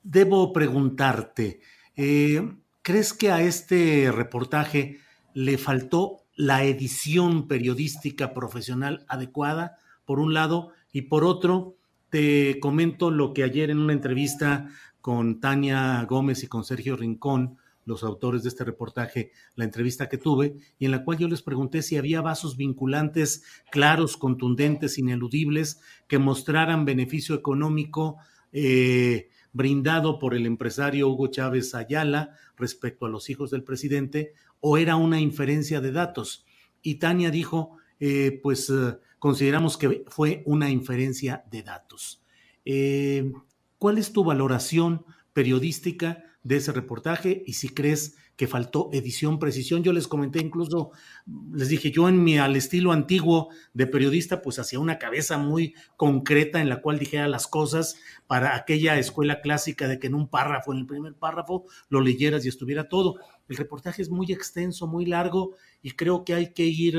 debo preguntarte, eh, ¿crees que a este reportaje le faltó la edición periodística profesional adecuada, por un lado, y por otro, te comento lo que ayer en una entrevista con Tania Gómez y con Sergio Rincón, los autores de este reportaje, la entrevista que tuve, y en la cual yo les pregunté si había vasos vinculantes claros, contundentes, ineludibles, que mostraran beneficio económico eh, brindado por el empresario Hugo Chávez Ayala respecto a los hijos del presidente o era una inferencia de datos. Y Tania dijo, eh, pues eh, consideramos que fue una inferencia de datos. ¿Cuál es tu valoración periodística de ese reportaje y si crees que faltó edición, precisión. Yo les comenté incluso, les dije, yo en mi al estilo antiguo de periodista, pues hacía una cabeza muy concreta en la cual dijera las cosas para aquella escuela clásica de que en un párrafo, en el primer párrafo, lo leyeras y estuviera todo. El reportaje es muy extenso, muy largo y creo que hay que ir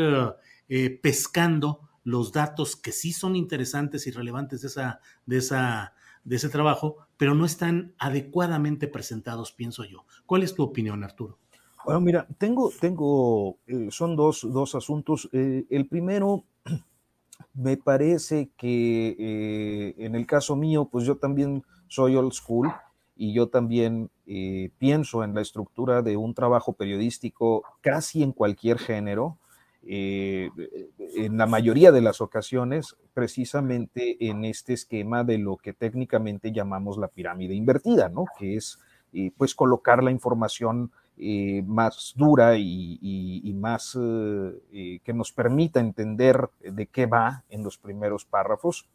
eh, pescando los datos que sí son interesantes y relevantes de esa, de esa de ese trabajo, pero no están adecuadamente presentados, pienso yo. ¿Cuál es tu opinión, Arturo? Bueno, mira, tengo, tengo, eh, son dos, dos asuntos. Eh, el primero, me parece que eh, en el caso mío, pues yo también soy old school y yo también pienso en la estructura de un trabajo periodístico casi en cualquier género. En la mayoría de las ocasiones, precisamente en este esquema de lo que técnicamente llamamos la pirámide invertida, ¿no? Que es, pues, colocar la información eh, más dura y, más eh, eh, que nos permita entender de qué va en los primeros párrafos.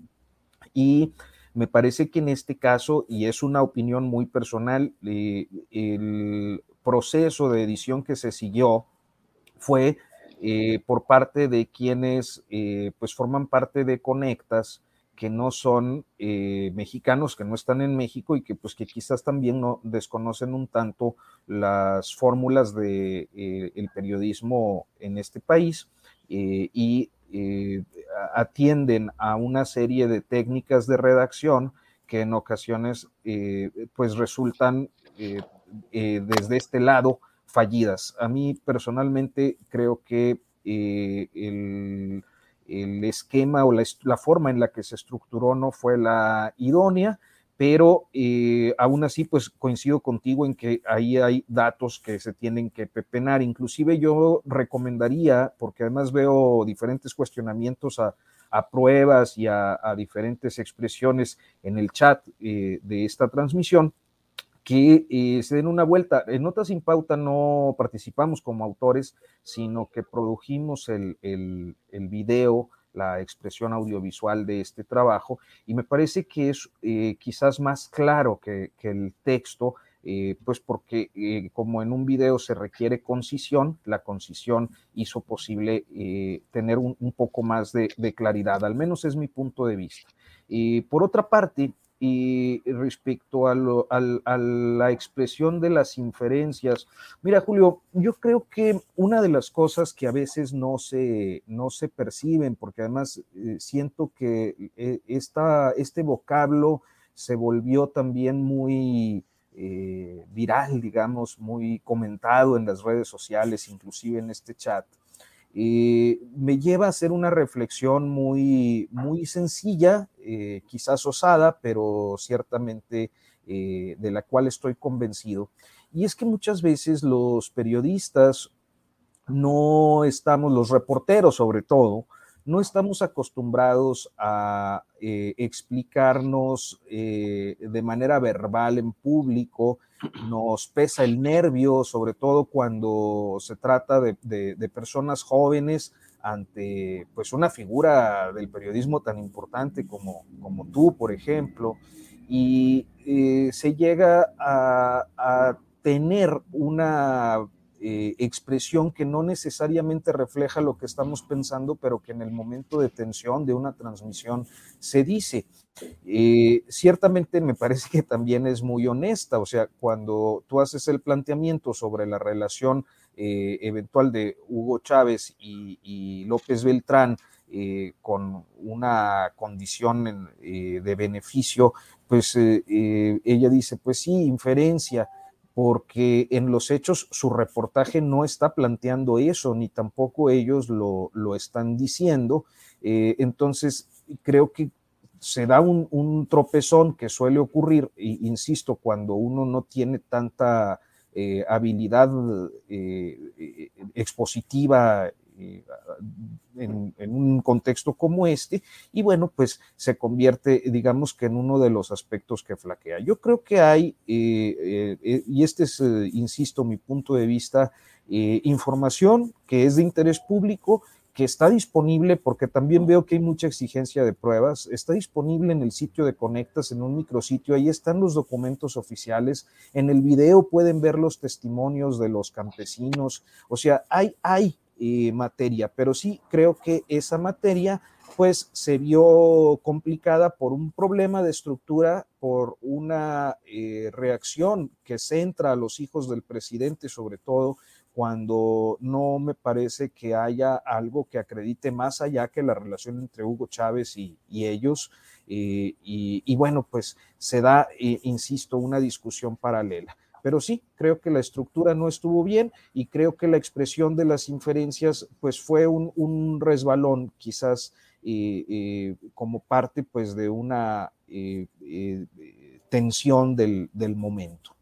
Y me parece que en este caso, y es una opinión muy personal, el proceso de edición que se siguió fue por parte de quienes pues forman parte de Conectas, que no son eh, mexicanos, que no están en México y que pues que quizás también no desconocen un tanto las fórmulas de eh, el periodismo en este país eh, y atienden a una serie de técnicas de redacción que en ocasiones pues resultan desde este lado fallidas. A mí personalmente creo que el el esquema o la, forma en la que se estructuró no fue la idónea, pero eh, aún así, pues coincido contigo en que ahí hay datos que se tienen que pepenar. Inclusive yo recomendaría, porque además veo diferentes cuestionamientos a, pruebas y a, diferentes expresiones en el chat eh, de esta transmisión, que eh, se den una vuelta. En Notas sin Pauta no participamos como autores, sino que produjimos el, el, video, la expresión audiovisual de este trabajo, y me parece que es eh, quizás más claro que, que el texto, eh, pues porque como en un video se requiere concisión, la concisión hizo posible tener un, un, poco más de, de, claridad, al menos es mi punto de vista. por otra parte, y respecto a, la expresión de las inferencias, mira Julio, yo creo que una de las cosas que a veces no se, no se perciben, porque además eh, siento que eh, este vocablo se volvió también muy eh, viral, digamos, muy comentado en las redes sociales, inclusive en este chat, eh, me lleva a hacer una reflexión muy, muy sencilla, eh, quizás osada, pero ciertamente eh, de la cual estoy convencido. Y es que muchas veces los periodistas no estamos, los reporteros sobre todo, no estamos acostumbrados a explicarnos de manera verbal en público. Nos pesa el nervio, sobre todo cuando se trata de, personas jóvenes ante pues una figura del periodismo tan importante como, como tú, por ejemplo, y eh, se llega a, tener una eh, expresión que no necesariamente refleja lo que estamos pensando, pero que en el momento de tensión de una transmisión se dice. Eh, ciertamente me parece que también es muy honesta, o sea, cuando tú haces el planteamiento sobre la relación eh, eventual de Hugo Chávez y, López Beltrán con una condición de beneficio, pues ella dice, pues sí, inferencia, porque en los hechos su reportaje no está planteando eso, ni tampoco ellos lo, lo están diciendo. entonces, creo que se da un, tropezón que suele ocurrir, insisto, cuando uno no tiene tanta eh, habilidad eh, eh, expositiva en, un contexto como este, y bueno, pues se convierte, digamos que en uno de los aspectos que flaquea. Yo creo que hay, y este es, insisto, mi punto de vista, información que es de interés público que está disponible, porque también veo que hay mucha exigencia de pruebas, está disponible en el sitio de Conectas, en un micrositio, ahí están los documentos oficiales, en el video pueden ver los testimonios de los campesinos, o sea, hay, hay materia, pero sí creo que esa materia pues se vio complicada por un problema de estructura, por una eh, reacción que centra a los hijos del presidente sobre todo, cuando no me parece que haya algo que acredite más allá que la relación entre Hugo Chávez y, ellos. Eh, y, bueno, pues se da, eh, insisto, una discusión paralela. Pero sí, creo que la estructura no estuvo bien y creo que la expresión de las inferencias pues fue un, resbalón quizás eh, eh, como parte pues de una eh, tensión del, del, momento.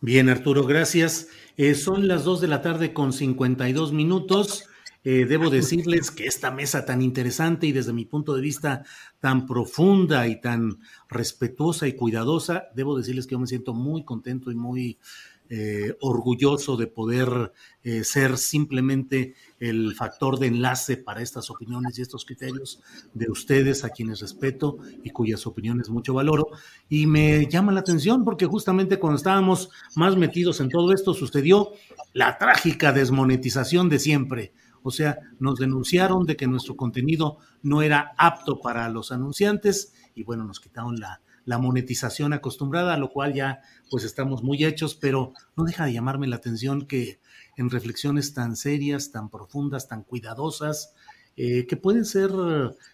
Bien, Arturo, gracias. son las 2 de la tarde con 52 minutos. Eh, debo decirles que esta mesa tan interesante y desde mi punto de vista tan profunda y tan respetuosa y cuidadosa, debo decirles que yo me siento muy contento y muy eh, orgulloso de poder eh, ser simplemente el factor de enlace para estas opiniones y estos criterios de ustedes, a quienes respeto y cuyas opiniones mucho valoro. Y me llama la atención porque justamente cuando estábamos más metidos en todo esto sucedió la trágica desmonetización de siempre o sea, nos denunciaron de que nuestro contenido no era apto para los anunciantes y bueno, nos quitaron la, monetización acostumbrada, a lo cual ya pues estamos muy hechos, pero no deja de llamarme la atención que en reflexiones tan serias, tan profundas, tan cuidadosas, eh, que pueden ser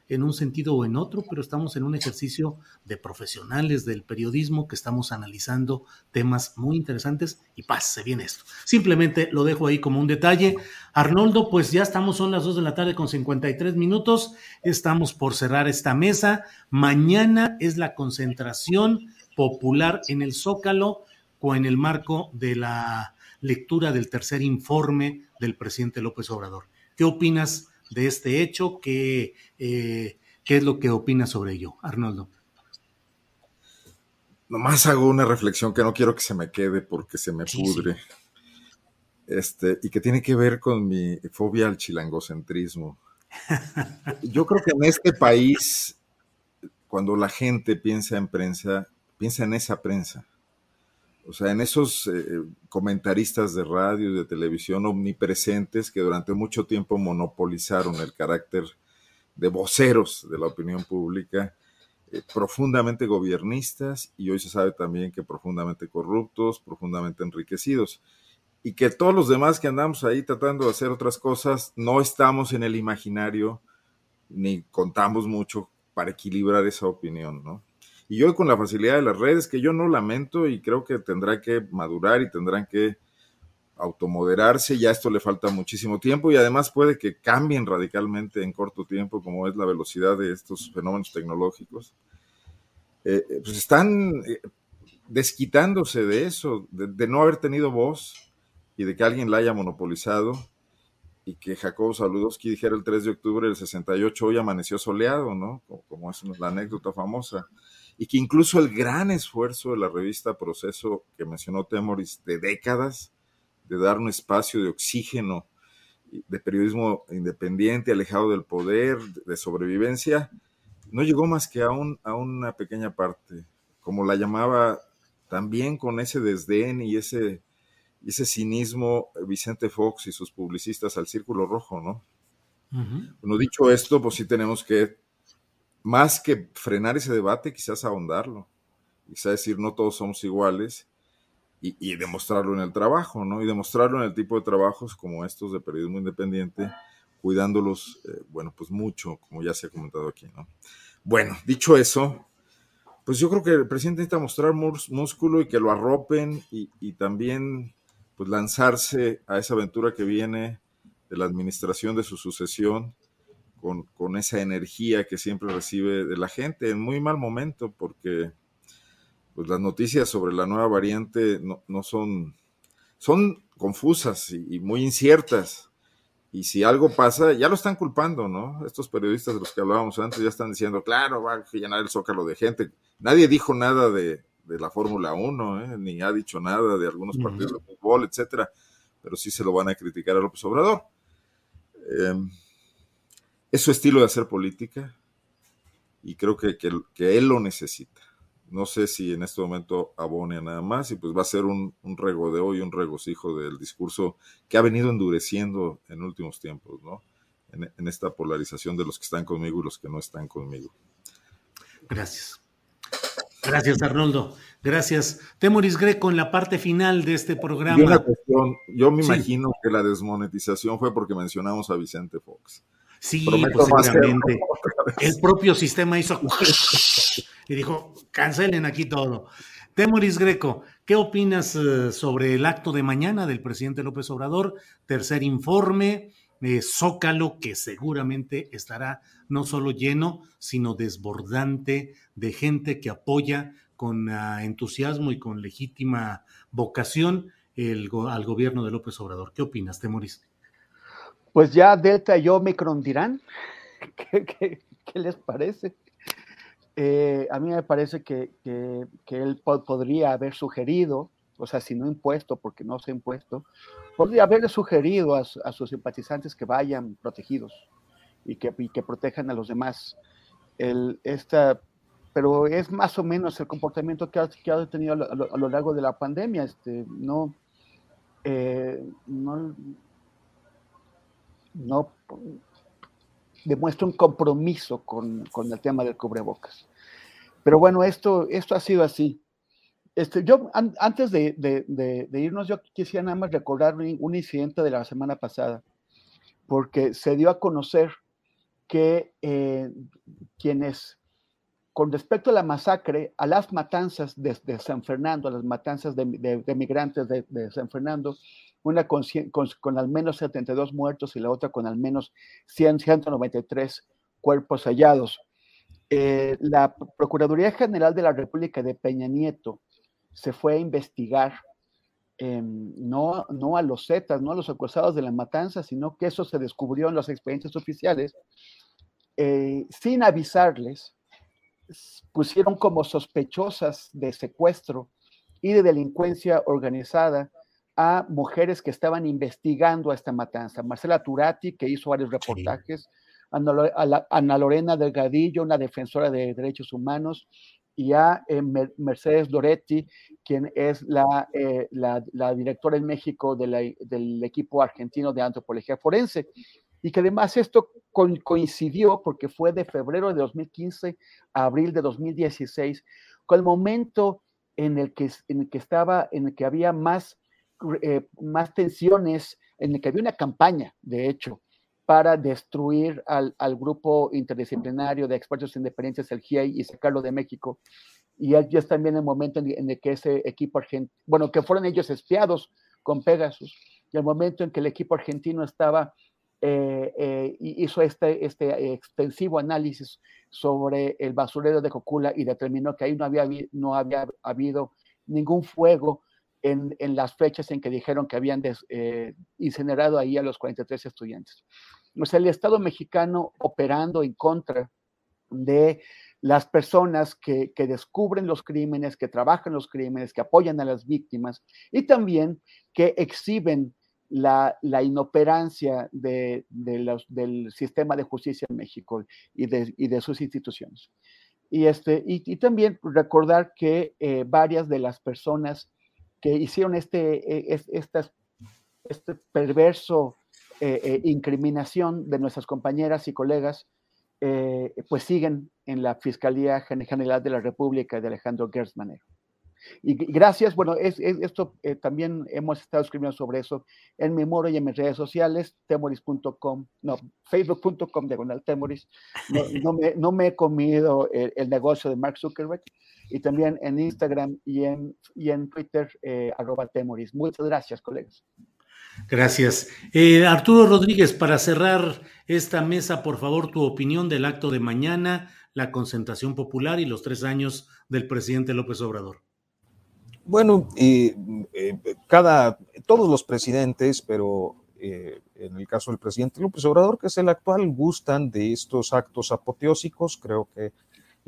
en un sentido o en otro, pero estamos en un ejercicio de profesionales del periodismo que estamos analizando temas muy interesantes y pase bien esto. Simplemente lo dejo ahí como un detalle. Arnoldo, pues ya estamos, son las 2 de la tarde con 53 minutos, estamos por cerrar esta mesa. Mañana es la concentración popular en el Zócalo o en el marco de la lectura del tercer informe del presidente López Obrador. ¿Qué opinas? De este hecho. ¿Qué, eh, ¿Qué es lo que opina sobre ello, Arnoldo? Nomás hago una reflexión que no quiero que se me quede porque se me pudre. Este, y que tiene que ver con mi fobia al chilangocentrismo. Yo creo que en este país, cuando la gente piensa en prensa, piensa en esa prensa. O sea, en esos eh, comentaristas de radio y de televisión omnipresentes que durante mucho tiempo monopolizaron el carácter de voceros de la opinión pública, eh, profundamente gobiernistas y hoy se sabe también que profundamente corruptos, profundamente enriquecidos. Y que todos los demás que andamos ahí tratando de hacer otras cosas, no estamos en el imaginario ni contamos mucho para equilibrar esa opinión, ¿no? Y hoy con la facilidad de las redes, que yo no lamento y creo que tendrá que madurar y tendrán que automoderarse, ya esto le falta muchísimo tiempo y además puede que cambien radicalmente en corto tiempo, como es la velocidad de estos fenómenos tecnológicos. Eh, eh, pues están eh, desquitándose de eso, de, no haber tenido voz y de que alguien la haya monopolizado y que Jacobo Saludowski dijera el 3 de octubre del 68, hoy amaneció soleado, ¿no? Como es la anécdota famosa y que incluso el gran esfuerzo de la revista Proceso que mencionó Temoris de décadas, de dar un espacio de oxígeno, de periodismo independiente, alejado del poder, de sobrevivencia, no llegó más que a, un, a una pequeña parte, como la llamaba también con ese desdén y ese, ese cinismo Vicente Fox y sus publicistas al Círculo Rojo, ¿no? Bueno, dicho esto, pues sí tenemos que más que frenar ese debate, quizás ahondarlo, quizás decir no todos somos iguales y, demostrarlo en el trabajo, ¿no? Y demostrarlo en el tipo de trabajos como estos de periodismo independiente, cuidándolos, eh, bueno, pues mucho, como ya se ha comentado aquí, ¿no? Bueno, dicho eso, pues yo creo que el presidente necesita mostrar músculo y que lo arropen y, y también pues lanzarse a esa aventura que viene de la administración de su sucesión con, esa energía que siempre recibe de la gente en muy mal momento, porque pues, las noticias sobre la nueva variante no, son, son confusas y, muy inciertas. Y si algo pasa, ya lo están culpando, ¿no? Estos periodistas de los que hablábamos antes ya están diciendo, claro, va a llenar el zócalo de gente. Nadie dijo nada de, la Fórmula 1, ¿eh? ni ha dicho nada de algunos partidos de fútbol, etcétera, pero sí se lo van a criticar a López Obrador. Eh, es su estilo de hacer política y creo que, que, él lo necesita. No sé si en este momento abone nada más y pues va a ser un, un regodeo y un regocijo del discurso que ha venido endureciendo en últimos tiempos, ¿no? En, en esta polarización de los que están conmigo y los que no están conmigo. Gracias. Gracias, Arnoldo. Gracias. Temoris Greco en la parte final de este programa. yo me imagino que la desmonetización fue porque mencionamos a Vicente Fox. Sí, posiblemente. El propio sistema hizo y dijo, cancelen aquí todo. Temoris Greco, ¿Qué opinas eh, sobre el acto de mañana del presidente López Obrador? Tercer informe, eh, Zócalo, que seguramente estará no solo lleno, sino desbordante de gente que apoya con uh, entusiasmo y con legítima vocación el, al gobierno de López Obrador. ¿Qué opinas, Temoris? Pues ya Delta y Omicron dirán. ¿Qué, qué, les parece? Eh, a mí me parece que, que, él po podría haber sugerido, o sea, si no impuesto, porque no se ha impuesto, podría haber sugerido a, a, sus simpatizantes que vayan protegidos y que, que protejan a los demás. El, esta, pero es más o menos el comportamiento que ha, que ha tenido a lo, a lo, largo de la pandemia. Este, no, eh, no, no demuestra un compromiso con, el tema del cubrebocas. Pero bueno, esto, esto ha sido así. Este, yo, an, antes de, irnos, yo quisiera nada más recordar un, un, incidente de la semana pasada, porque se dio a conocer que eh, quienes, con respecto a la masacre, a las matanzas de, San Fernando, a las matanzas de, migrantes de, San Fernando, una con, con, con, al menos 72 muertos y la otra con al menos 100, 193 cuerpos hallados. Eh, la Procuraduría General de la República de Peña Nieto se fue a investigar eh, no, no a los Zetas, no a los acusados de la matanza, sino que eso se descubrió en los expedientes oficiales, eh, sin avisarles, pusieron como sospechosas de secuestro y de delincuencia organizada a mujeres que estaban investigando a esta matanza. Marcela Turati, que hizo varios reportajes, sí. Ana, Ana, Lorena Delgadillo, una defensora de derechos humanos, y a eh, Mercedes Loretti, quien es la, eh, la, la, directora en México de la, del equipo argentino de antropología forense. Y que además esto co coincidió porque fue de febrero de 2015 a abril de 2016, con el momento en el que, en el que estaba, en el que había más eh, más tensiones, en el que había una campaña, de hecho, para destruir al, grupo interdisciplinario de expertos independientes, el GIEI, y sacarlo de México. Y ya es también el momento en, en el que ese equipo argentino, bueno, que fueron ellos espiados con Pegasus, y el momento en que el equipo argentino estaba, eh, eh, hizo este, este extensivo análisis sobre el basurero de Cocula y determinó que ahí no había, no había habido ningún fuego en, en, las fechas en que dijeron que habían des, eh, incinerado ahí a los 43 estudiantes. O sea, el Estado mexicano operando en contra de las personas que, que, descubren los crímenes, que trabajan los crímenes, que apoyan a las víctimas y también que exhiben la, la inoperancia de, de los, del sistema de justicia en México y de, y de sus instituciones. Y, este, y, y también recordar que eh, varias de las personas que hicieron este, este, este perverso eh, eh, incriminación de nuestras compañeras y colegas, eh, pues siguen en la Fiscalía General de la República de Alejandro Gersmanero. Y gracias, bueno, es, es esto eh, también hemos estado escribiendo sobre eso en mi muro y en mis redes sociales, temoris.com, no, facebook.com diagonal temoris. No, no, me, no, me, he comido el, el, negocio de Mark Zuckerberg y también en Instagram y en, y en Twitter, eh, arroba temoris. Muchas gracias, colegas. Gracias. Eh, Arturo Rodríguez, para cerrar esta mesa, por favor, tu opinión del acto de mañana, la concentración popular y los tres años del presidente López Obrador. Bueno, eh, eh, cada, todos los presidentes, pero eh, en el caso del presidente López Obrador, que es el actual, gustan de estos actos apoteósicos. Creo que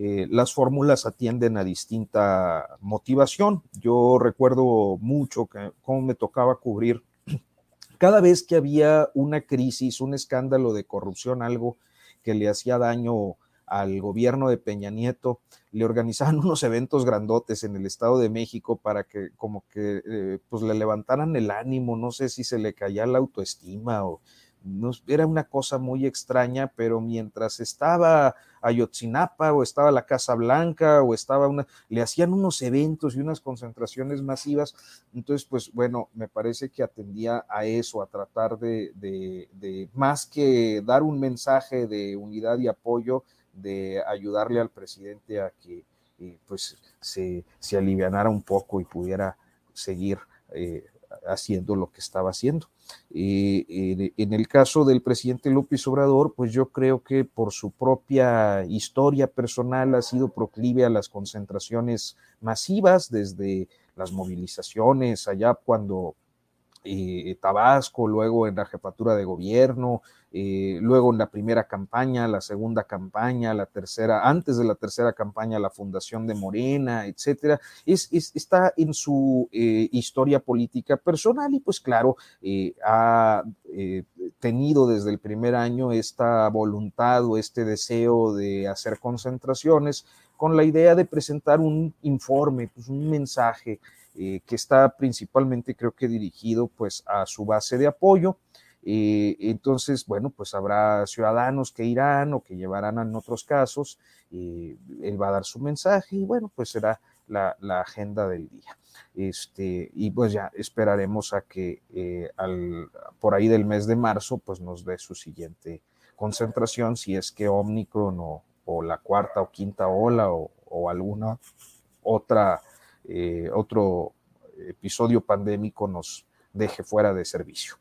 eh, las fórmulas atienden a distinta motivación. Yo recuerdo mucho que cómo me tocaba cubrir cada vez que había una crisis, un escándalo de corrupción, algo que le hacía daño al gobierno de Peña Nieto, le organizaban unos eventos grandotes en el Estado de México para que como que eh, pues le levantaran el ánimo, no sé si se le caía la autoestima o era una cosa muy extraña, pero mientras estaba Ayotzinapa o estaba la Casa Blanca o estaba una, le hacían unos eventos y unas concentraciones masivas, entonces pues bueno, me parece que atendía a eso, a tratar de, de, de más que dar un mensaje de unidad y apoyo, de ayudarle al presidente a que eh, pues se, se alivianara un poco y pudiera seguir eh, haciendo lo que estaba haciendo. En el caso del presidente López Obrador, pues yo creo que por su propia historia personal ha sido proclive a las concentraciones masivas desde las movilizaciones allá cuando eh, Tabasco, luego en la jefatura de gobierno, eh, luego en la primera campaña, la segunda campaña, la tercera, antes de la tercera campaña, la fundación de Morena, etcétera, es, está en su eh, historia política personal y pues claro, eh, ha tenido desde el primer año esta voluntad o este deseo de hacer concentraciones con la idea de presentar un informe, pues un mensaje que está principalmente creo que dirigido pues a su base de apoyo eh, entonces, bueno, pues habrá ciudadanos que irán o que llevarán en otros casos, eh, él va a dar su mensaje y bueno, pues será la, agenda del día. Este, y pues ya esperaremos a que eh, al, por ahí del mes de marzo pues nos dé su siguiente concentración, si es que Omicron o, la cuarta o quinta ola o alguna otra, otro episodio pandémico nos deje fuera de servicio.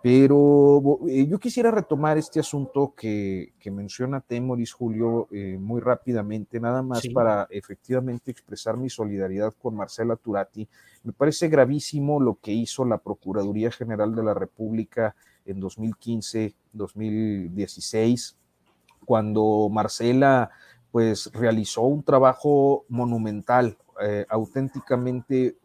Pero eh, yo quisiera retomar este asunto que, menciona Temoris, Julio, eh, muy rápidamente, nada más para efectivamente expresar mi solidaridad con Marcela Turati. Me parece gravísimo lo que hizo la Procuraduría General de la República en 2015-2016, cuando Marcela pues realizó un trabajo monumental, eh, auténticamente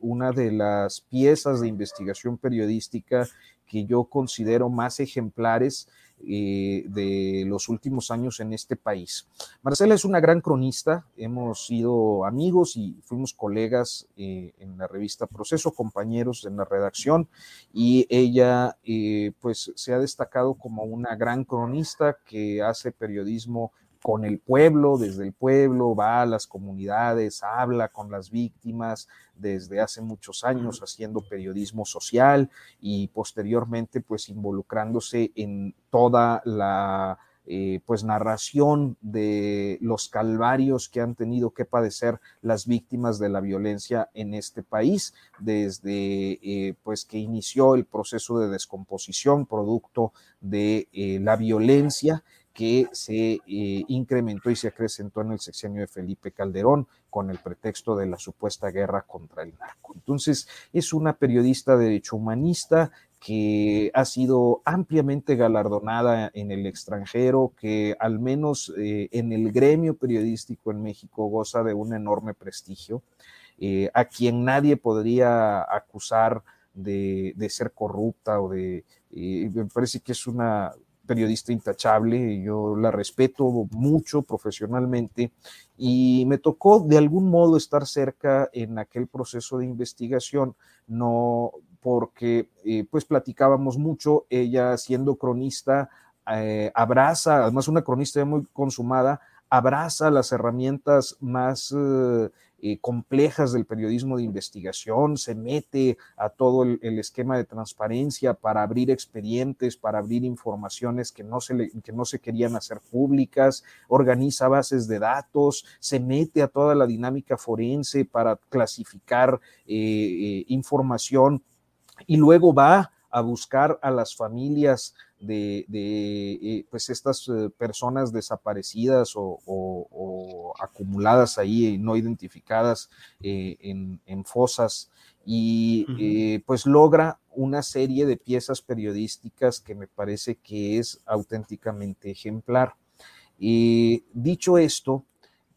una de las piezas de investigación periodística que yo considero más ejemplares eh, de los últimos años en este país. Marcela es una gran cronista, hemos sido amigos y fuimos colegas eh, en la revista Proceso, compañeros en la redacción, y ella eh, pues se ha destacado como una gran cronista que hace periodismo con el pueblo, desde el pueblo, va a las comunidades, habla con las víctimas desde hace muchos años haciendo periodismo social y posteriormente pues involucrándose en toda la eh, pues narración de los calvarios que han tenido que padecer las víctimas de la violencia en este país desde eh, pues que inició el proceso de descomposición producto de eh, la violencia que se eh, incrementó y se acrecentó en el sexenio de Felipe Calderón con el pretexto de la supuesta guerra contra el narco. Entonces, es una periodista de derecho humanista que ha sido ampliamente galardonada en el extranjero, que al menos eh, en el gremio periodístico en México goza de un enorme prestigio, eh, a quien nadie podría acusar de ser corrupta o de... me parece que es una periodista intachable, yo la respeto mucho profesionalmente y me tocó de algún modo estar cerca en aquel proceso de investigación, no porque eh, pues platicábamos mucho, ella siendo cronista, eh, abraza, además una cronista muy consumada, abraza las herramientas más eh, eh, complejas del periodismo de investigación, se mete a todo el, esquema de transparencia para abrir expedientes, para abrir informaciones que no, se que no se querían hacer públicas, organiza bases de datos, se mete a toda la dinámica forense para clasificar eh, información y luego va a buscar a las familias de, eh, pues estas eh, personas desaparecidas o, acumuladas ahí, no identificadas eh, en, fosas, y pues logra una serie de piezas periodísticas que me parece que es auténticamente ejemplar. y dicho esto,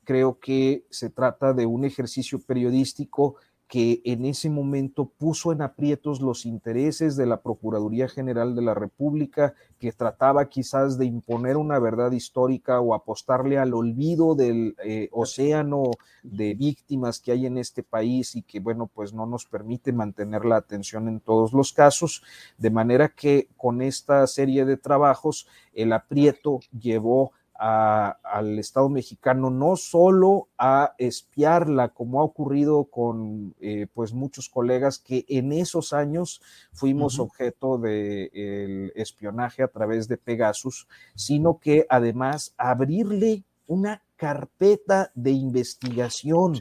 creo que se trata de un ejercicio periodístico que en ese momento puso en aprietos los intereses de la Procuraduría General de la República, que trataba quizás de imponer una verdad histórica o apostarle al olvido del eh, océano de víctimas que hay en este país y que, bueno, pues no nos permite mantener la atención en todos los casos, de manera que con esta serie de trabajos el aprieto llevó al Estado mexicano no solo a espiarla, como ha ocurrido con eh, pues muchos colegas que en esos años fuimos objeto del espionaje a través de Pegasus, sino que además abrirle una carpeta de investigación.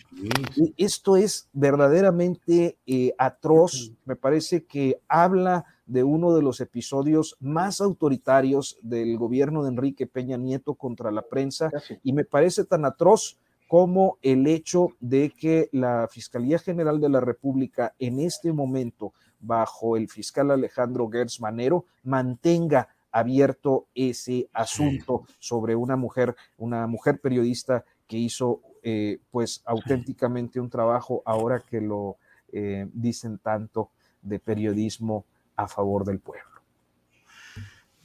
E, esto es verdaderamente eh, atroz. Me parece que habla de uno de los episodios más autoritarios del gobierno de Enrique Peña Nieto contra la prensa y me parece tan atroz como el hecho de que la Fiscalía General de la República en este momento, bajo el fiscal Alejandro Gertz Manero, mantenga abierto ese asunto sobre una mujer, una mujer periodista que hizo eh, pues auténticamente un trabajo ahora que lo eh, dicen tanto de periodismo a favor del pueblo.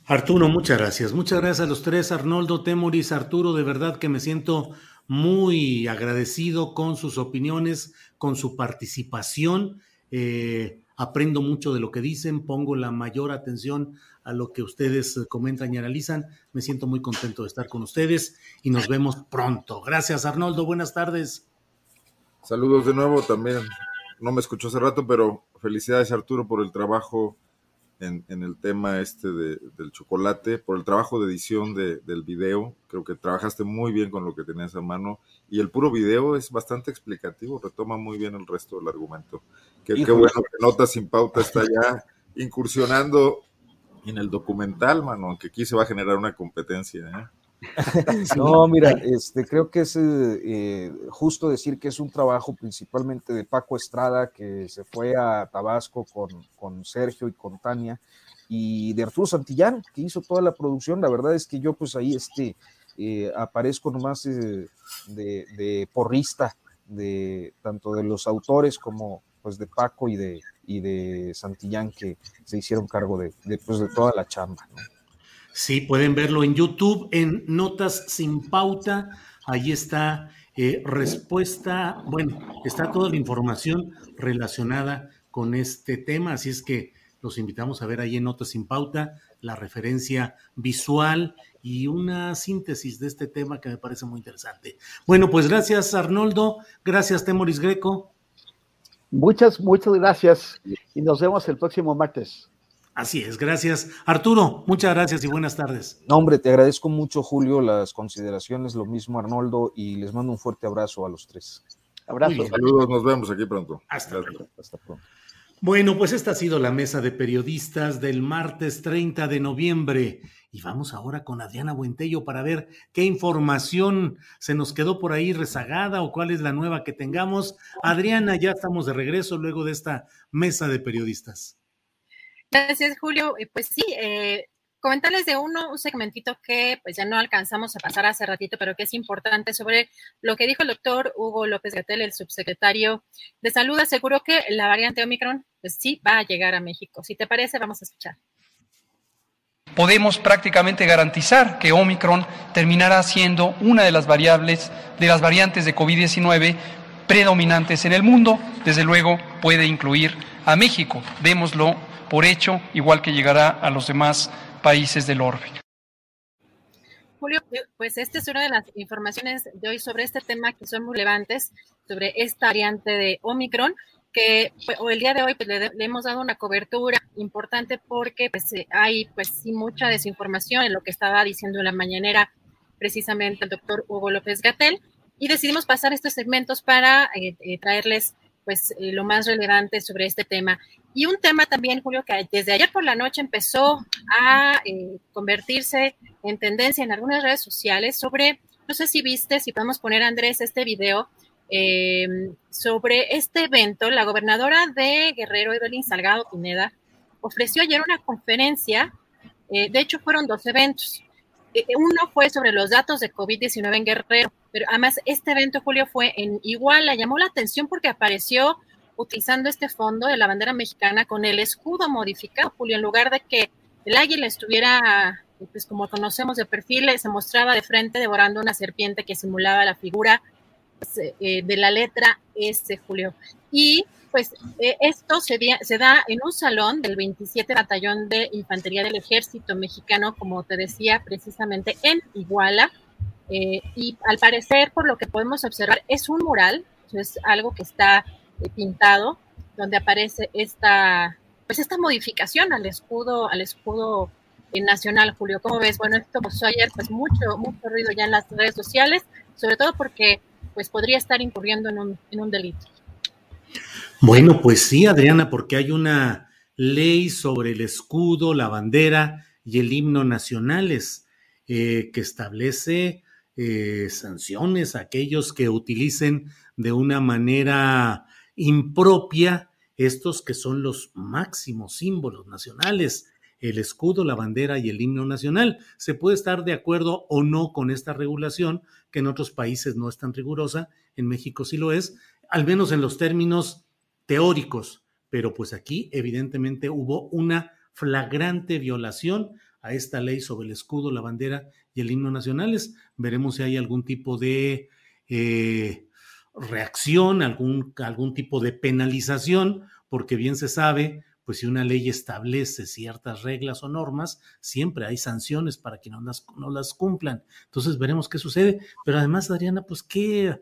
Arturo, muchas gracias. Muchas gracias a los tres, Arnoldo, Temoris, Arturo, de verdad que me siento muy agradecido con sus opiniones, con su participación. Eh, aprendo mucho de lo que dicen, pongo la mayor atención a lo que ustedes comentan y analizan. Me siento muy contento de estar con ustedes y nos vemos pronto. Gracias, Arnoldo. Buenas tardes. Saludos de nuevo también. No me escuchó hace rato, pero felicidades, Arturo, por el trabajo en, el tema este del chocolate, por el trabajo de edición del video. Creo que trabajaste muy bien con lo que tenías a mano y el puro video es bastante explicativo, retoma muy bien el resto del argumento. Qué, bueno que Nota Sin Pauta está ya incursionando en el documental, mano, aunque aquí se va a generar una competencia. ¿eh? no, mira, este, creo que es eh, justo decir que es un trabajo principalmente de Paco Estrada, que se fue a Tabasco con, con Sergio y con Tania, y de Arturo Santillán, que hizo toda la producción. La verdad es que yo pues ahí este, eh, aparezco nomás eh, de, de, porrista, de tanto de los autores como pues de Paco y de, y de Santillán, que se hicieron cargo de, de, pues, de toda la chamba. Sí, pueden verlo en YouTube, en Notas sin Pauta. Ahí está eh, respuesta, bueno, está toda la información relacionada con este tema, así es que los invitamos a ver ahí en Notas sin Pauta la referencia visual y una síntesis de este tema que me parece muy interesante. Bueno, pues gracias Arnoldo, gracias Temoris Greco. Muchas, muchas gracias y nos vemos el próximo martes. Así es, gracias. Arturo, muchas gracias y buenas tardes. No, hombre, te agradezco mucho, Julio, las consideraciones, lo mismo, Arnoldo, y les mando un fuerte abrazo a los tres. Abrazos. Saludos, nos vemos aquí pronto. Hasta pronto. Hasta pronto. Bueno, pues esta ha sido la mesa de periodistas del martes 30 de noviembre. Y vamos ahora con Adriana Buentello para ver qué información se nos quedó por ahí rezagada o cuál es la nueva que tengamos. Adriana, ya estamos de regreso luego de esta mesa de periodistas. Gracias, Julio. Pues sí, eh, comentarles de uno, un segmentito que pues ya no alcanzamos a pasar hace ratito, pero que es importante sobre lo que dijo el doctor Hugo López Gatel, el subsecretario de Salud, aseguró que la variante Omicron pues sí va a llegar a México. Si te parece, vamos a escuchar. Podemos prácticamente garantizar que Omicron terminará siendo una de las variables, de las variantes de COVID-19 predominantes en el mundo. Desde luego puede incluir a México. Démoslo por hecho, igual que llegará a los demás países del orbe. Julio, pues esta es una de las informaciones de hoy sobre este tema que son muy relevantes, sobre esta variante de Omicron, que pues, el día de hoy pues, le, hemos dado una cobertura importante porque pues, eh, hay pues sí mucha desinformación en lo que estaba diciendo en la mañanera precisamente el doctor Hugo López Gatel y decidimos pasar estos segmentos para eh, eh, traerles pues lo más relevante sobre este tema. Y un tema también, Julio, que desde ayer por la noche empezó a eh, convertirse en tendencia en algunas redes sociales sobre, no sé si viste, si podemos poner, Andrés, este video eh, sobre este evento. La gobernadora de Guerrero, Evelyn Salgado Pineda, ofreció ayer una conferencia. Eh, de hecho, fueron dos eventos. Uno fue sobre los datos de COVID-19 en Guerrero, pero además este evento, Julio, fue en Iguala. Llamó la atención porque apareció utilizando este fondo de la bandera mexicana con el escudo modificado, Julio, en lugar de que el águila estuviera, pues como conocemos de perfil, se mostraba de frente devorando una serpiente que simulaba la figura pues, eh, de la letra S, Julio. Y pues eh, esto se, da en un salón del 27 Batallón de Infantería del Ejército Mexicano, como te decía, precisamente en Iguala. Eh, y al parecer, por lo que podemos observar, es un mural, es algo que está eh, pintado, donde aparece esta, pues esta modificación al escudo, al escudo nacional, Julio. ¿Cómo ves? Bueno, esto pasó ayer, pues mucho, mucho ruido ya en las redes sociales, sobre todo porque pues podría estar incurriendo en un, en un delito. Bueno, pues sí, Adriana, porque hay una ley sobre el escudo, la bandera y el himno nacionales eh, que establece eh, sanciones a aquellos que utilicen de una manera impropia estos que son los máximos símbolos nacionales, el escudo, la bandera y el himno nacional. Se puede estar de acuerdo o no con esta regulación, que en otros países no es tan rigurosa, en México sí lo es, al menos en los términos teóricos, pero pues aquí evidentemente hubo una flagrante violación a esta ley sobre el escudo, la bandera y el himno nacionales. Veremos si hay algún tipo de eh, reacción, algún, algún tipo de penalización, porque bien se sabe, pues si una ley establece ciertas reglas o normas, siempre hay sanciones para que no las, no las cumplan. Entonces veremos qué sucede. Pero además, Adriana, pues qué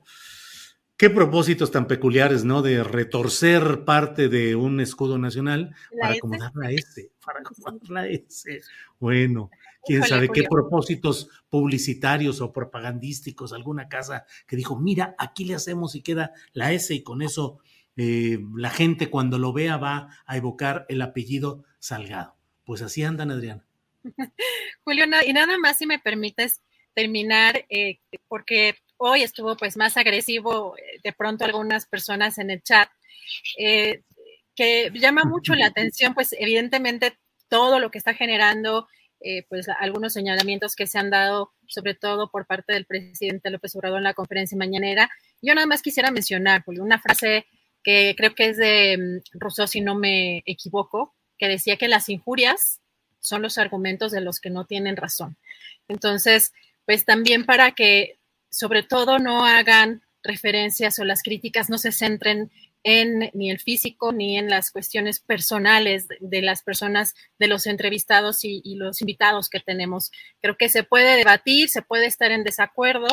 Qué propósitos tan peculiares, ¿no? De retorcer parte de un escudo nacional para acomodar la S, para acomodar la S. Bueno, quién sabe qué propósitos publicitarios o propagandísticos, alguna casa que dijo, mira, aquí le hacemos y queda la S y con eso eh, la gente cuando lo vea va a evocar el apellido Salgado. Pues así andan, Adriana. Julio, y nada más si me permites terminar, eh, porque hoy estuvo pues más agresivo eh, de pronto algunas personas en el chat, eh, que llama mucho la atención, pues evidentemente todo lo que está generando, eh, pues algunos señalamientos que se han dado, sobre todo por parte del presidente López Obrador en la conferencia mañanera. Yo nada más quisiera mencionar, una frase que creo que es de mm, Rousseau, si no me equivoco, que decía que las injurias son los argumentos de los que no tienen razón. Entonces, pues también para que sobre todo no hagan referencias o las críticas no se centren en ni el físico ni en las cuestiones personales de, las personas, de los entrevistados y, los invitados que tenemos. Creo que se puede debatir, se puede estar en desacuerdo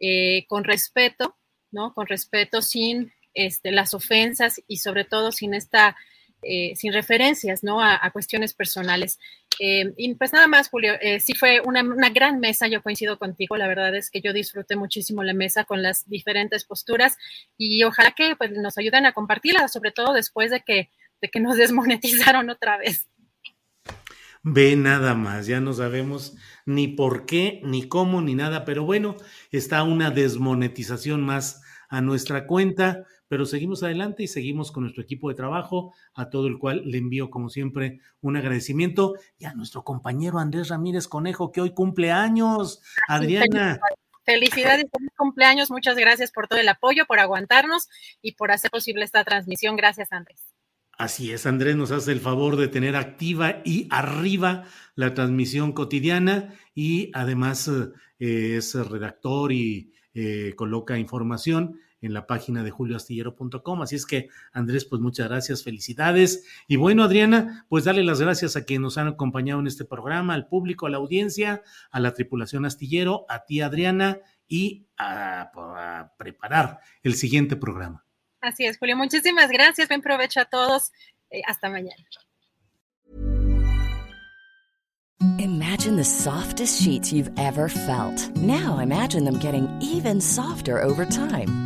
eh, con respeto, ¿no? Con respeto sin este, las ofensas y sobre todo sin esta eh, sin referencias ¿no? a, cuestiones personales. Eh, y pues nada más, Julio, eh, sí fue una, gran mesa, yo coincido contigo, la verdad es que yo disfruté muchísimo la mesa con las diferentes posturas y ojalá que pues, nos ayuden a compartirla, sobre todo después de que, de que nos desmonetizaron otra vez. Ve nada más, ya no sabemos ni por qué, ni cómo, ni nada, pero bueno, está una desmonetización más a nuestra cuenta pero seguimos adelante y seguimos con nuestro equipo de trabajo, a todo el cual le envío, como siempre, un agradecimiento y a nuestro compañero Andrés Ramírez Conejo, que hoy cumple años. Adriana. Felicidades, cumpleaños, muchas gracias por todo el apoyo, por aguantarnos y por hacer posible esta transmisión. Gracias, Andrés. Así es, Andrés nos hace el favor de tener activa y arriba la transmisión cotidiana y además eh, es redactor y eh, coloca información en la página de julioastillero.com. Así es que, Andrés, pues muchas gracias, felicidades. Y bueno, Adriana, pues dale las gracias a quienes nos han acompañado en este programa, al público, a la audiencia, a la tripulación astillero, a ti, Adriana, y a, preparar el siguiente programa. Así es, Julio. Muchísimas gracias. Buen provecho a todos. Eh, hasta mañana. Imagine the softest sheets you've ever felt. Now imagine them getting even softer over time.